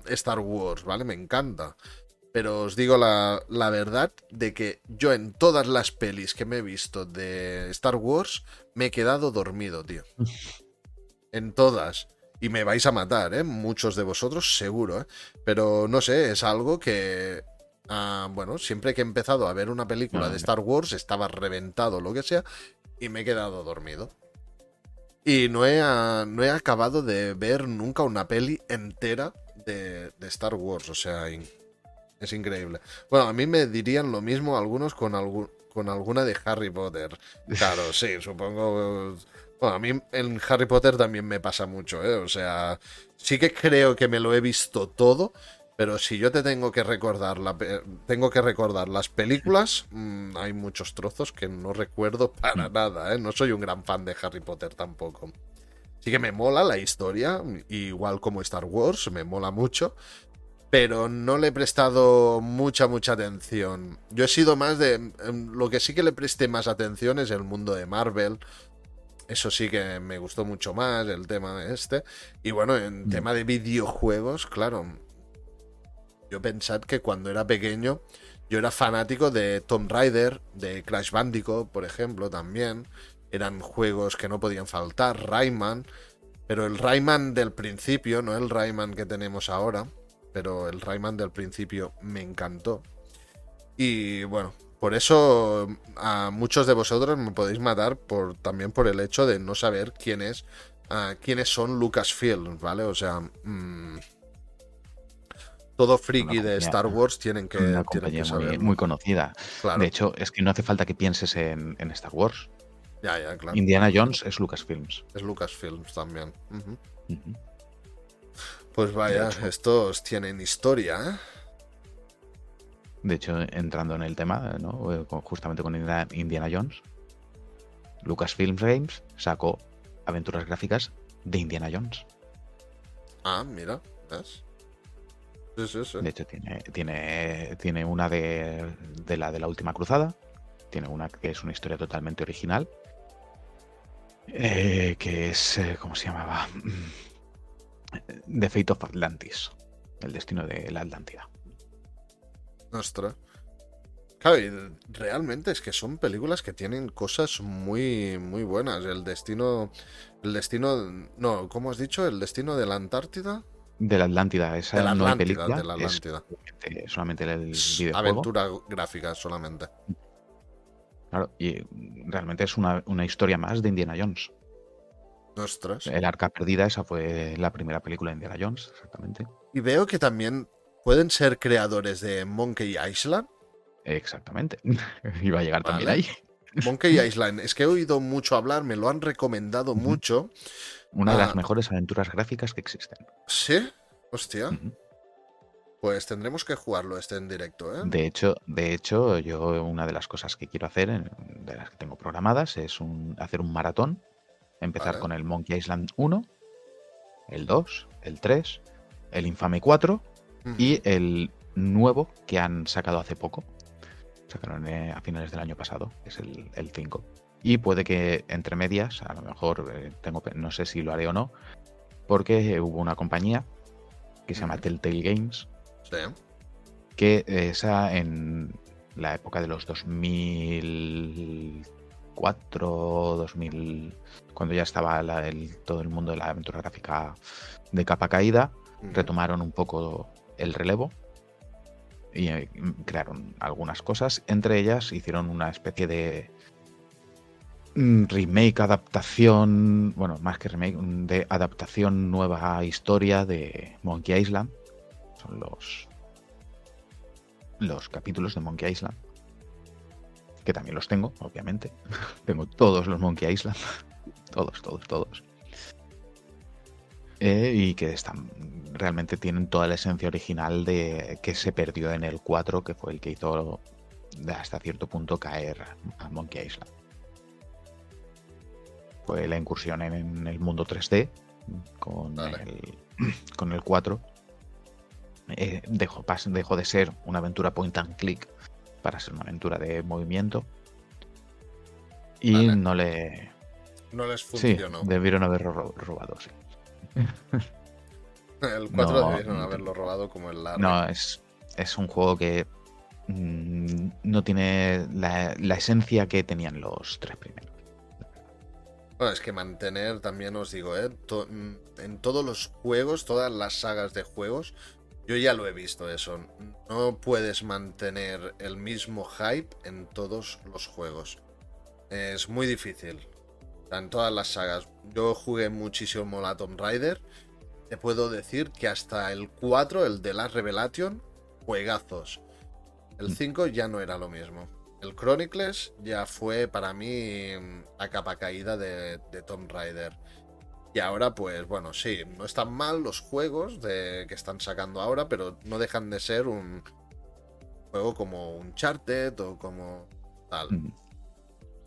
Star Wars, ¿vale? Me encanta. Pero os digo la, la, verdad de que yo en todas las pelis que me he visto de Star Wars me he quedado dormido, tío. En todas. Y me vais a matar, ¿eh? Muchos de vosotros, seguro, ¿eh? Pero no sé, es algo que... Ah, bueno, siempre que he empezado a ver una película de Star Wars, estaba reventado, lo que sea, y me he quedado dormido. Y no he, ah, no he acabado de ver nunca una peli entera de, Star Wars, o sea, es increíble. Bueno, a mí me dirían lo mismo algunos con, con alguna de Harry Potter. Claro, sí, supongo bueno, a mí en Harry Potter también me pasa mucho, ¿eh? O sea, sí que creo que me lo he visto todo, pero si yo te tengo que recordar, la, tengo que recordar las películas, mm, hay muchos trozos que no recuerdo para mm. nada, ¿eh? No soy un gran fan de Harry Potter tampoco. Sí que me mola la historia, igual como Star Wars, me mola mucho, pero no le he prestado mucha, mucha atención. Yo he sido más de... Em, lo que sí que le presté más atención es el mundo de Marvel, eso sí que me gustó mucho más, el tema este. Y bueno, en mm. tema de videojuegos, claro. Yo pensad que cuando era pequeño, yo era fanático de Tomb Raider, de Crash Bandicoot, por ejemplo, también. Eran juegos que no podían faltar, Rayman. Pero el Rayman del principio, no el Rayman que tenemos ahora, pero el Rayman del principio me encantó. Y bueno, por eso a muchos de vosotros me podéis matar por, también por el hecho de no saber quién es, quiénes son Lucasfilm, ¿vale? O sea, mm, todo friki de Star Wars tienen que, una compañía muy, conocida. De hecho, es que no hace falta que pienses en, Star Wars. Ya, ya, claro. Indiana Jones es Lucasfilms. Es Lucasfilms también. Pues vaya, estos tienen historia, ¿eh? De hecho, entrando en el tema, ¿no? justamente con Indiana Jones, Lucasfilm Games sacó aventuras gráficas de Indiana Jones. Ah, mira, Sí, sí, sí. De hecho, tiene, tiene, tiene una de, de, la de la última cruzada. Tiene una que es una historia totalmente original. Eh, que es. Eh, ¿Cómo se llamaba? The Fate of Atlantis. El destino de la Atlántida. Ostras. Claro, realmente es que son películas que tienen cosas muy, muy buenas. El destino. El destino. No, ¿cómo has dicho? ¿El destino de la Antártida? De la Atlántida, esa de la no película. De la Atlántida. Es solamente, el videojuego. Aventura gráfica solamente. Claro, y realmente es una, una historia más de Indiana Jones. Ostras. El Arca Perdida, esa fue la primera película de Indiana Jones, exactamente. Y veo que también ¿Pueden ser creadores de Monkey Island? Exactamente. Iba a llegar también ahí. Monkey Island, es que he oído mucho hablar, me lo han recomendado mucho. Una de las ah. mejores aventuras gráficas que existen. ¿Sí? Hostia. Pues tendremos que jugarlo este en directo, ¿eh? De hecho, de hecho, yo una de las cosas que quiero hacer, de las que tengo programadas, es hacer un maratón. Empezar con el Monkey Island 1, el 2, el 3, el Infame 4 y el nuevo que han sacado hace poco. Sacaron eh, a finales del año pasado, que es el, 5. Y puede que entre medias, a lo mejor eh, tengo, no sé si lo haré o no, porque hubo una compañía que se llama Telltale Games, que esa en la época de los 2004, 2000, cuando ya estaba todo el mundo de la aventura gráfica de capa caída, retomaron un poco el relevo y eh, crearon algunas cosas. Entre ellas hicieron una especie de mm, remake, adaptación, bueno, más que remake, de adaptación nueva historia de Monkey Island. Son los los capítulos de Monkey Island. Que también los tengo, obviamente. tengo todos los Monkey Island. todos, todos, todos. Eh, y que están realmente tienen toda la esencia original de que se perdió en el 4, que fue el que hizo hasta cierto punto caer a Monkey Island. Fue la incursión en el mundo 3D con, el, con el 4. Eh, dejó, dejó de ser una aventura point and click para ser una aventura de movimiento. Y no le. No les funcionó. Sí, debieron haberlo robado, sí. el 4 debieron haberlo robado como el largo. No, es, es un juego que mm, no tiene la, la, esencia que tenían los tres primeros. Bueno, es que mantener, también os digo, ¿eh? en todos los juegos, todas las sagas de juegos, yo ya lo he visto eso. No puedes mantener el mismo hype en todos los juegos. Es muy difícil. En todas las sagas. Yo jugué muchísimo la Tomb Raider. Te puedo decir que hasta el 4, el de Last Revelation, juegazos. El 5 mm. ya no era lo mismo. El Chronicles ya fue para mí la capa caída de, de Tomb Raider. Y ahora, pues bueno, sí, no están mal los juegos de, que están sacando ahora, pero no dejan de ser un juego como un Charted o como tal.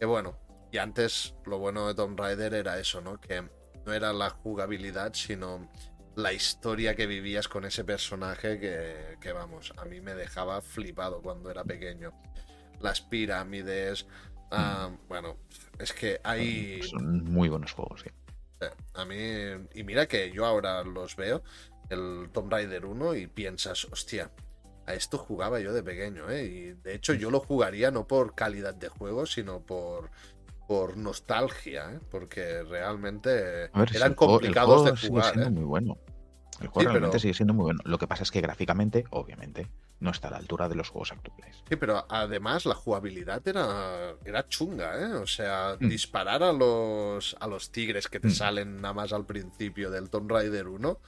Que bueno, y antes lo bueno de Tomb Raider era eso, ¿no? Que no era la jugabilidad, sino la historia que vivías con ese personaje que, que vamos, a mí me dejaba flipado cuando era pequeño. Las pirámides, ah, bueno, es que hay... Son muy buenos juegos, sí. A mí, y mira que yo ahora los veo, el Tomb Raider 1, y piensas, hostia, a esto jugaba yo de pequeño, ¿eh? Y de hecho yo lo jugaría no por calidad de juego, sino por, por nostalgia, ¿eh? Porque realmente eran complicados de jugar. ¿eh? muy bueno. El juego realmente sigue siendo muy bueno. Lo que pasa es que gráficamente, obviamente, no está a la altura de los juegos actuales. Sí, pero además la jugabilidad era, era chunga, ¿eh? O sea, mm. disparar a los, a los tigres que te mm. salen nada más al principio del Tomb Raider 1.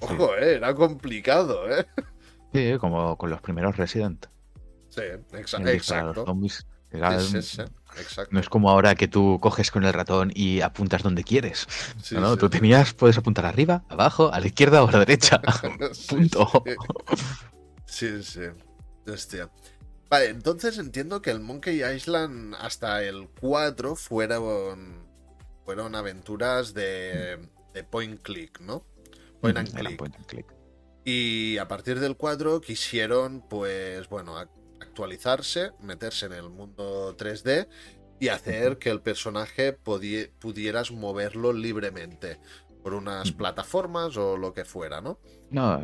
Ojo, ¿eh? Era complicado, ¿eh? Sí, como con los primeros Resident. Sí, exacto. No es como ahora que tú coges con el ratón y apuntas donde quieres. ¿no? Tú tenías, puedes apuntar arriba, abajo, a la izquierda o a la derecha. Punto. Sí, sí. Hostia. Vale, entonces entiendo que el Monkey Island hasta el 4 fueron, fueron aventuras de, de point click, ¿no? Point and click. Point and click. Y a partir del 4 quisieron, pues, bueno, actualizarse, meterse en el mundo 3D y hacer que el personaje pudieras moverlo libremente por unas plataformas o lo que fuera, ¿no? No,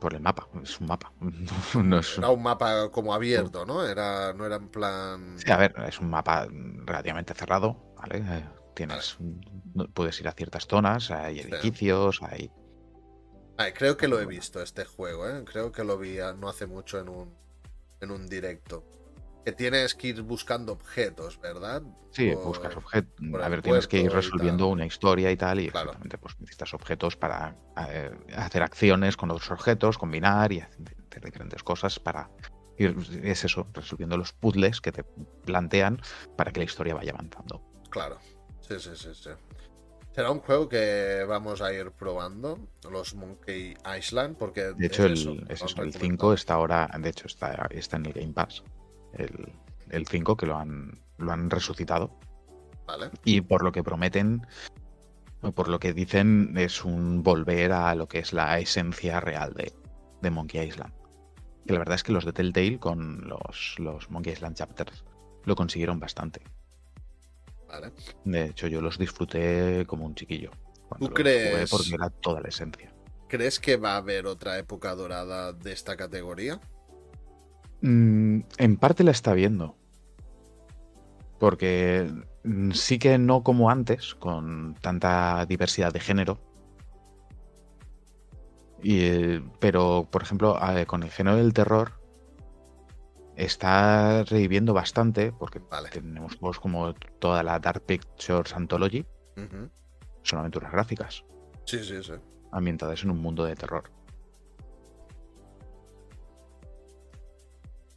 por el mapa, es un mapa. Era un mapa como abierto, ¿no? Era, no era en plan... Sí, a ver, es un mapa relativamente cerrado, ¿vale? Eh, tienes, puedes ir a ciertas zonas, hay edificios, hay... creo que lo he visto este juego, ¿eh? Creo que lo vi no hace mucho en un, en un directo. Que tienes que ir buscando objetos, ¿verdad? Sí, buscas objetos. A ver, tienes que ir resolviendo una historia y tal, y claro. pues necesitas objetos para eh, hacer acciones con otros objetos, combinar y hacer diferentes cosas para ir, es eso, resolviendo los puzzles que te plantean para que la historia vaya avanzando. Claro, sí, sí, sí, sí. Será un juego que vamos a ir probando, los Monkey Island, porque... De hecho, el, el 5 está ahora, de hecho, está, está en el Game Pass. El, el 5 que lo han, lo han resucitado. Vale. Y por lo que prometen, por lo que dicen, es un volver a lo que es la esencia real de, de Monkey Island. Que la verdad es que los de Telltale con los, los Monkey Island Chapters lo consiguieron bastante. De hecho, yo los disfruté como un chiquillo. ¿Tú crees? Porque era toda la esencia. ¿Crees que va a haber otra época dorada de esta categoría? Mm, en parte la está viendo. Porque mm, sí que no como antes, con tanta diversidad de género. Y, pero, por ejemplo, con el género del terror, está reviviendo bastante, porque tenemos juegos como toda la Dark Pictures Anthology. Son aventuras gráficas. Sí, sí, sí. Ambientadas en un mundo de terror.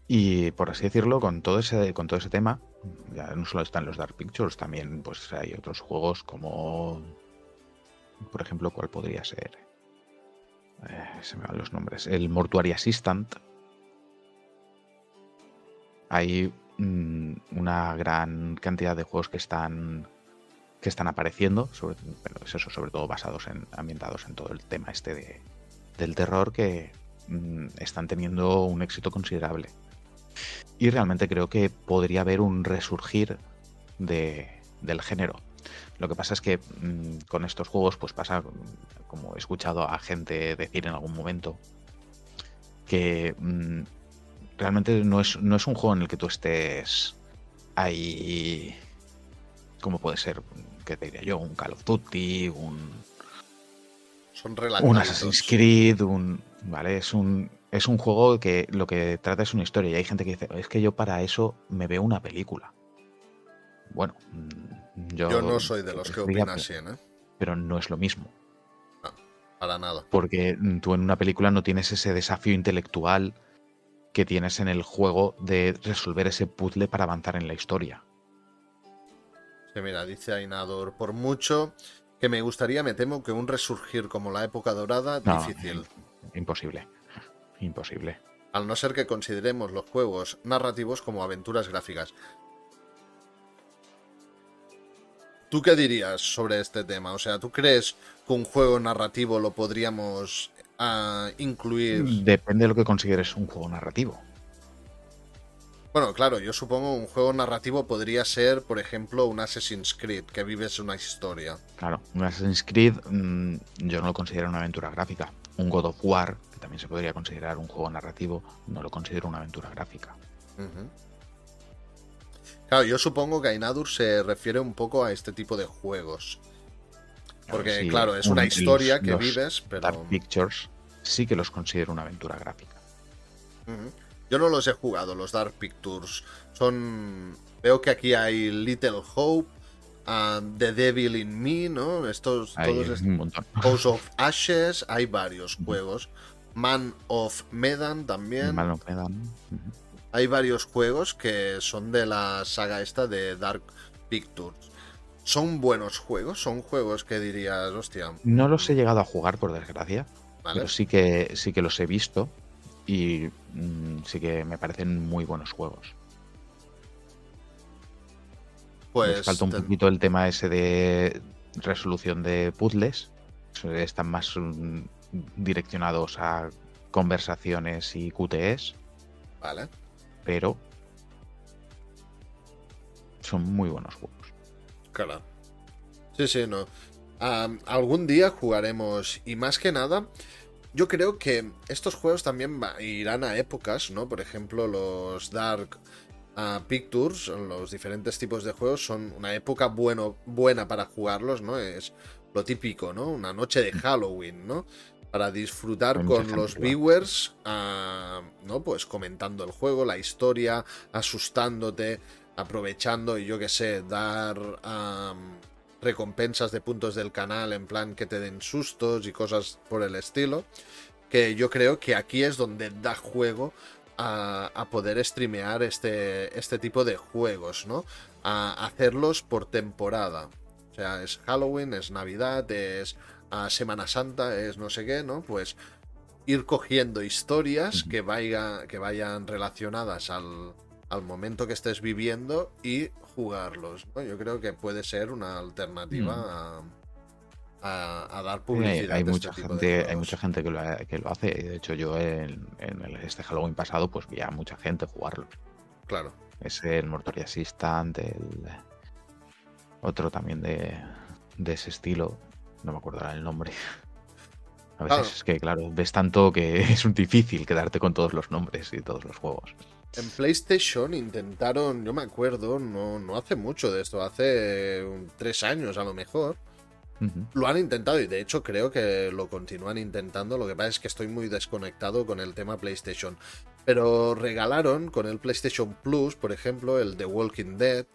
Y por así decirlo, con todo ese, con todo ese tema, ya no solo están los Dark Pictures, también pues hay otros juegos como, por ejemplo, ¿cuál podría ser? Eh, se me van los nombres. El Mortuary Assistant. Hay mm, una gran cantidad de juegos que están que están apareciendo, sobre, es eso, sobre todo basados en ambientados en todo el tema este de, del terror que mm, están teniendo un éxito considerable. Y realmente creo que podría haber un resurgir de, del género. Lo que pasa es que mm, con estos juegos, pues pasa, como he escuchado a gente decir en algún momento, que mm, realmente no es, no es un juego en el que tú estés ahí, como puede ser, ¿qué te diría yo? Un Call of Duty, un... Son un Assassin's Creed, un... ¿Vale? Es un, es un juego que lo que trata es una historia y hay gente que dice, es que yo para eso me veo una película. Bueno, mm, yo, yo no soy de los que opinan así, ¿eh? Pero no es lo mismo. No, para nada. Porque mm, tú en una película no tienes ese desafío intelectual que tienes en el juego de resolver ese puzzle para avanzar en la historia. Sí, mira, dice Ainador, por mucho que me gustaría, me temo que un resurgir como la época dorada, difícil. Imposible imposible. Al no ser que consideremos los juegos narrativos como aventuras gráficas. ¿Tú qué dirías sobre este tema? O sea, ¿tú crees que un juego narrativo lo podríamos ah, incluir? Depende de lo que consideres un juego narrativo. Bueno, claro, yo supongo un juego narrativo podría ser, por ejemplo, un Assassin's Creed, que vives una historia. Claro, un Assassin's Creed mm, yo no lo considero una aventura gráfica. Un God of War también se podría considerar un juego narrativo, no lo considero una aventura gráfica. Claro, yo supongo que Ainadur se refiere un poco a este tipo de juegos. Porque, claro, es una historia que vives, pero. Dark Pictures sí que los considero una aventura gráfica. Yo no los he jugado, los Dark Pictures. Son. Veo que aquí hay Little Hope, The Devil in Me, ¿no? Estos. Hay todos montón. House of Ashes, hay varios juegos. Man of Medan también. Man of Medan. Hay varios juegos que son de la saga esta de Dark Pictures. ¿Son buenos juegos? ¿Son juegos que dirías, hostia? No los he llegado a jugar, por desgracia. Pero sí que, sí que los he visto. Y mm, sí que me parecen muy buenos juegos. Pues. falta un poquito el tema ese de resolución de puzzles. Están más mm, direccionados a conversaciones y QTEs. Vale. Pero son muy buenos juegos. Claro. Sí, sí, no. algún día jugaremos y más que nada, yo creo que estos juegos también irán a épocas, ¿no? Por ejemplo, los Dark uh, Pictures, los diferentes tipos de juegos son una época bueno, buena para jugarlos, ¿no? Es lo típico, ¿no? Una noche de Halloween, ¿no? para disfrutar con los viewers, ah, ¿no? Pues comentando el juego, la historia, asustándote, aprovechando y yo qué sé, dar recompensas de puntos del canal en plan que te den sustos y cosas por el estilo. Que yo creo que aquí es donde da juego a, poder streamear este, este tipo de juegos, ¿no? A hacerlos por temporada. O sea, es Halloween, es Navidad, es Semana Santa, es no sé qué, ¿no? Pues ir cogiendo historias que, vaya, que vayan relacionadas al, momento que estés viviendo y jugarlos. Yo creo que puede ser una alternativa a, dar publicidad. hay, este mucha gente, hay mucha gente que lo, que lo hace. De hecho, yo en, este Halloween pasado pues vi a mucha gente jugarlo. Claro. Es el Mortuary Assistant, el otro también de, de ese estilo no me acuerdo el nombre. A veces es que, claro, ves tanto que es un difícil quedarte con todos los nombres y todos los juegos. En PlayStation intentaron, yo me acuerdo, no, no hace mucho de esto, hace tres años a lo mejor. Lo han intentado y de hecho creo que lo continúan intentando. Lo que pasa es que estoy muy desconectado con el tema PlayStation. Pero regalaron con el PlayStation Plus, por ejemplo, el The Walking Dead,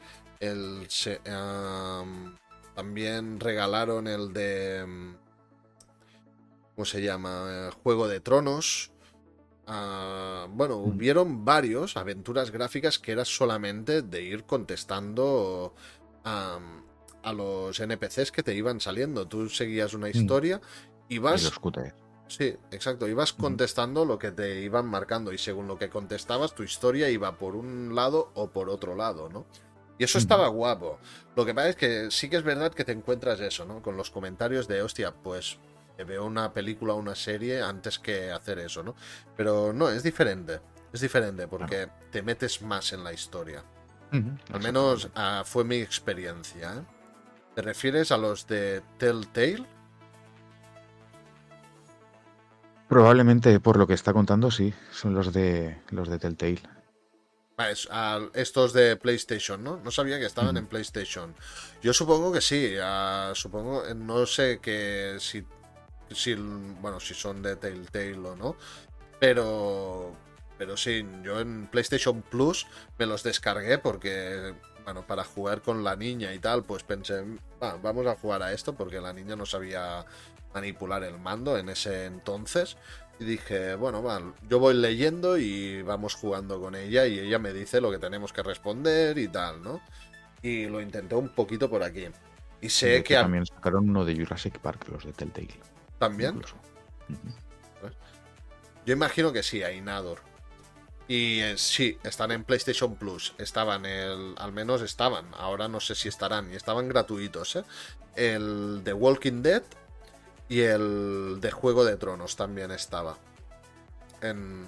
el... También regalaron el de. Mm, ¿Cómo se llama? Juego de Tronos. Ah, bueno, mm. hubieron varios aventuras gráficas que era solamente de ir contestando a los NPCs que te iban saliendo. Tú seguías una mm. historia y vas. Y Sí, exacto. Ibas contestando lo que te iban marcando y según lo que contestabas, tu historia iba por un lado o por otro lado, ¿no? Y eso estaba guapo. Lo que pasa es que sí que es verdad que te encuentras eso, ¿no? Con los comentarios de, hostia, pues veo una película o una serie antes que hacer eso, ¿no? Pero no, es diferente. Es diferente porque te metes más en la historia. Al menos ah, fue mi experiencia. ¿eh? ¿Te refieres a los de Telltale? Probablemente por lo que está contando, sí, son los de los de Telltale. Ah, estos de PlayStation, ¿no? No sabía que estaban en PlayStation. Yo supongo que sí. Ah, supongo, no sé que si, si, bueno, si son de Telltale o no. Pero, pero sí, yo en PlayStation Plus me los descargué porque, bueno, para jugar con la niña y tal, pues pensé, vamos a jugar a esto porque la niña no sabía manipular el mando en ese entonces. Y dije, bueno, yo voy leyendo y vamos jugando con ella y ella me dice lo que tenemos que responder y tal, ¿no? Y lo intenté un poquito por aquí. Y sé que... También sacaron uno de Jurassic Park, los de Telltale. ¿También? Yo imagino que sí, Inador. Y eh, sí, están en PlayStation Plus. Estaban, el, al menos estaban. Ahora no sé si estarán. Y estaban gratuitos, ¿eh? El de Walking Dead y el de Juego de Tronos también estaba. En,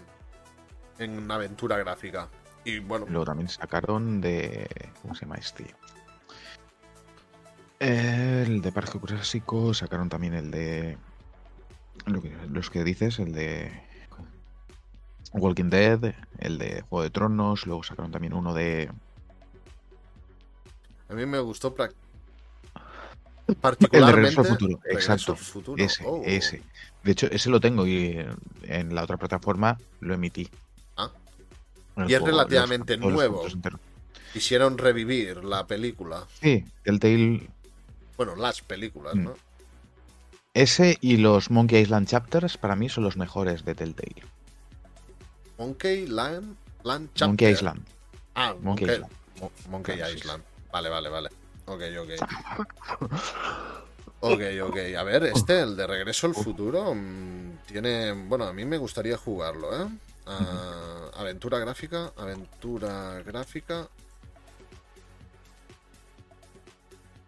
en una aventura gráfica. Y bueno. Luego también sacaron de. ¿Cómo se llama este? El de Parque Jurásico. Sacaron también el de. los que dices, el de. Walking Dead, el de Juego de Tronos. Luego sacaron también uno de. A mí me gustó el de Regreso al Futuro, exacto. Ese, oh. ese. De hecho, ese lo tengo y en la otra plataforma lo emití. Ah. Y es relativamente nuevo. Quisieron revivir la película. Sí, Telltale. Bueno, las películas, mm. ¿no? Ese y los Monkey Island Chapters para mí son los mejores de Telltale. Monkey Island, Chapter. Monkey Island. Ah, Monkey, Island. Monkey Island. Vale, vale, vale. Ok, ok. Ok, ok. A ver, este, el de Regreso al Futuro, mm, tiene... Bueno, a mí me gustaría jugarlo, ¿eh? Ah, aventura gráfica, aventura gráfica.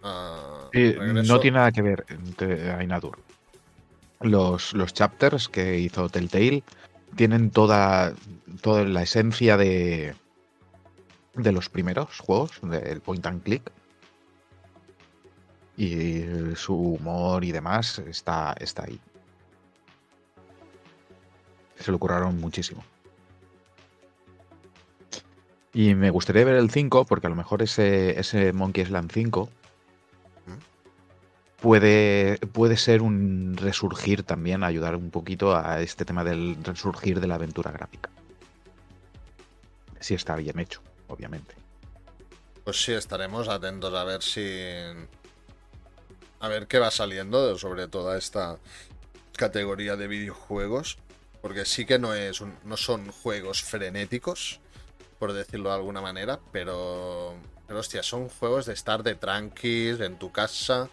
Ah, no tiene nada que ver entre Ainadur. Los, los chapters que hizo Telltale tienen toda, toda la esencia de, de los primeros juegos, del point and click y su humor y demás está, está ahí. Se lo curraron muchísimo. Y me gustaría ver el 5, porque a lo mejor ese, ese Monkey Island 5 puede, puede ser un resurgir también, ayudar un poquito a este tema del resurgir de la aventura gráfica. Si está bien hecho, obviamente. Pues sí, estaremos atentos a ver si a ver qué va saliendo sobre toda esta categoría de videojuegos. Porque sí que no, es no son juegos frenéticos, por decirlo de alguna manera, pero, pero hostia, son juegos de estar de tranquis en tu casa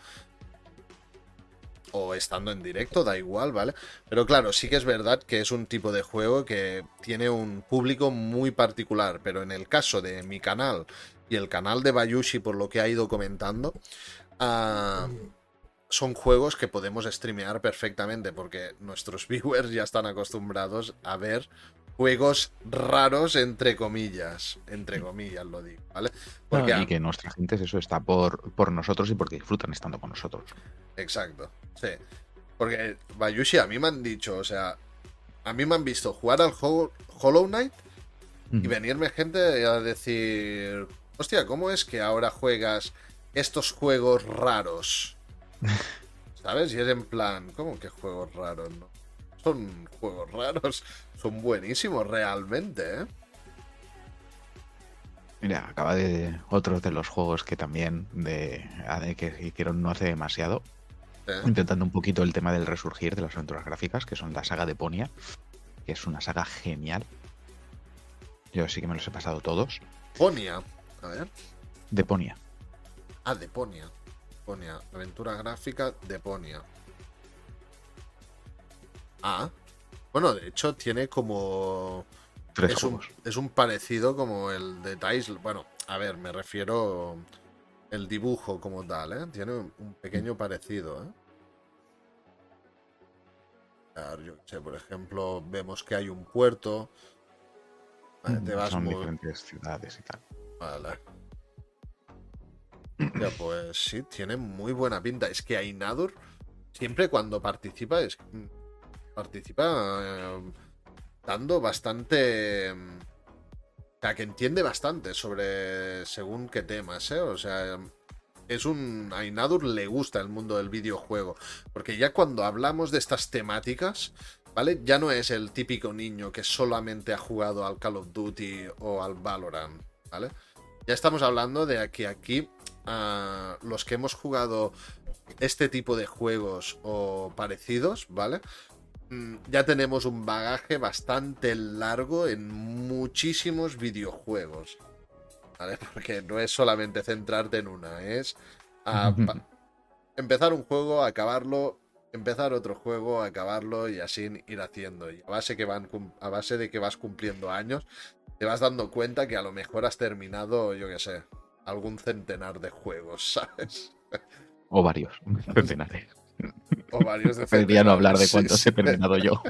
o estando en directo, da igual, ¿vale? Pero claro, sí que es verdad que es un tipo de juego que tiene un público muy particular, pero en el caso de mi canal y el canal de Bayushi, por lo que ha ido comentando, uh, son juegos que podemos streamear perfectamente porque nuestros viewers ya están acostumbrados a ver juegos raros entre comillas, entre comillas lo digo, ¿vale? Porque, y que nuestra gente eso está por, por nosotros y porque disfrutan estando con nosotros. Exacto, sí. Porque Bayushi a mí me han dicho, o sea, a mí me han visto jugar al Hollow Knight y venirme gente a decir, hostia, ¿cómo es que ahora juegas estos juegos raros? ¿Sabes? Y es en plan, ¿cómo que juegos raros? No? Son juegos raros, son buenísimos realmente, ¿eh? Mira, acaba de otros de los juegos que también de, que hicieron no hace demasiado, intentando un poquito el tema del resurgir de las aventuras gráficas, que son la saga de Ponia, que es una saga genial. Yo sí que me los he pasado todos. Ponia, a ver. Deponia. Ah, Deponia. Deponia. Aventura gráfica Deponia. Ah. Bueno, de hecho tiene como... Tres Es un, es un parecido como el de Dice. Bueno, a ver, me refiero el dibujo como tal, ¿eh? Tiene un pequeño parecido, ¿eh? Yo sé, por ejemplo, vemos que hay un puerto. Vale, te vas Son muy- diferentes ciudades y tal. Vale. Pues sí, tiene muy buena pinta. Es que Ainadur, siempre cuando participa, es participa eh, dando bastante. mm, O sea, que entiende bastante sobre según qué temas, ¿eh? O sea, es un. A Inadur le gusta el mundo del videojuego. Porque ya cuando hablamos de estas temáticas, ¿vale? Ya no es el típico niño que solamente ha jugado al Call of Duty o al Valorant, ¿vale? Ya estamos hablando de que aquí ah, los que hemos jugado este tipo de juegos o parecidos, ¿vale? Mm, Ya tenemos un bagaje bastante largo en muchísimos videojuegos. ¿Vale? Porque no es solamente centrarte en una, es empezar un juego, acabarlo, empezar otro juego, acabarlo y así ir haciendo. Y a base, que van, a base de que vas cumpliendo años, te vas dando cuenta que a lo mejor has terminado, yo qué sé, algún centenar de juegos, ¿sabes? O varios. Centenares. O varios de Preferiría no hablar de cuántos sí. he terminado yo.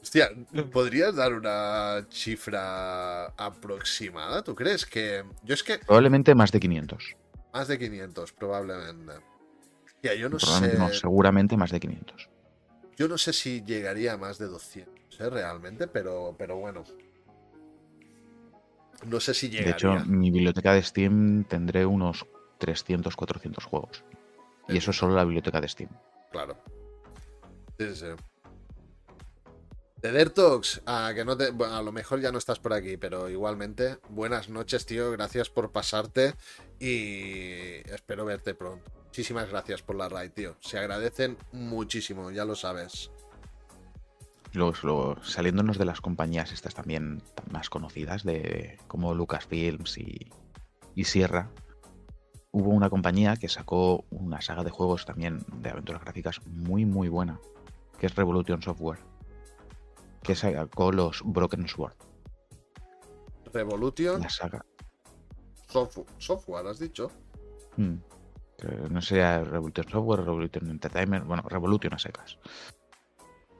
Hostia, ¿podrías dar una cifra aproximada? ¿Tú crees que.? Yo es que Probablemente más de 500. más de 500, probablemente. Hostia, yo no sé. no, seguramente más de 500. Yo no sé si llegaría a más de 200, ¿eh? Realmente, pero, pero bueno. No sé si De llegaría. hecho, mi biblioteca de Steam tendré unos 300, 400 juegos. Y eso es solo la biblioteca de Steam. Claro. Sí, sí. De Dertox, a que no te. bueno, a lo mejor ya no estás por aquí, pero igualmente, buenas noches, tío. Gracias por pasarte y espero verte pronto. Muchísimas gracias por la raid, tío. Se agradecen muchísimo, ya lo sabes. Luego, luego, saliéndonos de las compañías estas también más conocidas, de como Lucasfilms y, y Sierra, hubo una compañía que sacó una saga de juegos también de aventuras gráficas muy, muy buena, que es Revolution Software, que sacó los Broken Sword. Revolution La saga, Software, software, has dicho. mm, que no sé, Revolution Software, Revolution Entertainment, bueno, Revolution a secas.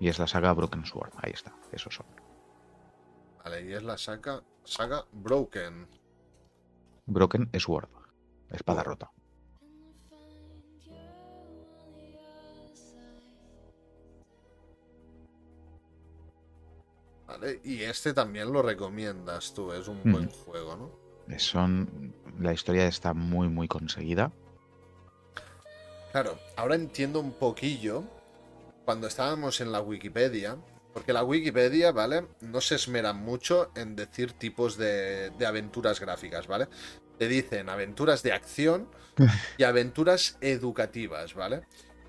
Y es la saga Broken Sword, ahí está, esos son. Vale, y es la saga, saga Broken. Broken Sword, espada rota. Vale, y este también lo recomiendas tú, es un Mm. buen juego, ¿no? Son, la historia está muy, muy conseguida. Claro, ahora entiendo un poquillo cuando estábamos en la Wikipedia, porque la Wikipedia, ¿vale? No se esmera mucho en decir tipos de, de aventuras gráficas, ¿vale? Te dicen aventuras de acción y aventuras educativas, ¿vale?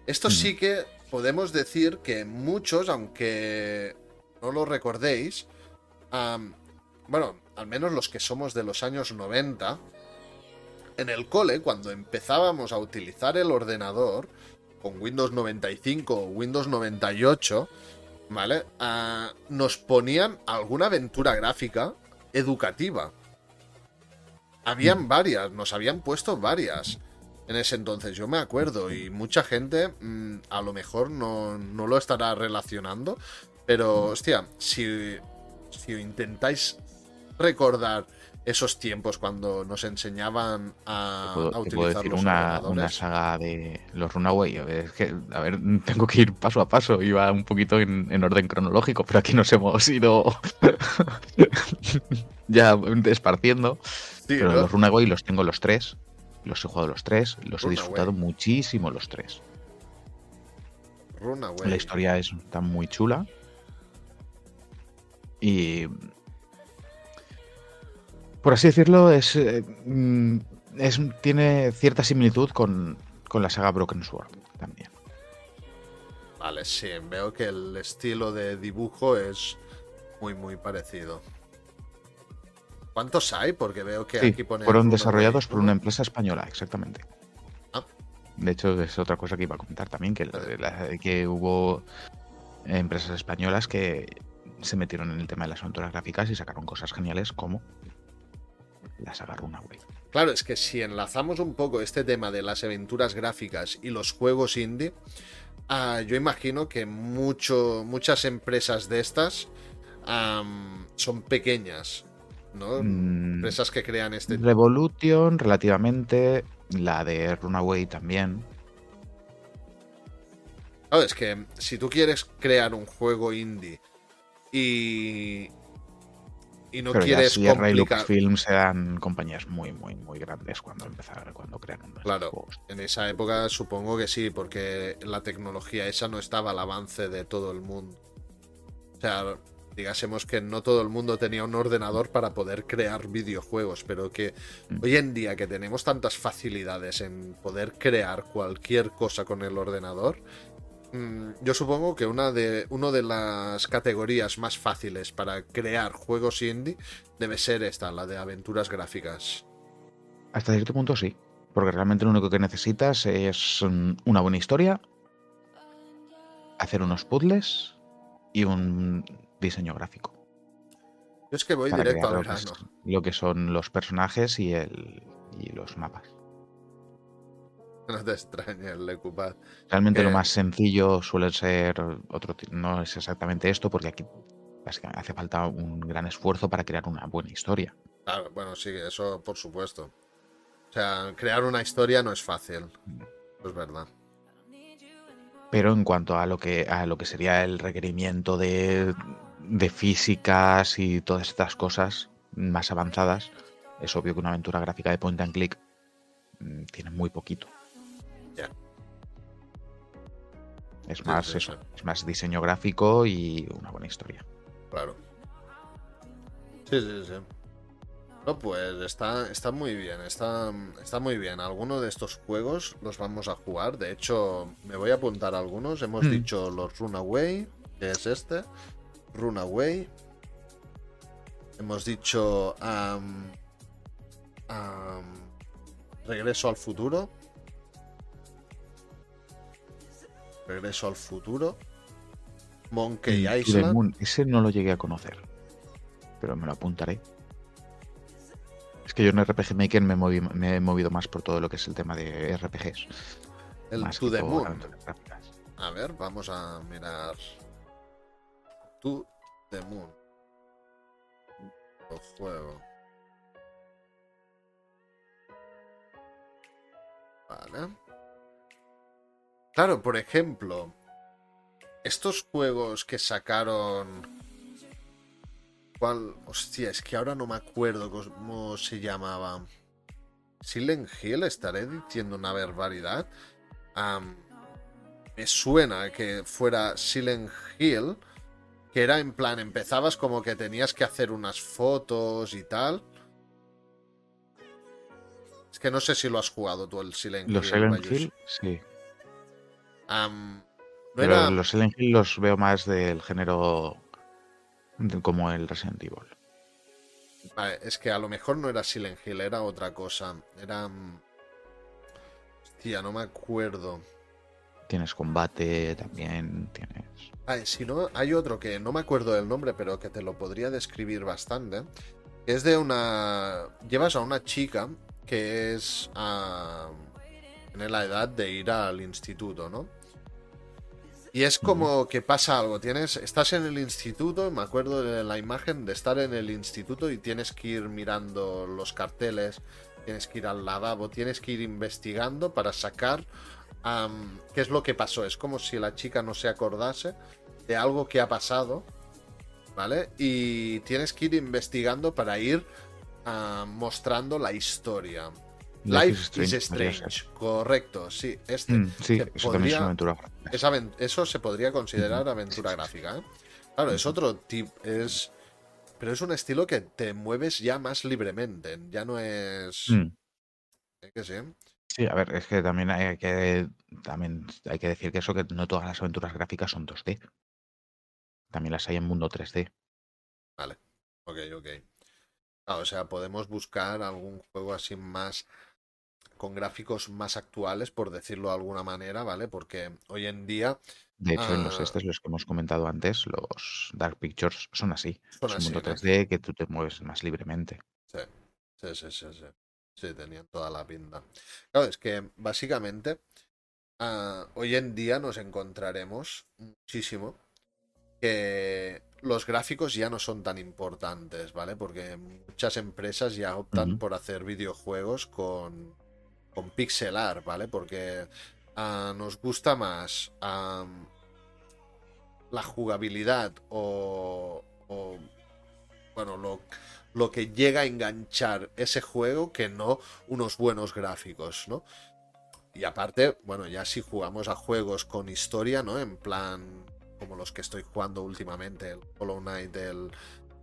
Esto sí que podemos decir que muchos, aunque no lo recordéis, bueno, al menos los que somos de los años 90, en el cole, cuando empezábamos a utilizar el ordenador con Windows 95 o Windows 98, ¿vale? Ah, nos ponían alguna aventura gráfica educativa. Habían varias, nos habían puesto varias en ese entonces, yo me acuerdo, y mucha gente mm, a lo mejor no, no lo estará relacionando, pero hostia, si, si intentáis recordar esos tiempos cuando nos enseñaban a, Te puedo, a te puedo utilizar decir los una, una saga de los Runaway. Es que, a ver, tengo que ir paso a paso. Iba un poquito en, en orden cronológico, pero aquí nos hemos ido ya esparciendo. Sí, pero ¿no? los Runaway los tengo los tres. Los he jugado los tres. Los he disfrutado muchísimo los tres. Runaway. La historia es, está muy chula. Y. Por así decirlo, es, eh, mm, es- tiene cierta similitud con, con la saga Broken Sword también. Vale, sí, veo que el estilo de dibujo es muy, muy parecido. ¿Cuántos hay? Porque veo que aquí pone. Fueron desarrollados por una empresa española, exactamente. Ah. De hecho, es otra cosa que iba a comentar también, que, que hubo empresas españolas que se metieron en el tema de las aventuras gráficas y sacaron cosas geniales como la saga Runaway. Claro, es que si enlazamos un poco este tema de las aventuras gráficas y los juegos indie, ah, yo imagino que mucho, muchas empresas de estas son pequeñas, ¿no? Mm. empresas que crean este. Revolution, relativamente. La de Runaway también. es que si tú quieres crear un juego indie y, y no quieres ya complicar... Films sean compañías muy, muy, muy grandes cuando empezaron, cuando crearon Claro, en esa época supongo que sí, porque la tecnología esa no estaba al avance de todo el mundo. O sea, digásemos que no todo el mundo tenía un ordenador para poder crear videojuegos, pero que mm. hoy en día que tenemos tantas facilidades en poder crear cualquier cosa con el ordenador, yo supongo que una de, una de las categorías más fáciles para crear juegos indie debe ser esta, la de aventuras gráficas. Hasta cierto punto sí, porque realmente lo único que necesitas es mm, una buena historia, hacer unos puzzles y un diseño gráfico. Yo es que voy directo al grano. Lo que son los personajes y, el, y los mapas. No te Lecupad. Realmente lo más sencillo suele ser otro no es exactamente esto, porque aquí hace falta un gran esfuerzo para crear una buena historia. Claro, bueno, sí, eso por supuesto. O sea, crear una historia no es fácil. Mm. Es verdad. Pero en cuanto a lo que a lo que sería el requerimiento de, de físicas y todas estas cosas más avanzadas, es obvio que una aventura gráfica de point and click mm, tiene muy poquito. Es más eso, es más diseño gráfico y una buena historia. Claro. Sí, sí, sí. No, pues está, está muy bien, está, está muy bien. Algunos de estos juegos los vamos a jugar. De hecho, me voy a apuntar algunos. Hemos hmm. dicho los Runaway, que es este. Runaway. Hemos dicho Regreso al futuro. Regreso al futuro. Monkey Island. ese no lo llegué a conocer. Pero me lo apuntaré. Es que yo en RPG Maker me, he movido más por todo lo que es el tema de RPGs. El To the Moon. A ver, vamos a mirar. To the Moon. Lo juego. Vale. Claro, por ejemplo, estos juegos que sacaron. ¿Cuál? Hostia, es que ahora no me acuerdo cómo se llamaba. Silent Hill, estaré diciendo una barbaridad. me suena que fuera Silent Hill, que era en plan, empezabas como que tenías que hacer unas fotos y tal. Es que no sé si lo has jugado tú el Silent Hill. Los Silent Hill, sí. Pero los Silent Hill los veo más del género como el Resident Evil. Vale, es que a lo mejor no era Silent Hill, era otra cosa. Era. Hostia, no me acuerdo. Tienes combate también, tienes. Vale, si no, hay otro que no me acuerdo del nombre, pero que te lo podría describir bastante. Es de una. Llevas a una chica que es. En la edad de ir al instituto, ¿no? Y es como que pasa algo, tienes, estás en el instituto, me acuerdo de la imagen de estar en el instituto y tienes que ir mirando los carteles, tienes que ir al lavabo, tienes que ir investigando para sacar qué es lo que pasó. Es como si la chica no se acordase de algo que ha pasado, ¿vale? Y tienes que ir investigando para ir mostrando la historia. Life, is Strange, correcto, sí. Este mm, sí, eso también es una aventura gráfica. eso se podría considerar aventura gráfica. ¿eh? Claro, es otro tipo, es... Pero es un estilo que te mueves ya más libremente, ya no es... Mm. Que sí. Sí, a ver, es que también hay que, también hay que decir que eso, que no todas las aventuras gráficas son 2D. También las hay en mundo 3D. Vale, ok, ok. Ah, o sea, podemos buscar algún juego así más con gráficos más actuales, por decirlo de alguna manera, ¿vale? Porque hoy en día... De hecho, en los ah, estos, los que hemos comentado antes, los Dark Pictures son así. Son es un mundo ¿no? 3D que tú te mueves más libremente. Sí, sí, sí, sí, sí. Sí, tenían toda la pinta. Claro, es que básicamente ah, hoy en día nos encontraremos muchísimo que los gráficos ya no son tan importantes, ¿vale? Porque muchas empresas ya optan por hacer videojuegos con, con pixel art, ¿vale? Porque ah, nos gusta más am, la jugabilidad o, o, bueno, lo, lo que llega a enganchar ese juego que no unos buenos gráficos, ¿no? Y aparte, bueno, ya si jugamos a juegos con historia, ¿no? En plan, como los que estoy jugando últimamente, el Hollow Knight, el,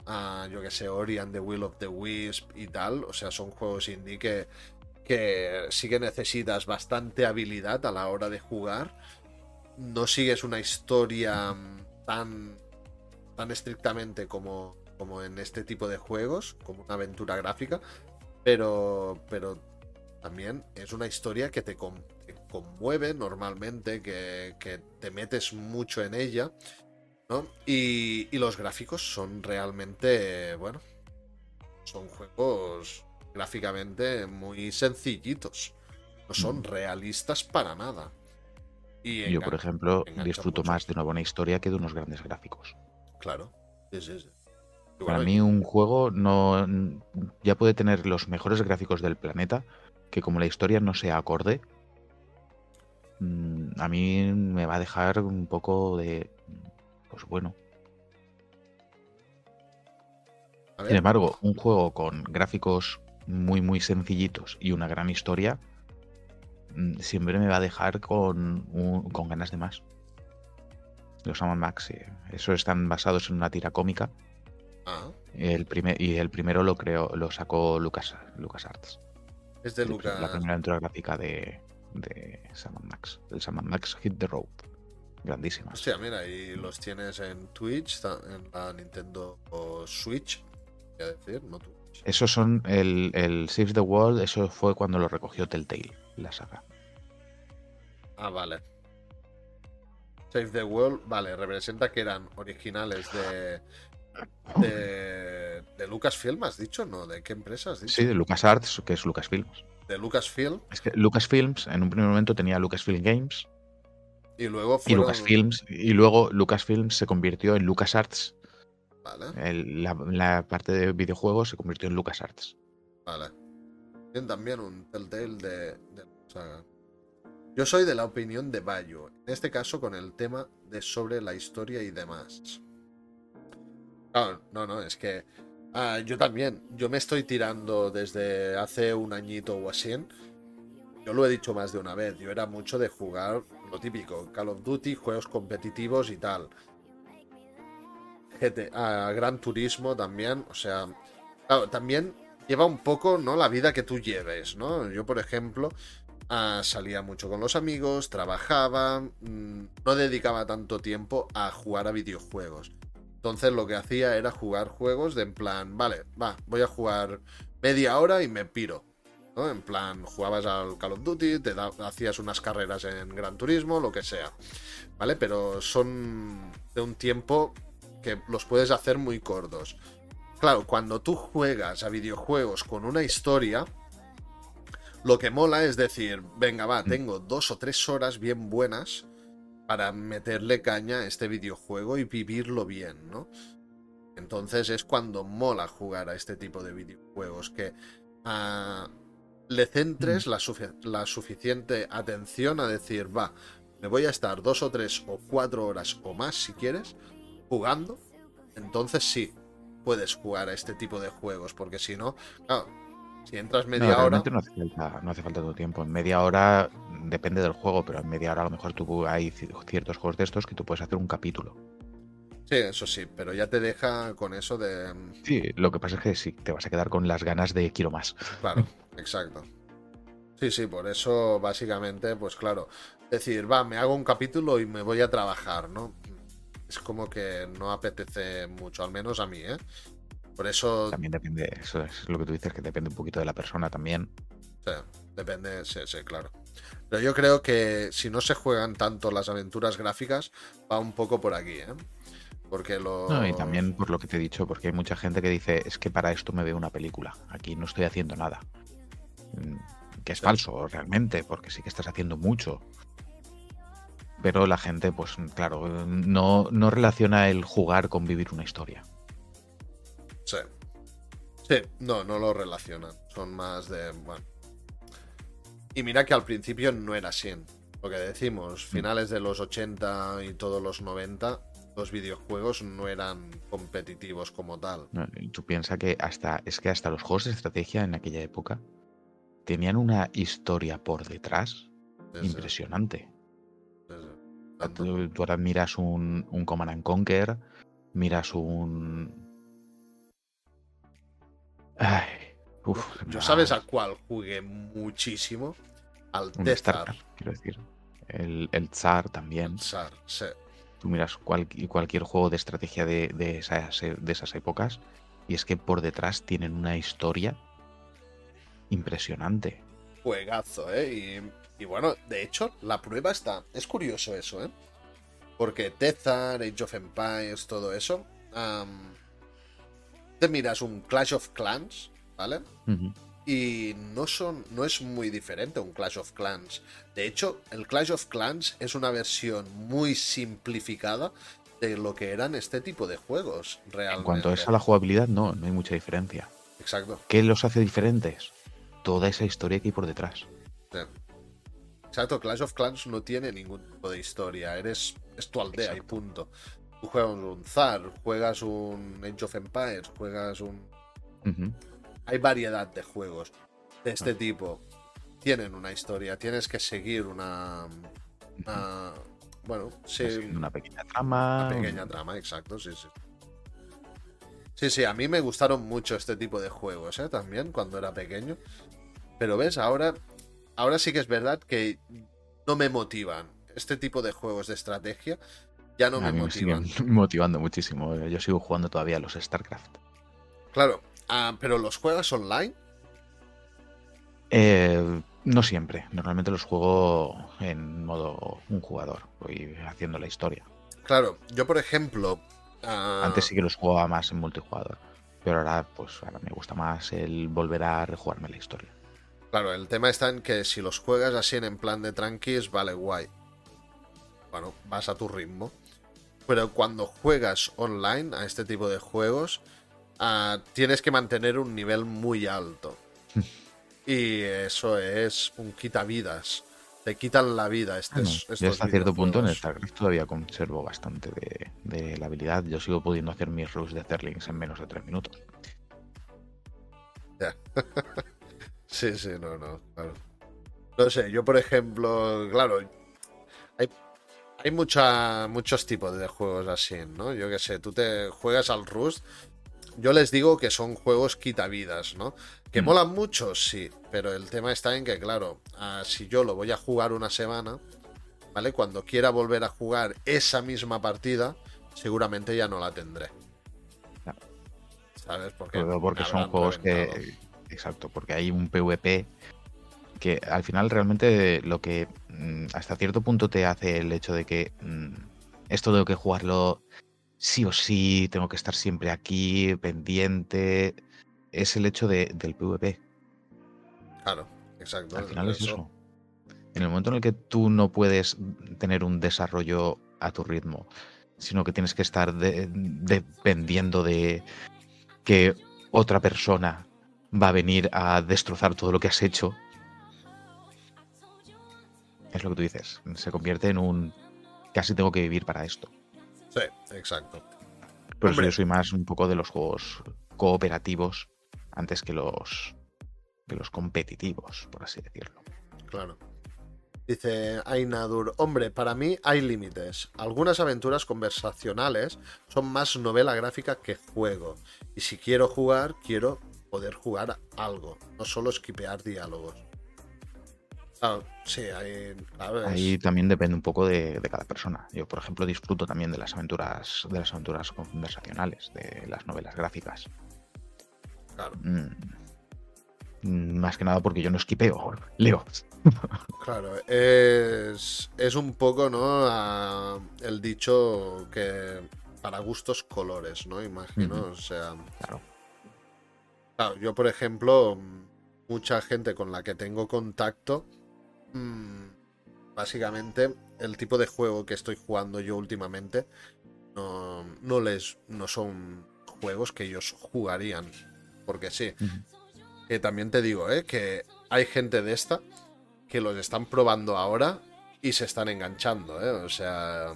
ah, yo que sé, Ori and the Will of the Wisp y tal, o sea, son juegos indie que, que sí que necesitas bastante habilidad a la hora de jugar. No sigues una historia mm, tan, tan estrictamente como, como en este tipo de juegos, como una aventura gráfica, pero, pero también es una historia que te, con- te conmueve normalmente, que, que te metes mucho en ella, ¿no? Y, y los gráficos son realmente, bueno, son juegos gráficamente muy sencillitos. No son Mm. realistas para nada. Y Yo, por ejemplo, disfruto mucho. más de una buena historia que de unos grandes gráficos. Claro. Sí, sí, sí. Para bueno, mí un juego no ya puede tener los mejores gráficos del planeta, que como la historia no sea acorde, mm, a mí me va a dejar un poco de, pues bueno. Sin embargo, un juego con gráficos muy muy sencillitos y una gran historia mm, siempre me va a dejar con, un- con ganas de más. Los Sam Max. Eso están basados en una tira cómica. ah, El primer, y el primero lo creó, lo sacó Lucas, LucasArts. es de El pri- La Lucas. primera aventura gráfica de, de Max. El Max Hit the Road. Grandísima. Hostia, mira, y los tienes en Twitch, en la Nintendo Switch, voy a decir, no Twitch. Esos son el, el Save the World, eso fue cuando lo recogió Telltale, la saga. Ah, vale. Save the World, vale, representa que eran originales de. de. de Lucasfilm, has dicho, ¿no? ¿De qué empresa has dicho? Sí, de LucasArts, que es Lucasfilms. De Lucasfilm, Es que Lucasfilms en un primer momento tenía Lucasfilm Games y luego y. Lucasfilms, y luego Lucasfilms se convirtió en LucasArts. Vale, El- la, la parte de videojuegos se convirtió en LucasArts. vale. Tienen también un Telltale de. de la saga. Yo soy de la opinión de Bayo, en este caso con el tema de sobre la historia y demás. No, no, no, es que ah, yo también, yo me estoy tirando desde hace un añito o así. Yo lo he dicho más de una vez, yo era mucho de jugar lo típico, Call of Duty, juegos competitivos y tal. Ah, Gran Turismo también, o sea, también lleva un poco, ¿no? La vida que tú lleves, ¿no? Yo, por ejemplo, ah, salía mucho con los amigos, trabajaba, mm, no dedicaba tanto tiempo a jugar a videojuegos. Entonces lo que hacía era jugar juegos de en plan, vale, va, voy a jugar media hora y me piro. ¿no? En plan, jugabas al Call of Duty, te da- hacías unas carreras en Gran Turismo, lo que sea. ¿Vale? Pero son de un tiempo que los puedes hacer muy cortos. Claro, cuando tú juegas a videojuegos con una historia, lo que mola es decir, venga, va, tengo dos o tres horas bien buenas para meterle caña a este videojuego y vivirlo bien, ¿no? Entonces es cuando mola jugar a este tipo de videojuegos, que ah, le centres la, sufi- la suficiente atención a decir, va, me voy a estar dos o tres o cuatro horas o más si quieres jugando, entonces sí, puedes jugar a este tipo de juegos, porque si no, claro, si entras No, media hora... no hace, falta, no hace falta todo tiempo. En media hora depende del juego, pero en media hora a lo mejor tú hay ci- ciertos juegos de estos que tú puedes hacer un capítulo. Sí, eso sí, pero ya te deja con eso de... Sí, lo que pasa es que sí, te vas a quedar con las ganas de quiero más. Claro, exacto. Sí, sí, por eso básicamente, pues claro, decir, va, me hago un capítulo y me voy a trabajar, ¿no? Es como que no apetece mucho, al menos a mí, ¿eh? Por eso... También depende, eso es lo que tú dices, que depende un poquito de la persona también. Sí, depende, sí, sí, claro. Pero yo creo que si no se juegan tanto las aventuras gráficas, va un poco por aquí, ¿eh? Porque lo... No, y también por lo que te he dicho, porque hay mucha gente que dice, es que para esto me veo una película, aquí no estoy haciendo nada. Mm, que es falso, realmente, porque sí que estás haciendo mucho. Pero la gente, pues claro, no, no relaciona el jugar con vivir una historia. Sí. Sí, no, no lo relacionan. Son más de. Bueno. Y mira que al principio no era así. Lo que decimos, mm. finales de los 80 y todos los 90, los videojuegos no eran competitivos como tal. tú piensas que hasta. Es que hasta los juegos de estrategia en aquella época tenían una historia por detrás impresionante. Tú, ahora miras un, un Command and Conquer, miras un. Ay, Yo sabes a cuál jugué muchísimo. Al Zar. quiero decir. El, el Tsar también. El Tsar, sí. Tú miras cualquier juego de estrategia de, de, esas, de esas épocas y es que por detrás tienen una historia impresionante. Juegazo, ¿eh? Y, bueno, de hecho, la prueba está. Es curioso eso, ¿eh? Porque Tezar, Age of Empires, todo eso. te miras un Clash of Clans, ¿vale? Y no, son, no es muy diferente un Clash of Clans. De hecho, el Clash of Clans es una versión muy simplificada de lo que eran este tipo de juegos, realmente. En cuanto a la jugabilidad, no, no hay mucha diferencia. Exacto. ¿Qué los hace diferentes? Toda esa historia que hay por detrás. Exacto, Clash of Clans no tiene ningún tipo de historia, eres es tu aldea y punto. Tú juegas un Zar, juegas un Age of Empires, juegas un... Hay variedad de juegos de este ah. tipo. Tienen una historia, tienes que seguir una... bueno, sí. Una pequeña trama. Una pequeña trama, exacto, sí, sí. Sí, sí, a mí me gustaron mucho este tipo de juegos, ¿eh? También, cuando era pequeño. Pero ves, ahora, ahora sí que es verdad que no me motivan. Este tipo de juegos de estrategia ya no me motivan. motivando muchísimo. Yo sigo jugando todavía los StarCraft. Claro, ah, pero ¿los juegas online? Eh, no siempre. Normalmente los juego en modo un jugador. Voy haciendo la historia. Claro, yo por ejemplo. Ah, Antes sí que los jugaba más en multijugador. Pero ahora, pues ahora me gusta más el volver a rejugarme la historia. Claro, el tema está en que si los juegas así en plan de tranquis, vale, guay. Bueno, vas a tu ritmo. Pero cuando juegas online a este tipo de juegos, ah, tienes que mantener un nivel muy alto. y eso es un quitavidas. Te quitan la vida estos, bueno, hasta cierto punto en StarCraft todavía conservo bastante de, la habilidad. Yo sigo pudiendo hacer mis rules de Zerlings en menos de 3 minutos. Ya. Sí, sí, no, no, claro. No sé, yo por ejemplo, claro, hay, hay mucha, muchos tipos de juegos así, ¿no? Yo qué sé, tú te juegas al Rust, yo les digo que son juegos quitavidas, ¿no? Que mm. molan mucho, sí, pero el tema está en que, claro, ah, si yo lo voy a jugar una semana, ¿vale? Cuando quiera volver a jugar esa misma partida, seguramente ya no la tendré. ¿Sabes? Porque, porque son juegos que exacto, porque hay un PvP que al final realmente lo que mm, hasta cierto punto te hace el hecho de que mm, esto tengo que jugarlo sí o sí, tengo que estar siempre aquí, pendiente, es el hecho del PvP. Claro, exacto. Al final es eso. En el momento en el que tú no puedes tener un desarrollo a tu ritmo, sino que tienes que estar dependiendo de que otra persona va a venir a destrozar todo lo que has hecho. Es lo que tú dices. Se convierte en un. Casi tengo que vivir para esto. Sí, exacto. Por eso yo soy más un poco de los juegos cooperativos antes que los, que los competitivos, por así decirlo. Claro. Dice Ainadur, hombre, para mí hay límites. Algunas aventuras conversacionales son más novela gráfica que juego. Y si quiero jugar, quiero poder jugar algo, no solo esquipear diálogos. sí, ahí, ahí también depende un poco de, cada persona. Yo, por ejemplo, disfruto también de las aventuras, de las aventuras conversacionales, de las novelas gráficas. Claro. Mm, más que nada porque yo no esquipeo, leo. Claro, es, es un poco, ¿no? el dicho que para gustos colores, ¿no? Imagino, o sea... Claro. Claro, yo por ejemplo, mucha gente con la que tengo contacto, mm, básicamente el tipo de juego que estoy jugando yo últimamente no, no les no son juegos que ellos jugarían porque sí que también te digo ¿eh? que hay gente de esta que los están probando ahora y se están enganchando ¿eh? o sea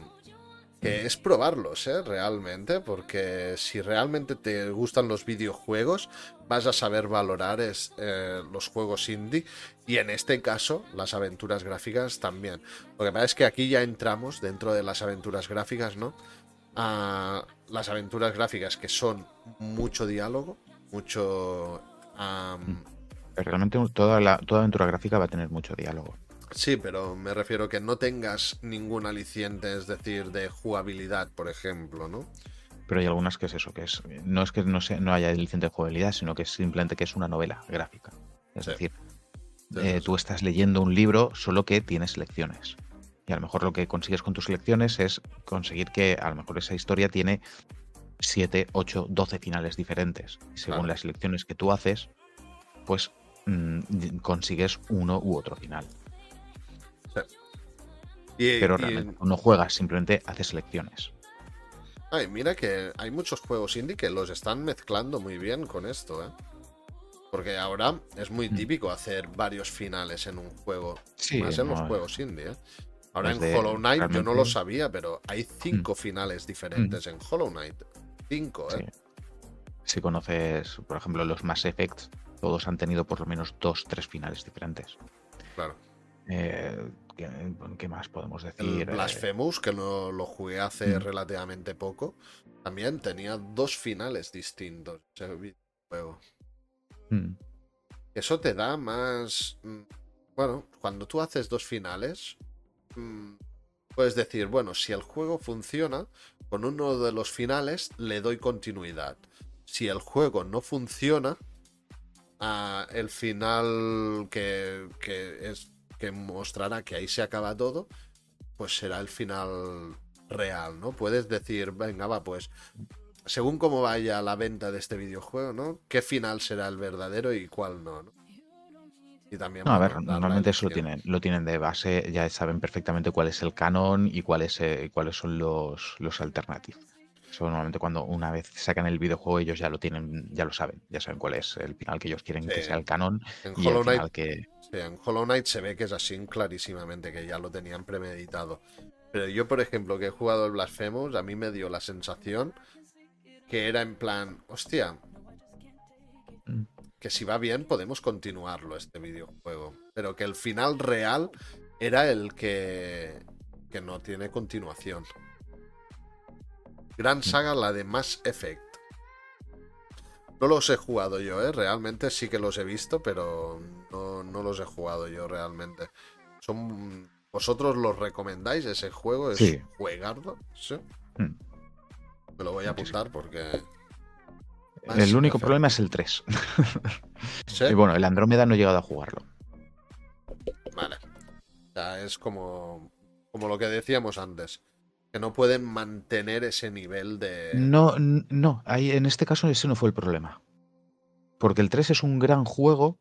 que es probarlos, ¿eh? Realmente, porque si realmente te gustan los videojuegos, vas a saber valorar eh, los juegos indie y en este caso las aventuras gráficas también. Lo que pasa es que aquí ya entramos dentro de las aventuras gráficas, ¿no? A las aventuras gráficas que son mucho diálogo, mucho... Realmente toda, la, toda aventura gráfica va a tener mucho diálogo. Sí, pero me refiero que no tengas ningún aliciente, es decir, de jugabilidad, por ejemplo, ¿no? Pero hay algunas que es eso, que es no es que no, no haya aliciente de jugabilidad, sino que es simplemente que es una novela gráfica. Es decir, eh, tú estás leyendo un libro, solo que tienes lecciones. Y a lo mejor lo que consigues con tus lecciones es conseguir que a lo mejor esa historia tiene 7, 8, 12 finales diferentes. Y según las lecciones que tú haces, pues mm, consigues uno u otro final. Pero realmente no juegas, simplemente haces selecciones. Ay, mira que hay muchos juegos indie que los están mezclando muy bien con esto, ¿eh? Porque ahora es muy mm. típico hacer varios finales en un juego. Sí, más en los juegos indie, ¿eh? Ahora en Hollow Knight yo no lo sabía, pero hay cinco mm. finales diferentes mm. en Hollow Knight. Cinco, ¿eh? Si conoces, por ejemplo, los Mass Effect, todos han tenido por lo menos dos, tres finales diferentes. Claro. Eh, ¿qué, más podemos decir? El Blasphemous, que lo, lo jugué hace mm. relativamente poco, también tenía dos finales distintos ese videojuego. Mm. Eso te da más... Mm, bueno, cuando tú haces dos finales, puedes decir, bueno, si el juego funciona, con uno de los finales le doy continuidad. Si el juego no funciona, ah, el final que, que es que mostrará que ahí se acaba todo, pues será el final real, ¿no? Puedes decir, venga, va, pues según cómo vaya la venta de este videojuego, ¿no? ¿Qué final será el verdadero y cuál no? Y también. a ver, normalmente eso lo tienen, lo tienen de base, ya saben perfectamente cuál es el canon y cuáles, eh, cuáles son los, los alternativos. Eso normalmente cuando una vez sacan el videojuego ellos ya lo tienen, ya lo saben, ya saben cuál es el final que ellos quieren que sea el canon y el final que en Hollow Knight se ve que es así clarísimamente, que ya lo tenían premeditado. Pero yo, por ejemplo, que he jugado el Blasphemous, a mí me dio la sensación que era en plan, hostia, que si va bien podemos continuarlo este videojuego. Pero que el final real era el que, que no tiene continuación. Gran saga, la de Mass Effect. No los he jugado yo, ¿eh? Realmente sí que los he visto, pero no, los he jugado yo realmente. Son ¿Vosotros los recomendáis ese juego? ¿Es sí. juegardo? ¿Sí? Hmm. Me lo voy a apuntar porque... El único problema es el 3. Y bueno, el Andrómeda no he llegado a jugarlo. Vale. O sea, es como, como lo que decíamos antes. Que no pueden mantener ese nivel de. No, no. Ahí, en este caso ese no fue el problema. Porque el 3 es un gran juego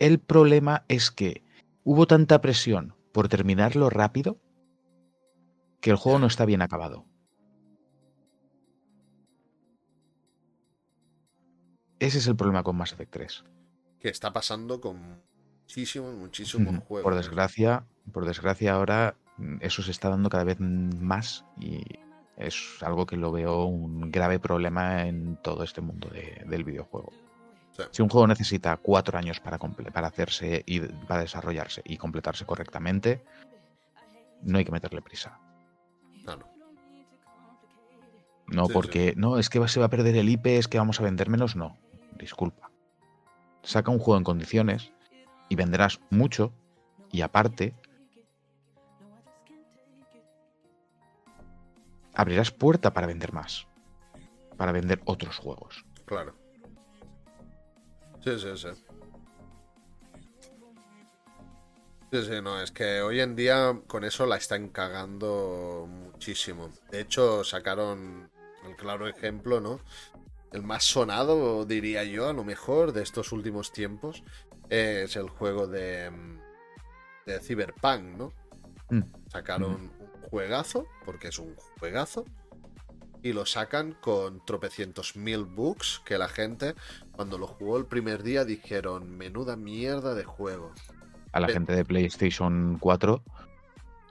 el problema es que hubo tanta presión por terminarlo rápido que el juego no está bien acabado. Ese es el problema con Mass Effect 3. Que está pasando con muchísimos, muchísimos juegos. Por desgracia, por desgracia ahora eso se está dando cada vez más y es algo que lo veo un grave problema en todo este mundo del videojuego. Si un juego necesita cuatro años para, para hacerse y para desarrollarse y completarse correctamente, no hay que meterle prisa. Claro. No porque, no, es que se va a perder el IP, es que vamos a vender menos, no. Disculpa. Saca un juego en condiciones y venderás mucho Y aparte, abrirás puerta para vender más. Para vender otros juegos. Claro. Sí, sí, sí. Sí, sí, no, es que hoy en día con eso la están cagando muchísimo. De hecho, sacaron el claro ejemplo, ¿no? El más sonado, diría yo, a lo mejor, de estos últimos tiempos, es el juego de, de Cyberpunk, ¿no? Mm. Sacaron Mm. Juegazo, porque es un juegazo, y lo sacan con tropecientos mil bugs que la gente, cuando lo jugó el primer día, dijeron, menuda mierda de juego. A la gente de PlayStation 4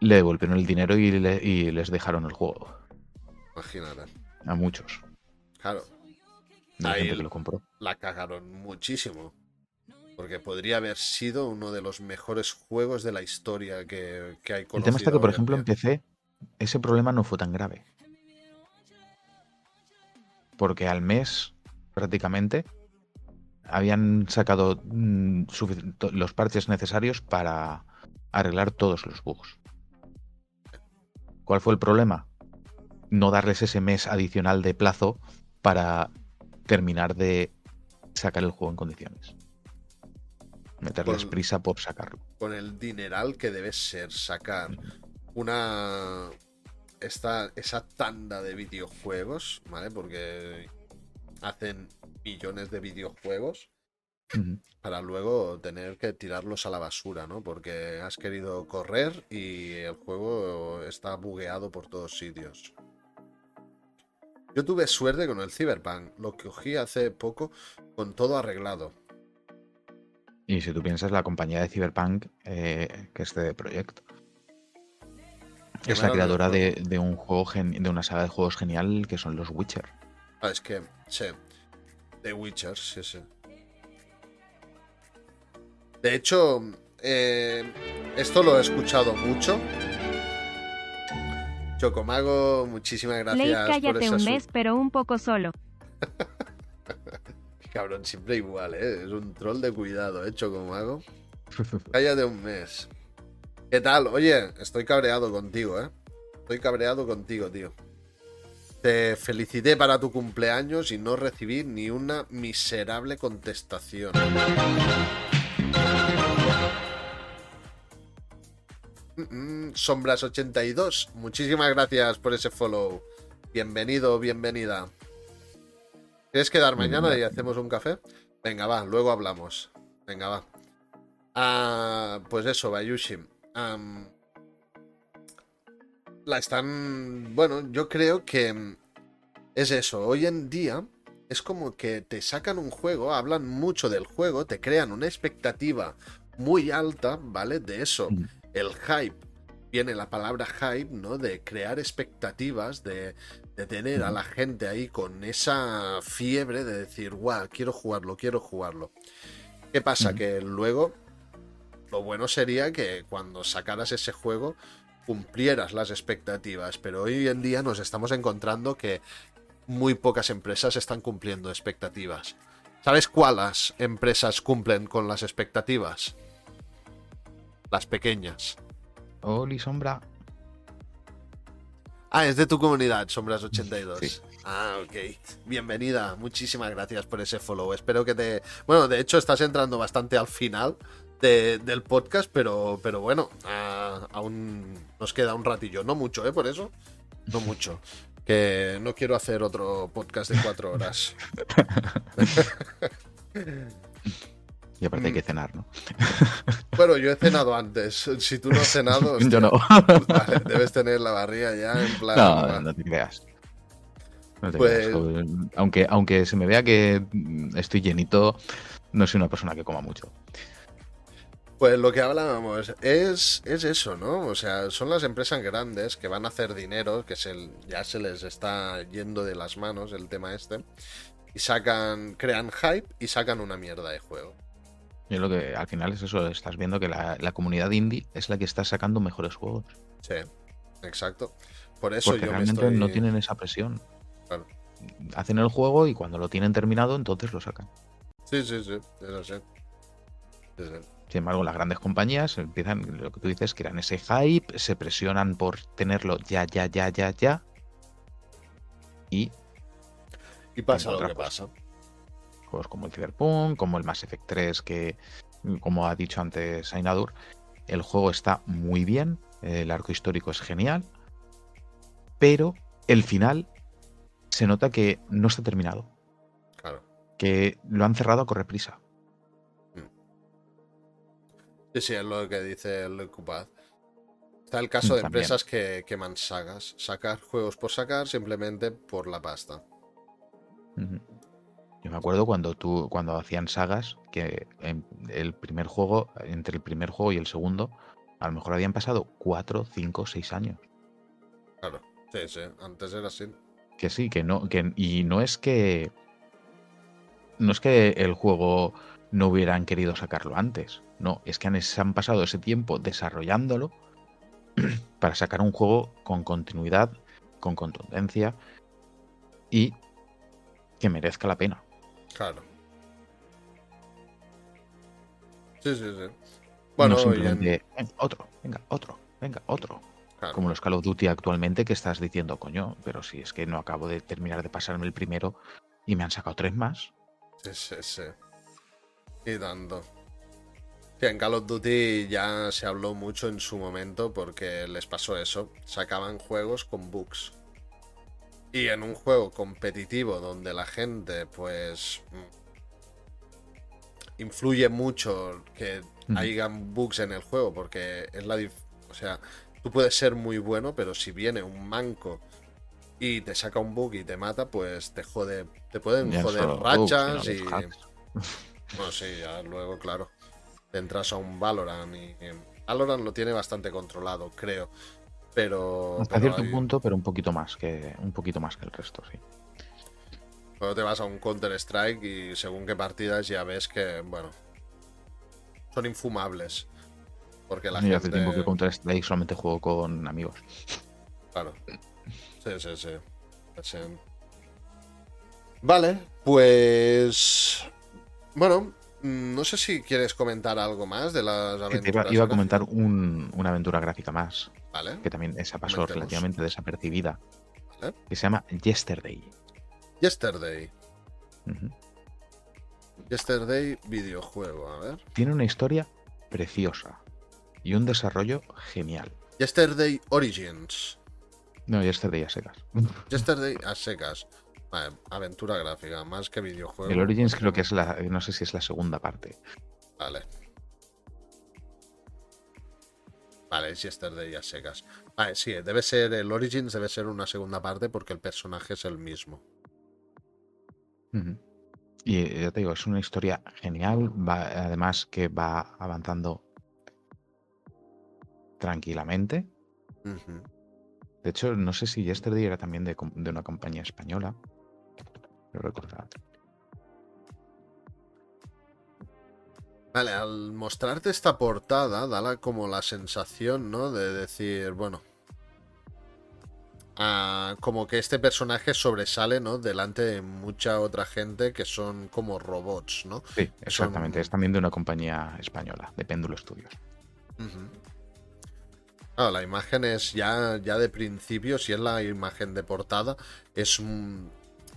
le devolvieron el dinero y, le- y les dejaron el juego. Imagínate. A muchos. Claro, la Ahí gente que lo compró. la cagaron muchísimo. Porque podría haber sido uno de los mejores juegos de la historia que, que hay El tema está conocido que, por ejemplo, en. PC ese problema no fue tan grave. Porque al mes, prácticamente, habían sacado mm, los parches necesarios para arreglar todos los bugs. ¿Cuál fue el problema? No darles ese mes adicional de plazo para terminar de sacar el juego en condiciones. Meterles Con- prisa por sacarlo. con el dineral que debe ser sacar una esta esa tanda de videojuegos, ¿vale? Porque hacen millones de videojuegos para luego tener que tirarlos a la basura, ¿no? Porque has querido correr y el juego está bugueado por todos sitios. Yo tuve suerte con el Cyberpunk, lo cogí hace poco con todo arreglado. Y si tú piensas, la compañía de Cyberpunk, eh, que es Projekt, Que es la creadora de, de un juego gen- de una saga de juegos genial que son los Witcher. Ah, es que, sí. The Witcher, sí, sí. De hecho, eh, esto lo he escuchado mucho. Chocomago, muchísimas gracias por cállate esa un mes, pero un poco solo. Cabrón, siempre igual, ¿eh? Es un troll de cuidado, ¿eh, Chocomago? Cállate un mes. ¿Qué tal? Oye, estoy cabreado contigo, ¿eh? Estoy cabreado contigo, tío. Te felicité para tu cumpleaños y no recibí ni una miserable contestación. Mm, mm, Sombras82, muchísimas gracias por ese follow. Bienvenido, bienvenida. ¿Quieres quedar mañana y hacemos un café? Venga, va, luego hablamos. Venga, va. Ah, pues eso, Bayushi. La están. Bueno, yo creo que es eso. Hoy en día es como que te sacan un juego, hablan mucho del juego, te crean una expectativa muy alta, ¿vale? De eso. Mm. El hype. Viene la palabra hype, ¿no? De crear expectativas, de, de tener a la gente ahí con esa fiebre de decir, guau, quiero jugarlo, quiero jugarlo. ¿Qué pasa? Que luego lo bueno sería que cuando sacaras ese juego cumplieras las expectativas, pero hoy en día nos estamos encontrando que muy pocas empresas están cumpliendo expectativas. ¿Sabes cuáles empresas cumplen con las expectativas? Las pequeñas. Oli, sombra. Ah, es de tu comunidad, Sombras82. Sí. Ah, ok. Bienvenida. Muchísimas gracias por ese follow. Espero que te... Bueno, de hecho estás entrando bastante al final de- del podcast, pero, pero bueno, aún nos queda un ratillo. No mucho, ¿eh? Por eso. No mucho. Que no quiero hacer otro podcast de cuatro horas. Y aparte hay que cenar, ¿no? Bueno, yo he cenado antes. Si tú no has cenado, hostia, Yo no. debes tener la barriga ya en plan... No, no te creas. No te Pues- creas. Aunque, aunque se me vea que estoy llenito, no soy una persona que coma mucho. Pues lo que hablábamos es, es eso, ¿no? O sea, son las empresas grandes que van a hacer dinero, que se, ya se les está yendo de las manos el tema este, y sacan, crean hype y sacan una mierda de juego. Yo lo que al final es eso, estás viendo que la, la comunidad indie es la que está sacando mejores juegos. Sí, exacto. Por eso Porque yo me realmente estoy... no tienen esa presión. Claro. Hacen el juego y cuando lo tienen terminado, entonces lo sacan. Sí, sí, sí, es así. Sí, sí. Sin embargo, las grandes compañías empiezan, lo que tú dices, crean ese hype, se presionan por tenerlo ya, ya, ya, ya, ya. Y. Y pasa lo que pasa. Juegos como el Cyberpunk, como el Mass Effect 3, que, como ha dicho antes Ainadur, el juego está muy bien, el arco histórico es genial, pero el final se nota que no está terminado. Claro. Que lo han cerrado a correr prisa. Sí, sí, es lo que dice el Cupad. Está el caso de empresas que queman sagas. Sacar juegos por sacar simplemente por la pasta. Yo me acuerdo cuando tú, cuando hacían sagas, que en el primer juego, entre el primer juego y el segundo, a lo mejor habían pasado cuatro, cinco, seis años. Claro, sí, sí, antes era así. Que sí, que no, que, y no es que. No es que el juego no hubieran querido sacarlo antes. No, es que han, se han pasado ese tiempo desarrollándolo para sacar un juego con continuidad, con contundencia y que merezca la pena. Claro. Sí, sí, sí. Bueno, simplemente, otro, venga, otro, venga, otro. Como los Call of Duty actualmente que estás diciendo, coño, pero si es que no acabo de terminar de pasarme el primero y me han sacado tres más. Sí, sí, sí. Y dando. en Call of Duty ya se habló mucho en su momento porque les pasó eso. Sacaban juegos con bugs. Y en un juego competitivo donde la gente, pues. Mm, influye mucho que hayan bugs en el juego porque es la. O sea, tú puedes ser muy bueno, pero si viene un manco y te saca un bug y te mata, pues te jode, te pueden joder rachas y... Bueno, sí, ya luego, claro, entras a un Valorant y... Valorant lo tiene bastante controlado, creo. Pero... Hasta cierto punto, pero un poquito más que un poquito más que el resto, sí. Luego te vas a un Counter Strike y según qué partidas ya ves que, bueno, son infumables. Porque la gente... hace tiempo que Counter Strike solamente juego con amigos. Claro. Sí, sí, sí. Vale, pues. Bueno, no sé si quieres comentar algo más de las aventuras. Iba, a comentar una aventura gráfica más. Vale. Que también esa pasó relativamente desapercibida. Que se llama Yesterday. Yesterday. Yesterday videojuego, a ver. Tiene una historia preciosa y un desarrollo genial. Yesterday Origins. No, Yesterday a secas. Yesterday a secas. Aventura gráfica, más que videojuego. El Origins creo que es la. No sé si es la segunda parte. Vale. Vale, es Yesterday a secas. Vale, sí, debe ser. El Origins debe ser una segunda parte porque el personaje es el mismo. Y ya te digo, es una historia genial. además que va avanzando tranquilamente. De hecho, no sé si Yesterday era también de, una compañía española. Lo recordaba. Vale, al mostrarte esta portada, da como la sensación, ¿no? De decir, bueno. como que este personaje sobresale, ¿no? Delante de mucha otra gente que son como robots, ¿no? Sí, exactamente. Es también de una compañía española, de Péndulo Studios la imagen es ya, ya de principio, si es la imagen de portada, es,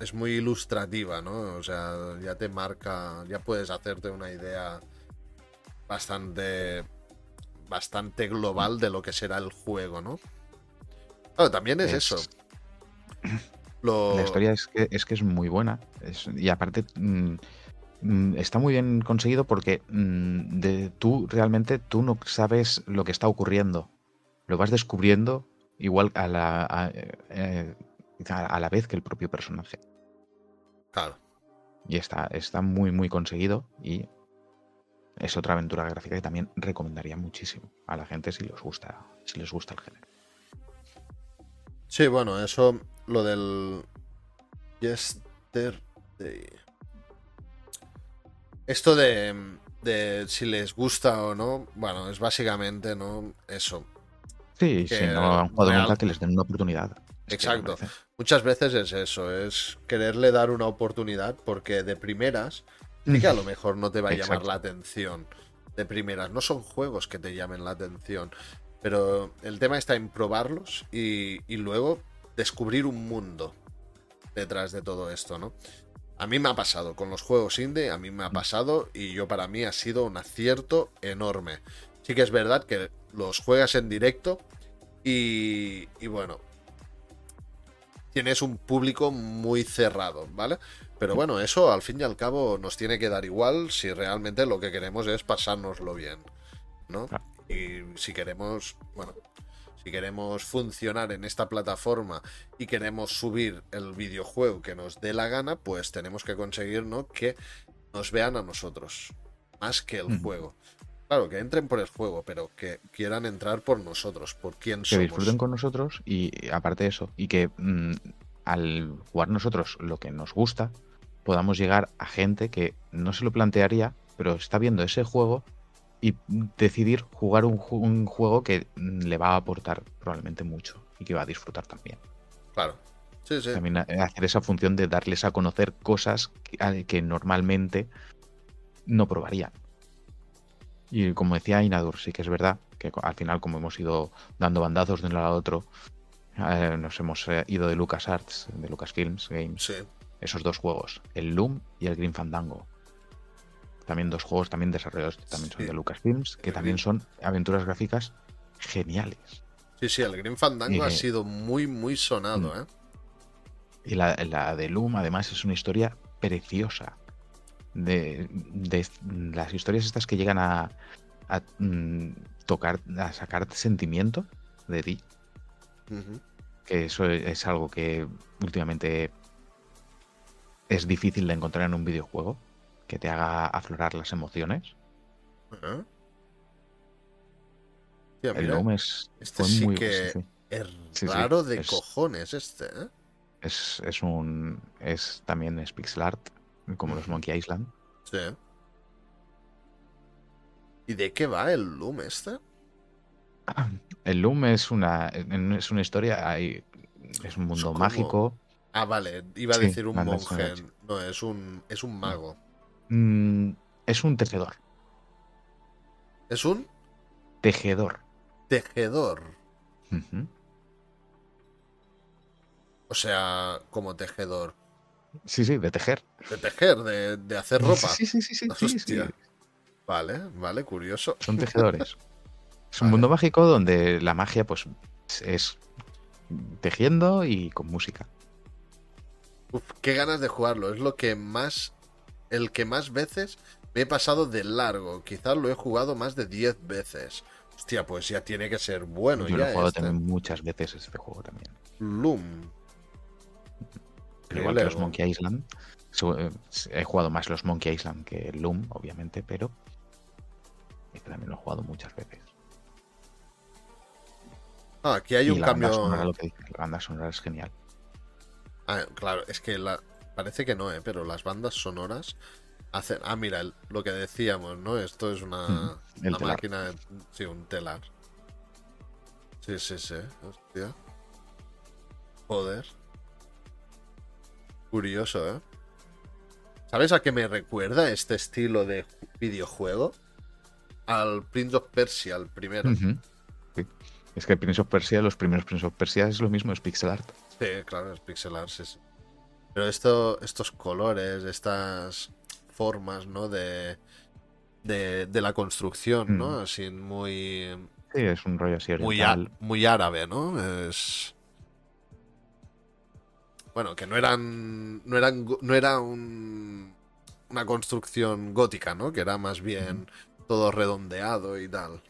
es muy ilustrativa, ¿no? O sea, ya te marca, ya puedes hacerte una idea bastante, bastante global de lo que será el juego, ¿no? también es, eso. La historia es que es, que es muy buena. y aparte, mm, mm, está muy bien conseguido porque mm, de, tú realmente tú no sabes lo que está ocurriendo lo vas descubriendo igual a la, eh, a, la vez que el propio personaje. Claro. Y está, está muy, muy conseguido y es otra aventura gráfica que también recomendaría muchísimo a la gente si les gusta, si les gusta el género. Sí, bueno, eso, lo del Yesterday. Esto de, de si les gusta o no, bueno, es básicamente, ¿no? Eso. Sí, si no han jugado nunca, que les den una oportunidad. Exacto. Muchas veces es eso, es quererle dar una oportunidad porque de primeras sí que a lo mejor no te va a llamar la atención. de primeras, no son juegos que te llamen la atención, pero el tema está en probarlos y, y luego descubrir un mundo detrás de todo esto, ¿no? A mí me ha pasado con los juegos indie, a mí me ha pasado y yo para mí ha sido un acierto enorme. Sí que es verdad que los juegas en directo y, y bueno, tienes un público muy cerrado, ¿vale? Pero bueno, eso al fin y al cabo nos tiene que dar igual si realmente lo que queremos es pasárnoslo bien, ¿no? Y si queremos, bueno, si queremos funcionar en esta plataforma y queremos subir el videojuego que nos dé la gana, pues tenemos que conseguir ¿no? que nos vean a nosotros, más que el juego. Claro, que entren por el juego, pero que quieran entrar por nosotros, por quién somos. Que disfruten con nosotros y aparte de eso, y que mm, al jugar nosotros lo que nos gusta, podamos llegar a gente que no se lo plantearía, pero está viendo ese juego y decidir jugar un, juego que le va a aportar probablemente mucho y que va a disfrutar también. Claro. Sí, sí. También hacer esa función de darles a conocer cosas que, normalmente no probarían. Y como decía Inadur, sí que es verdad que al final, como hemos ido dando bandazos de un lado a otro, eh, nos hemos eh, ido de LucasArts, de Lucasfilms Games. Sí. Esos dos juegos, el Loom y el Green Fandango también dos juegos también desarrollados también son de Lucasfilms, que también son aventuras gráficas geniales. Sí, sí, el Green Fandango ha sido muy, muy sonado, mm. ¿eh? Y la, de Loom, además, es una historia preciosa. De, las historias estas que llegan a, mm, tocar, a sacar sentimiento de ti. Que eso es algo que últimamente es difícil de encontrar en un videojuego que te haga aflorar las emociones. el Loom es este sí muy, que es raro de cojones este, ¿eh? Es, es, un es también es pixel art como los Monkey Island. Sí. ¿Y de qué va el Loom este? El Loom es una es una historia hay, es un mundo mágico. Ah, vale, iba a decir un monje, no, es un es un mago. Mm, es un tejedor. ¿Es un? Tejedor. Tejedor. O sea, como tejedor. Sí, sí, de tejer. De tejer, de, hacer ropa. Sí, sí, sí, sí. Vale, vale, curioso. Son tejedores. es un mundo mágico donde la magia, pues, es tejiendo y con música. Uf, qué ganas de jugarlo. Es lo que más el que más veces me he pasado de largo. Quizás lo he jugado más de 10 veces. Hostia, pues ya tiene que ser bueno. Yo lo he jugado este. también muchas veces este juego también. Loom. Pero igual que los Monkey Island. Eh, he jugado más los Monkey Island que Loom, obviamente, pero este también lo he jugado muchas veces. Ah, aquí hay un cambio. la banda sonora es genial. Ah, claro, es que la, Parece que no, ¿eh? pero las bandas sonoras hacen. Ah, mira, lo que decíamos, ¿no? Esto es una, máquina. De... Sí, un telar. Sí, sí, sí. Hostia. Joder. Curioso, ¿eh? ¿Sabes a qué me recuerda este estilo de videojuego? Al Prince of Persia, el primero. Es que el Prince of Persia, los primeros Prince of Persia es lo mismo, es pixel art. Sí, claro, es pixel art, sí. sí. Pero esto, estos colores, estas formas, ¿no? De, de, la construcción, ¿no? Mm. Así muy... Sí, es un rollo así muy, muy árabe, ¿no? Es... Bueno, que no eran... No eran... No era un, una construcción gótica, ¿no? Que era más bien todo redondeado y tal.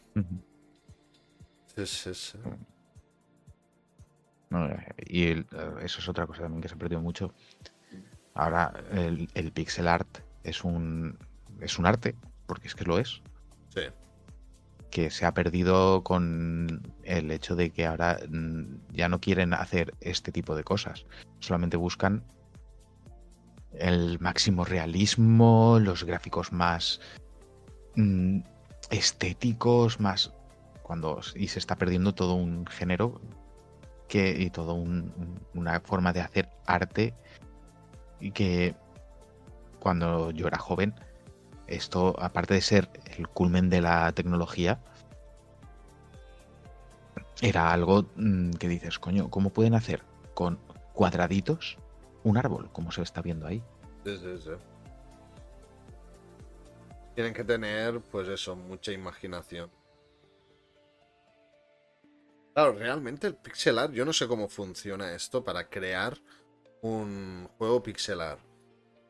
Sí, sí, sí. Y eh, eso es otra cosa también que se ha perdido mucho. Ahora el, pixel art es un, es un arte, porque es que lo es. Sí. Que se ha perdido con el hecho de que ahora mm, ya no quieren hacer este tipo de cosas. Solamente buscan el máximo realismo, los gráficos más mm, estéticos, más cuando y se está perdiendo todo un género y todo una forma de hacer arte y que cuando yo era joven esto, aparte de ser el culmen de la tecnología, era algo mm, que dices, coño, ¿cómo pueden hacer con cuadraditos un árbol, como se está viendo ahí? Sí, sí, sí. Tienen que tener, pues eso, mucha imaginación. Claro, realmente el pixelar, yo no sé cómo funciona esto para crear un juego pixelar.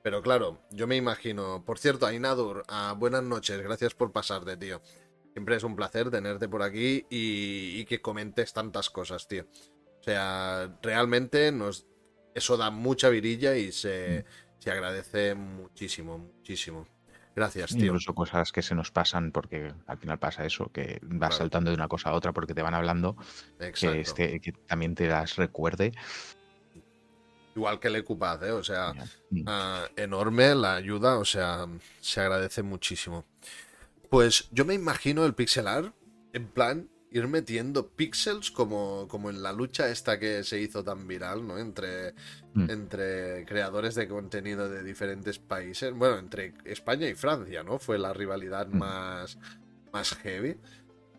Pero claro, yo me imagino. Por cierto, Ainadur, ah, buenas noches, gracias por pasarte, tío. Siempre es un placer tenerte por aquí y, que comentes tantas cosas, tío. O sea, realmente nos, eso da mucha virilla y se, se agradece muchísimo, muchísimo. Gracias, tío. Incluso cosas que se nos pasan porque al final pasa eso, que vas saltando de una cosa a otra porque te van hablando, que, este, que también te las recuerde. Igual que el Ecupaz, ¿eh? O sea, mm. ah, enorme la ayuda, o sea, se agradece muchísimo. Pues yo me imagino el pixelar, en plan, ir metiendo píxeles como, como en la lucha esta que se hizo tan viral, ¿no? Entre, mm. entre creadores de contenido de diferentes países. Bueno, entre España y Francia, ¿no? Fue la rivalidad mm. más, más heavy.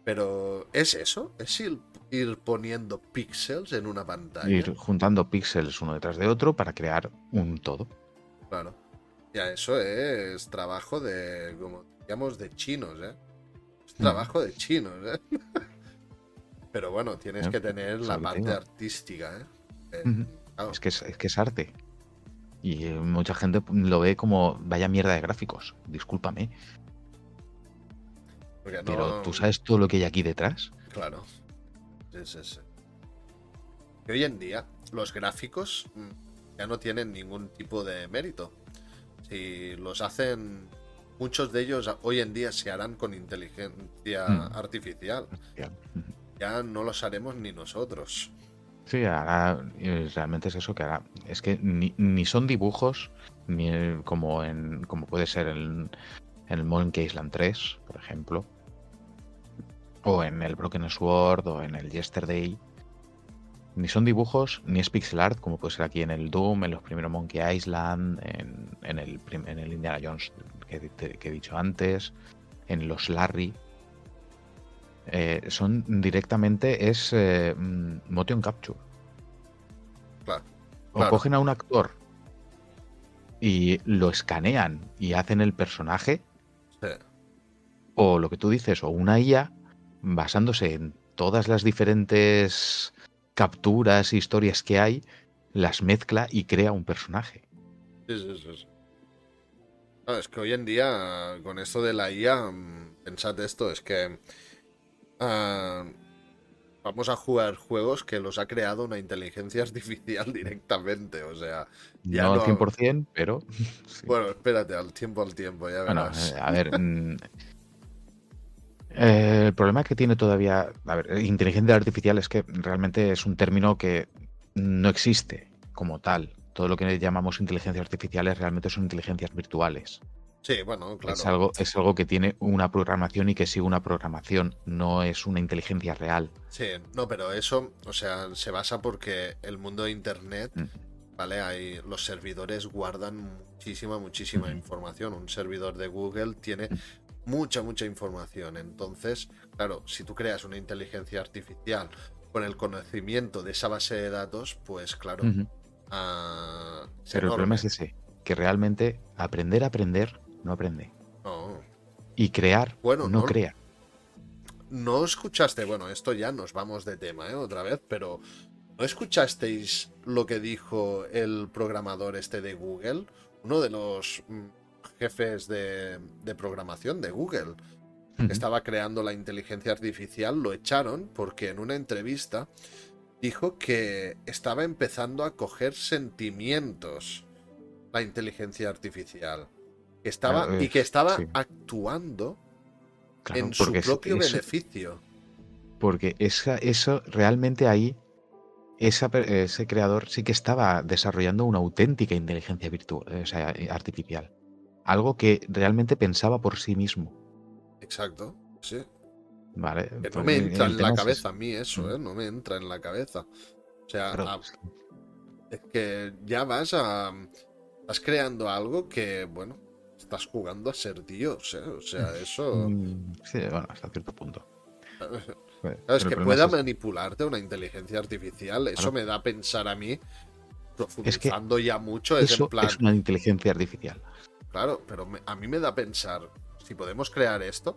Pero ¿es eso? ¿Es ir, ir poniendo píxeles en una pantalla? Ir juntando píxeles uno detrás de otro para crear un todo. Claro. Ya, eso es trabajo de, como digamos, de chinos, ¿eh? Es mm. trabajo de chinos, ¿eh? Pero bueno, tienes que tener la parte artística, ¿eh? eh es, que es, que es arte. Y eh, mucha gente lo ve como vaya mierda de gráficos. Discúlpame. Pero tú sabes todo lo que hay aquí detrás. Claro. Sí, sí, sí. Y hoy en día los gráficos mm, ya no tienen ningún tipo de mérito. Si los hacen, muchos de ellos hoy en día se harán con inteligencia mm. artificial ya no los haremos ni nosotros. Sí, ahora realmente es eso que ahora es que ni, son dibujos ni como en como puede ser en, el Monkey Island 3, por ejemplo, o en el Broken Sword o en el Yesterday. Ni son dibujos ni es pixel art como puede ser aquí en el Doom, en los primeros Monkey Island, en, el, en el Indiana Jones que, que he dicho antes, en los Larry, eh, son directamente es eh, mm, motion capture. O cogen a un actor y lo escanean y hacen el personaje. O lo que tú dices, o una IA basándose en todas las diferentes capturas e historias que hay, las mezcla y crea un personaje. Sí, sí, sí. es que hoy en día, con esto de la IA, mm, pensad esto, es que Ah, vamos a jugar juegos que los ha creado una inteligencia artificial directamente. O sea, ya no, al 100%, pero. Bueno, espérate, al tiempo al tiempo, ya verás. A ver. Mm, eh, el problema que tiene todavía. A ver, inteligencia artificial es que realmente es un término que no existe como tal. Todo lo que llamamos inteligencia artificiales realmente son inteligencias virtuales. Sí, bueno, claro. Es algo, es algo que tiene una programación y que sigue una programación, no es una inteligencia real. Sí, no, pero eso, o sea, se basa porque el mundo de Internet, mm. ¿vale? Hay, los servidores guardan muchísima, muchísima información. Un servidor de Google tiene mucha, mucha información. Entonces, claro, si tú creas una inteligencia artificial con el conocimiento de esa base de datos, pues claro. Ah, pero el problema es ese, que realmente aprender a aprender no aprende. Y crear, bueno, no, crea. No escuchaste, bueno, esto ya nos vamos de tema, ¿eh? Otra vez, pero ¿no escuchasteis lo que dijo el programador este de Google? Uno de los mm, jefes de, programación de Google. Estaba creando la inteligencia artificial, lo echaron porque en una entrevista dijo que estaba empezando a coger sentimientos la inteligencia artificial estaba, y que estaba actuando en su propio beneficio. Porque esa, eso realmente ahí, ese creador sí que estaba desarrollando una auténtica inteligencia virtual, artificial. Algo que realmente pensaba por sí mismo. Exacto, sí. Vale. Que no me entra en la cabeza a mí eso, mm. ¿eh? No me entra en la cabeza. O sea, es que ya vas a. Estás creando algo que, bueno, estás jugando a ser Dios, ¿eh? O sea, eso. Mm, sí, bueno, hasta cierto punto. es que pueda manipularte una inteligencia artificial, eso me da a pensar a mí, profundizando ya mucho, es eso en plan. Es una inteligencia artificial. Claro, pero a mí me da a pensar, si podemos crear esto,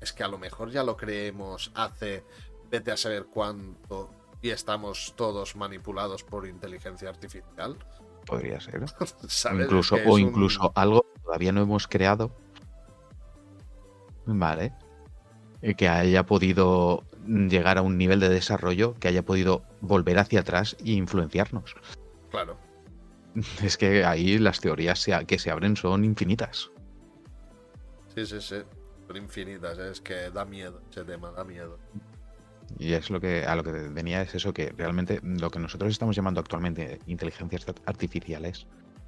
es que a lo mejor ya lo creemos hace, vete a saber cuánto, y estamos todos manipulados por inteligencia artificial. Podría ser. incluso, o incluso algo que todavía no hemos creado. Vale. Que haya podido llegar a un nivel de desarrollo que haya podido volver hacia atrás e influenciarnos. Claro. Es que ahí las teorías que se abren son infinitas. Sí, sí, sí. Son infinitas. Es que da miedo ese tema, da miedo. Y es lo que a lo que venía es eso que realmente lo que nosotros estamos llamando actualmente inteligencias artificiales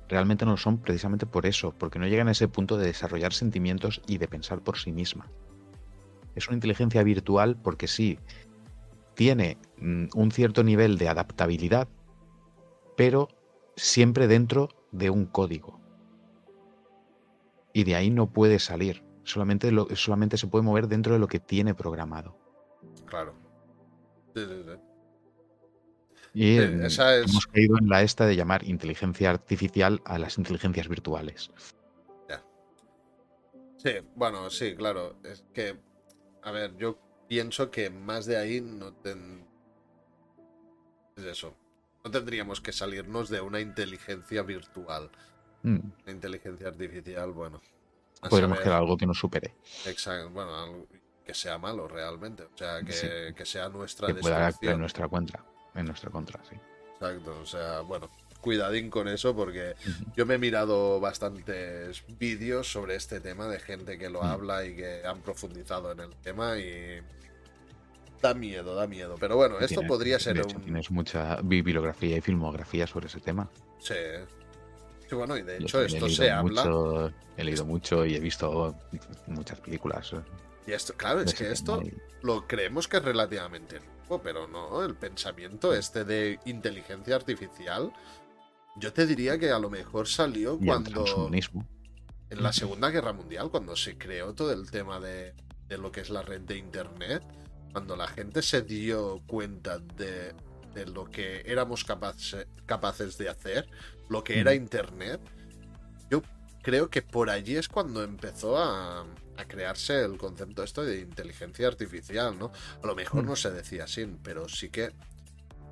realmente no son precisamente por eso, porque no llegan a ese punto de desarrollar sentimientos y de pensar por sí misma. Es una inteligencia virtual porque sí tiene mm, un cierto nivel de adaptabilidad, pero siempre dentro de un código. Y de ahí no puede salir. Solamente, solamente se puede mover dentro de lo que tiene programado. Claro. Y hemos caído en la esta de llamar inteligencia artificial a las inteligencias virtuales. Sí, bueno, sí, claro. Es que, a ver, yo pienso que más de ahí no ten... Es eso. No tendríamos que salirnos de una inteligencia virtual. Mm. Una inteligencia artificial, bueno. Podríamos crear algo que nos supere. Exacto, bueno, que sea malo realmente. O sea, que, sea nuestra que pueda en nuestra cuenta. En nuestra contra, sí. Exacto, o sea, bueno, cuidadín con eso porque yo me he mirado bastantes vídeos sobre este tema de gente que lo habla y que han profundizado en el tema y da miedo, da miedo. Pero bueno, esto podría ser un... Tienes mucha bibliografía y filmografía sobre ese tema. Sí. Sí, bueno, y de hecho esto se habla. He leído mucho y he visto muchas películas. Y esto, claro, es que esto lo creemos que es relativamente nuevo, pero no, el pensamiento este de inteligencia artificial, yo te diría que a lo mejor salió cuando... En la Segunda Guerra Mundial, cuando se creó todo el tema de, de lo que es la red de Internet, cuando la gente se dio cuenta de, de lo que éramos capaces, capaces de hacer, lo que era Internet, yo creo que por allí es cuando empezó a, a crearse el concepto esto de inteligencia artificial, ¿no? A lo mejor no se decía así, pero sí que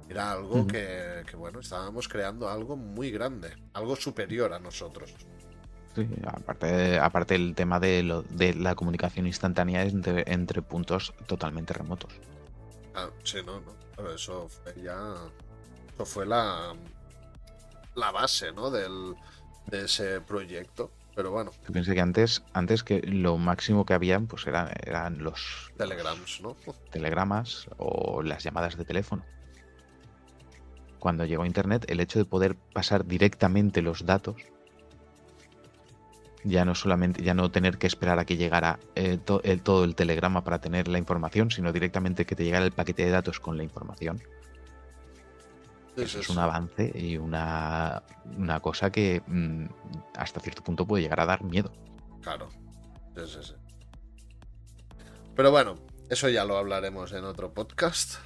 era algo que, bueno, estábamos creando algo muy grande, algo superior a nosotros. Sí, aparte, aparte el tema de, lo, de la comunicación instantánea entre, entre puntos totalmente remotos. Ah, sí, no, no. Pero eso fue ya. Eso fue la, la base, ¿no? Del, de ese proyecto. Pero bueno. Pensé que antes, antes que lo máximo que habían, pues eran, eran los telegrams, ¿no? Telegramas o las llamadas de teléfono. Cuando llegó Internet, el hecho de poder pasar directamente los datos, ya no solamente, ya no tener que esperar a que llegara eh, el, todo el telegrama para tener la información, sino directamente que te llegara el paquete de datos con la información eso es un avance y una, una cosa que mm, hasta cierto punto puede llegar a dar miedo. Claro. Pero bueno, eso ya lo hablaremos en otro podcast,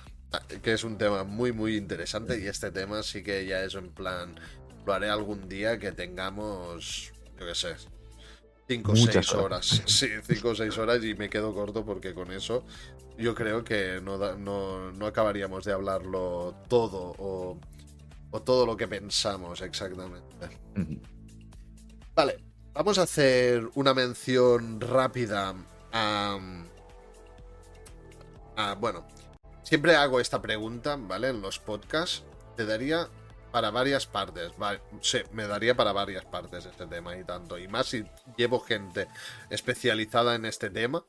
que es un tema muy, muy interesante y este tema sí que ya es en plan, lo haré algún día que tengamos, yo qué sé, 5 o 6 horas. Sí, 5 o 6 horas y me quedo corto porque con eso yo creo que no, no, acabaríamos de hablarlo todo o, todo lo que pensamos exactamente. Vale, vamos a hacer una mención rápida a, a... Bueno, siempre hago esta pregunta, ¿vale? En los podcasts. Te daría para varias partes. Sí, me daría para varias partes este tema y tanto. Y más si llevo gente especializada en este tema.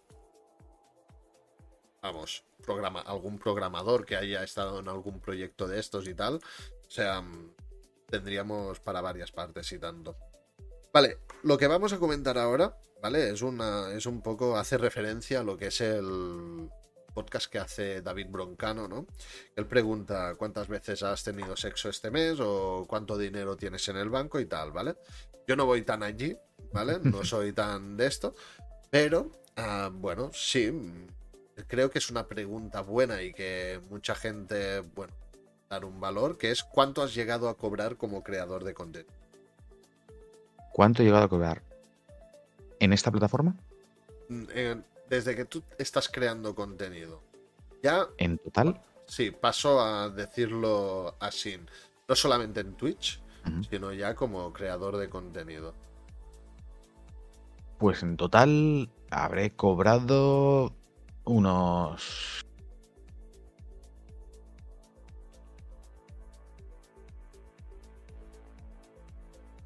Vamos, programa, algún programador que haya estado en algún proyecto de estos y tal. O sea, tendríamos para varias partes y tanto. Vale, lo que vamos a comentar ahora, ¿vale? Es una. es un poco. hace referencia a lo que es el, podcast que hace David Broncano, ¿no? Él pregunta cuántas veces has tenido sexo este mes o cuánto dinero tienes en el banco y tal, ¿vale? Yo no voy tan allí, ¿vale? No soy tan de esto, pero ah, bueno, sí, creo que es una pregunta buena y que mucha gente, bueno, dar un valor, que es cuánto has llegado a cobrar como creador de contenido. ¿Cuánto he llegado a cobrar? ¿En esta plataforma? Mm, desde que tú estás creando contenido. Ya. ¿En total? Sí, paso a decirlo así. No solamente en Twitch, sino ya como creador de contenido. Pues en total habré cobrado unos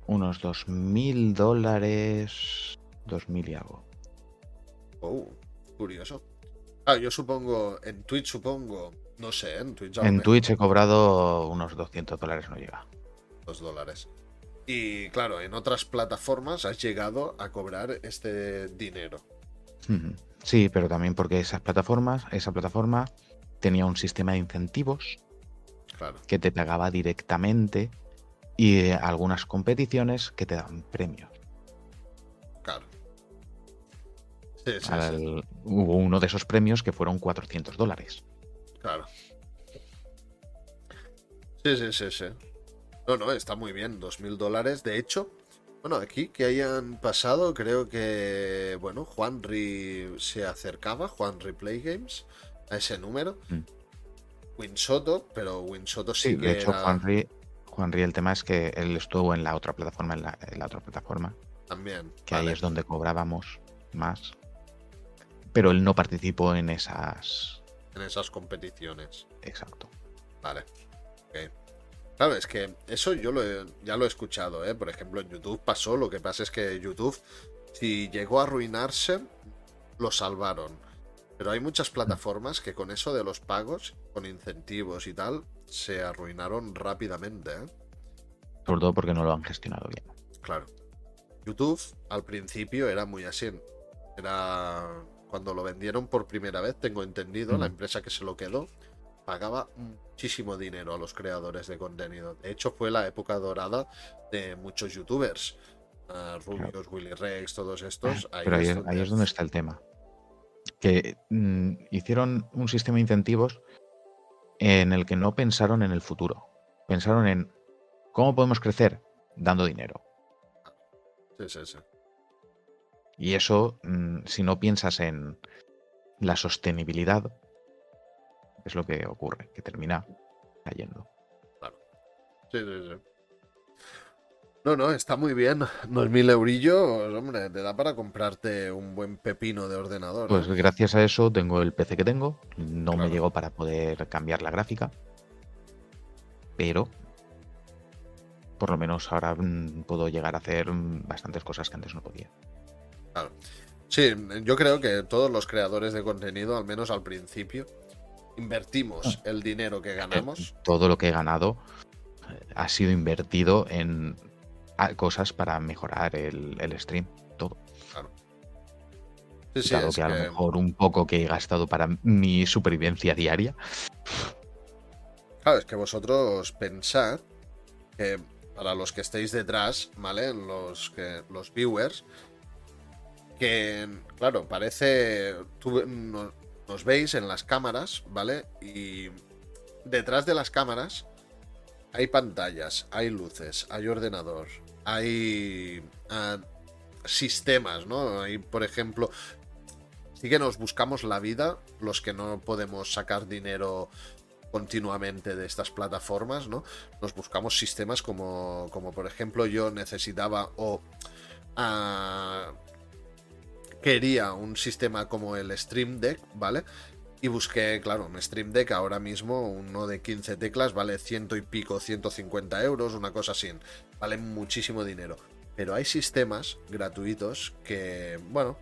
unos dos mil dólares, dos mil y algo. Oh, curioso. Ah, yo supongo, en Twitch supongo, no sé, en Twitch. En Twitch he cobrado unos 200 dólares, no llega. Dos dólares. Y claro, en otras plataformas has llegado a cobrar este dinero. Sí, pero también porque esas plataformas, esa plataforma tenía un sistema de incentivos que te pagaba directamente y algunas competiciones que te dan premios. Hubo uno de esos premios que fueron 400 dólares. Claro. Sí, sí, sí, sí. No, no, está muy bien, 2.000 dólares. De hecho, bueno, aquí que hayan pasado, creo que, bueno, Juanri se acercaba, Juanri Play Games, a ese número. Mm. Winsoto, pero Winsoto sí, que de hecho, Juanri, Juanri, el tema es que él estuvo en la otra plataforma, en la, otra plataforma. También. Que ahí es donde cobrábamos más. Pero él no participó en esas. En esas competiciones. Exacto. Vale. Claro, es que eso yo lo ya lo he escuchado, ¿eh? Por ejemplo, en YouTube pasó, lo que pasa es que YouTube, si llegó a arruinarse, lo salvaron. Pero hay muchas plataformas que con eso de los pagos, con incentivos y tal, se arruinaron rápidamente. ¿eh? Sobre todo porque no lo han gestionado bien. Claro. YouTube al principio era muy así. Era cuando lo vendieron por primera vez, tengo entendido, la empresa que se lo quedó pagaba muchísimo dinero a los creadores de contenido. De hecho, fue la época dorada de muchos youtubers. Uh, Rubius, Willy Rex, todos estos. Ahí Pero ahí es, donde... está el tema. Que mm, hicieron un sistema de incentivos en el que no pensaron en el futuro. Pensaron en cómo podemos crecer dando dinero. Sí, sí, sí. Y eso, mm, si no piensas en la sostenibilidad, es lo que ocurre, que termina cayendo. Claro. Sí, sí, sí. No, no, está muy bien. Dos mil eurillos, hombre, te da para comprarte un buen pepino de ordenador. Pues ¿eh? gracias a eso tengo el PC que tengo. No me llegó para poder cambiar la gráfica. Pero por lo menos ahora mm, puedo llegar a hacer mm, bastantes cosas que antes no podía. Claro. Sí, yo creo que todos los creadores de contenido, al menos al principio, invertimos ah. el dinero que ganamos. Eh, todo lo que he ganado eh, ha sido invertido en cosas para mejorar el, stream. Todo. Claro. Sí, claro que, a lo mejor un poco que he gastado para mi supervivencia diaria. Claro, es que vosotros pensad que para los que estéis detrás, ¿vale? Los, que, los viewers, que, claro, parece nos veis en las cámaras, ¿vale? Y detrás de las cámaras hay pantallas, hay luces, hay ordenador, hay ah, sistemas, ¿no? Hay, por ejemplo, sí que nos buscamos la vida, los que no podemos sacar dinero continuamente de estas plataformas, ¿no? Nos buscamos sistemas como, como por ejemplo yo necesitaba o uh, quería un sistema como el Stream Deck, ¿vale? Y busqué, claro, un Stream Deck ahora mismo, uno de 15 teclas, vale ciento y pico, 150 euros, una cosa así. Vale muchísimo dinero. Pero hay sistemas gratuitos que, bueno,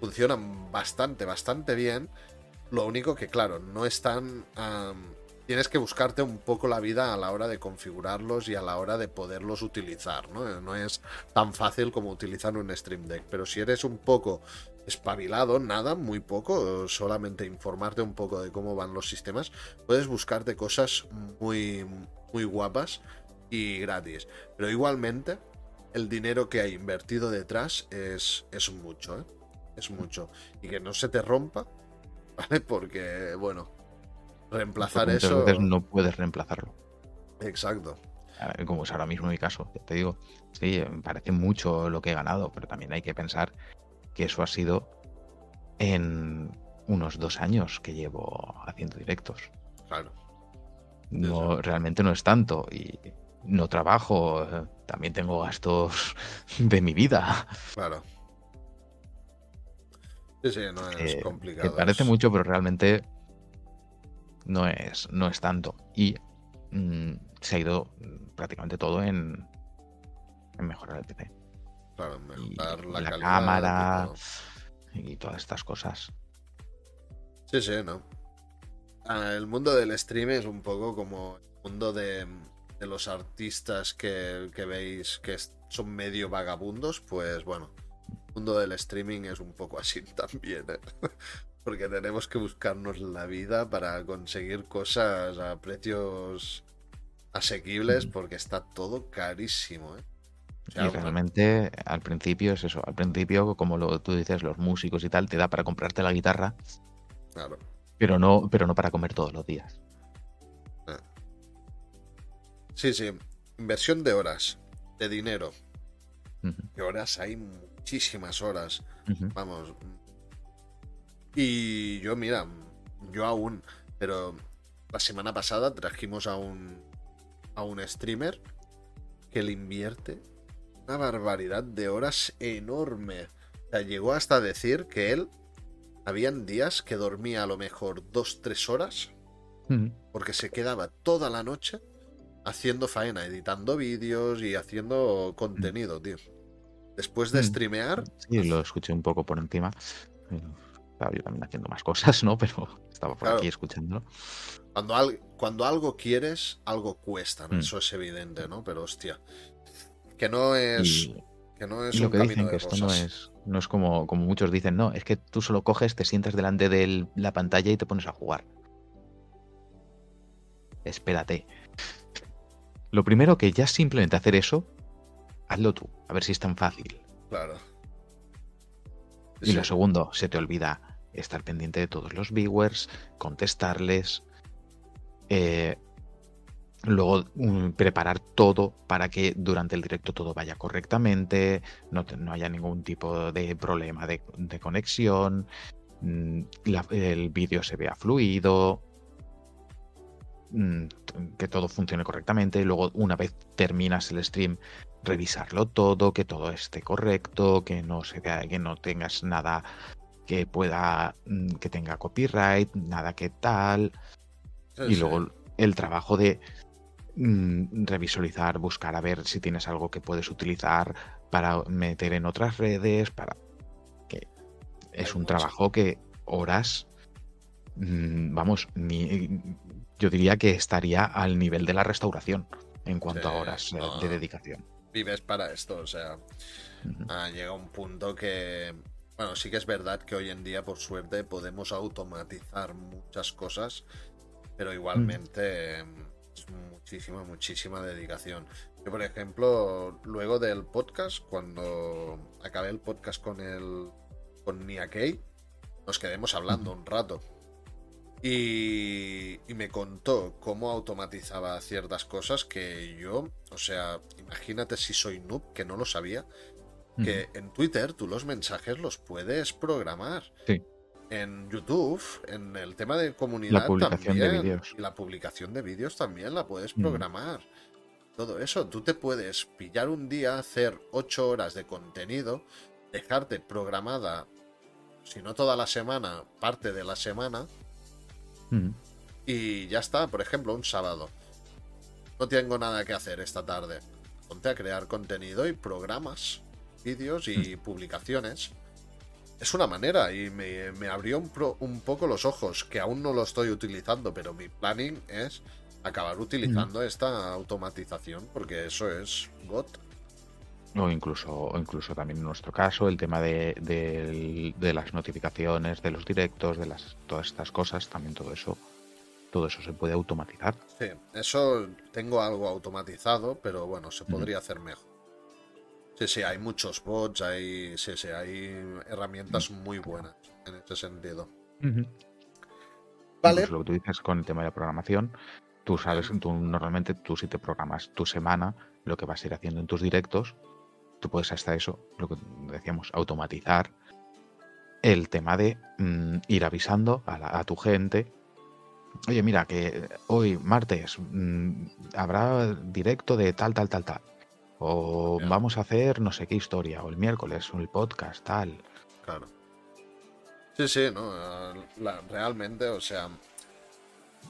funcionan bastante, bastante bien. Lo único que, claro, no están tienes que buscarte un poco la vida a la hora de configurarlos y a la hora de poderlos utilizar, ¿no? No es tan fácil como utilizar un Stream Deck, pero si eres un poco espabilado, nada, muy poco, solamente informarte un poco de cómo van los sistemas, puedes buscarte cosas muy, muy guapas y gratis. Pero igualmente, el dinero que hay invertido detrás es, es mucho, ¿eh? Es mucho. Y que no se te rompa, ¿vale? Porque, bueno, reemplazar eso. Veces no puedes reemplazarlo. Exacto. Como es ahora mismo mi caso, te digo, sí, me parece mucho lo que he ganado, pero también hay que pensar que eso ha sido en unos dos años que llevo haciendo directos. Claro. No, realmente no es tanto. Y no trabajo, eh, también tengo gastos de mi vida. Claro. Sí, sí, no es complicado. Que parece mucho, pero realmente no es, no es tanto. Y mm, se ha ido prácticamente todo en, en mejorar el PC. Claro, mejorar la, la cámara y todas estas cosas. Sí, sí, ¿no? Ah, el mundo del stream es un poco como el mundo de, los artistas que, veis que son medio vagabundos, pues bueno, el mundo del streaming es un poco así también, ¿eh? Porque tenemos que buscarnos la vida para conseguir cosas a precios asequibles porque está todo carísimo. ¿eh? y realmente al principio es eso, al principio como lo, tú dices, los músicos y tal, te da para comprarte la guitarra pero no, pero no para comer todos los días. Ah. Sí, sí. Inversión de horas, de dinero. De horas hay muchísimas horas. Vamos. Y yo, mira, yo aún, pero la semana pasada trajimos a un a un streamer que le invierte una barbaridad de horas enorme. O sea, llegó hasta decir que él habían días que dormía a lo mejor dos, tres horas, porque se quedaba toda la noche haciendo faena, editando vídeos y haciendo contenido, tío. Después de streamear. Sí, lo escuché un poco por encima. Estaba yo también haciendo más cosas, ¿no? Pero estaba por aquí escuchándolo. Cuando, cuando algo quieres, algo cuesta, mm. Eso es evidente, ¿no? Pero hostia. Que no es. Que no es lo que dicen que esto no es no es como, como muchos dicen, no, es que tú solo coges, te sientas delante de la pantalla y te pones a jugar. Espérate. Lo primero que ya simplemente hacer eso, hazlo tú, a ver si es tan fácil. Claro. Y lo segundo, se te olvida estar pendiente de todos los viewers, contestarles, eh, Luego mm, preparar todo para que durante el directo todo vaya correctamente, no, haya ningún tipo de problema de, conexión, mm, el vídeo se vea fluido, mm, que todo funcione correctamente. Luego, una vez terminas el stream, revisarlo todo, que todo esté correcto, que no que no tengas nada que pueda, que tenga copyright, nada que tal. y luego el trabajo de Mm, revisualizar, buscar a ver si tienes algo que puedes utilizar para meter en otras redes, para que es un trabajo que horas, mm, vamos, ni, yo diría que estaría al nivel de la restauración en cuanto a horas de dedicación. Vives para esto, o sea, ah, llega un punto que, bueno, sí que es verdad que hoy en día, por suerte, podemos automatizar muchas cosas, pero mm. igualmente muchísima, muchísima dedicación. Yo, por ejemplo, luego del podcast, cuando acabé el podcast con el con Nia Kay, nos quedemos hablando un rato. Y, y, me contó cómo automatizaba ciertas cosas que yo, o sea, imagínate si soy noob, que no lo sabía, que en Twitter tú los mensajes los puedes programar. Sí en YouTube, en el tema de comunidad la publicación también, de vídeos. y la publicación de vídeos también la puedes mm. programar. Todo eso, tú te puedes pillar un día, hacer ocho horas de contenido, dejarte programada, si no toda la semana, parte de la semana, mm. y ya está. Por ejemplo, un sábado. No tengo nada que hacer esta tarde. Ponte a crear contenido y programas vídeos y mm. publicaciones es una manera y me, abrió un, poco los ojos, que aún no lo estoy utilizando, pero mi planning es acabar utilizando esta automatización, porque eso es GOT. O incluso, incluso también en nuestro caso, el tema de, las notificaciones, de los directos, de las, todas estas cosas, también todo eso, todo eso se puede automatizar. Sí, eso tengo algo automatizado, pero bueno, se podría hacer mejor. Sí, sí, hay muchos bots, hay, sí, sí, hay herramientas muy buenas en este sentido. Vale. Pues lo que tú dices con el tema de la programación, tú sabes, tú normalmente tú si te programas tu semana, lo que vas a ir haciendo en tus directos, tú puedes hasta eso, lo que decíamos, automatizar el tema de mm, ir avisando a, tu gente. Oye, mira, que hoy, martes, mm, habrá directo de tal, tal, tal, tal. O vamos a hacer no sé qué historia, o el miércoles, o el podcast, tal. Claro. Sí, sí, no, realmente, o sea,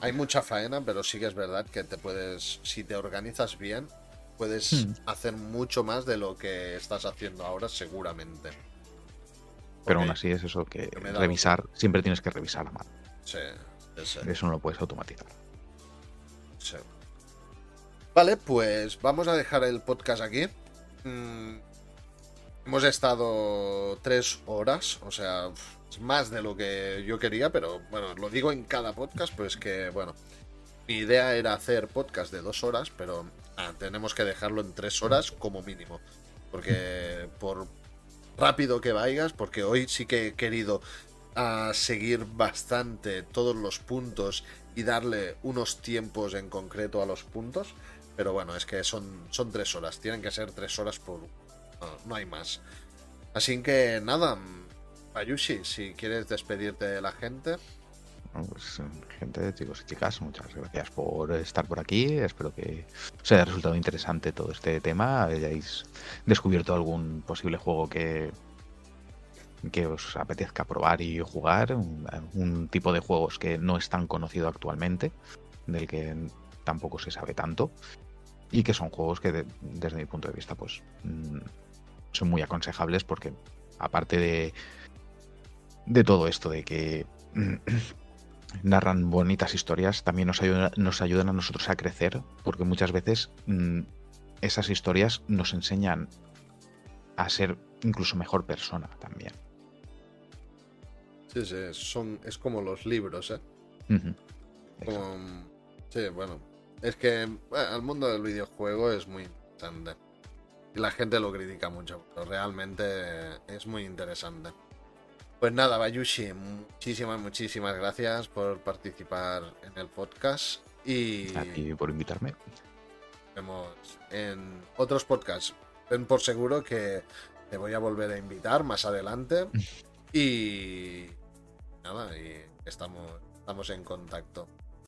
hay mucha faena, pero sí que es verdad que te puedes, si te organizas bien, puedes hmm. hacer mucho más de lo que estás haciendo ahora, seguramente. Pero aún así es eso que revisar, siempre tienes que revisar a mano. Sí, Eso no lo puedes automatizar. Sí. Vale, pues vamos a dejar el podcast aquí. Mm, hemos estado tres horas, o sea, es más de lo que yo quería, pero bueno, lo digo en cada podcast, pues que, bueno, mi idea era hacer podcast de dos horas, pero ah, tenemos que dejarlo en tres horas como mínimo. Porque por rápido que vayas, porque hoy sí que he querido ah, seguir bastante todos los puntos y darle unos tiempos en concreto a los puntos. Pero bueno, es que son, son tres horas. Tienen que ser tres horas por... No, hay más. Así que nada, Ayushi, si quieres despedirte de la gente. Pues, gente, chicos y chicas, muchas gracias por estar por aquí. Espero que os haya resultado interesante todo este tema. Hayáis descubierto algún posible juego que, que os apetezca probar y jugar. un tipo de juegos que no es tan conocido actualmente, del que tampoco se sabe tanto y que son juegos que desde mi punto de vista pues mm, son muy aconsejables porque aparte de de todo esto de que mm, narran bonitas historias también nos ayudan, nos ayudan a nosotros a crecer porque muchas veces mm, esas historias nos enseñan a ser incluso mejor persona también. Sí sí son es como los libros eh sí bueno es que el mundo del videojuego es muy interesante. Y la gente lo critica mucho, pero realmente es muy interesante. Pues nada, Bayushi, muchísimas, muchísimas gracias por participar en el podcast. Y. A ti por invitarme. Vemos en otros podcasts. Ven por seguro que te voy a volver a invitar más adelante. y. Nada, y estamos, estamos en contacto.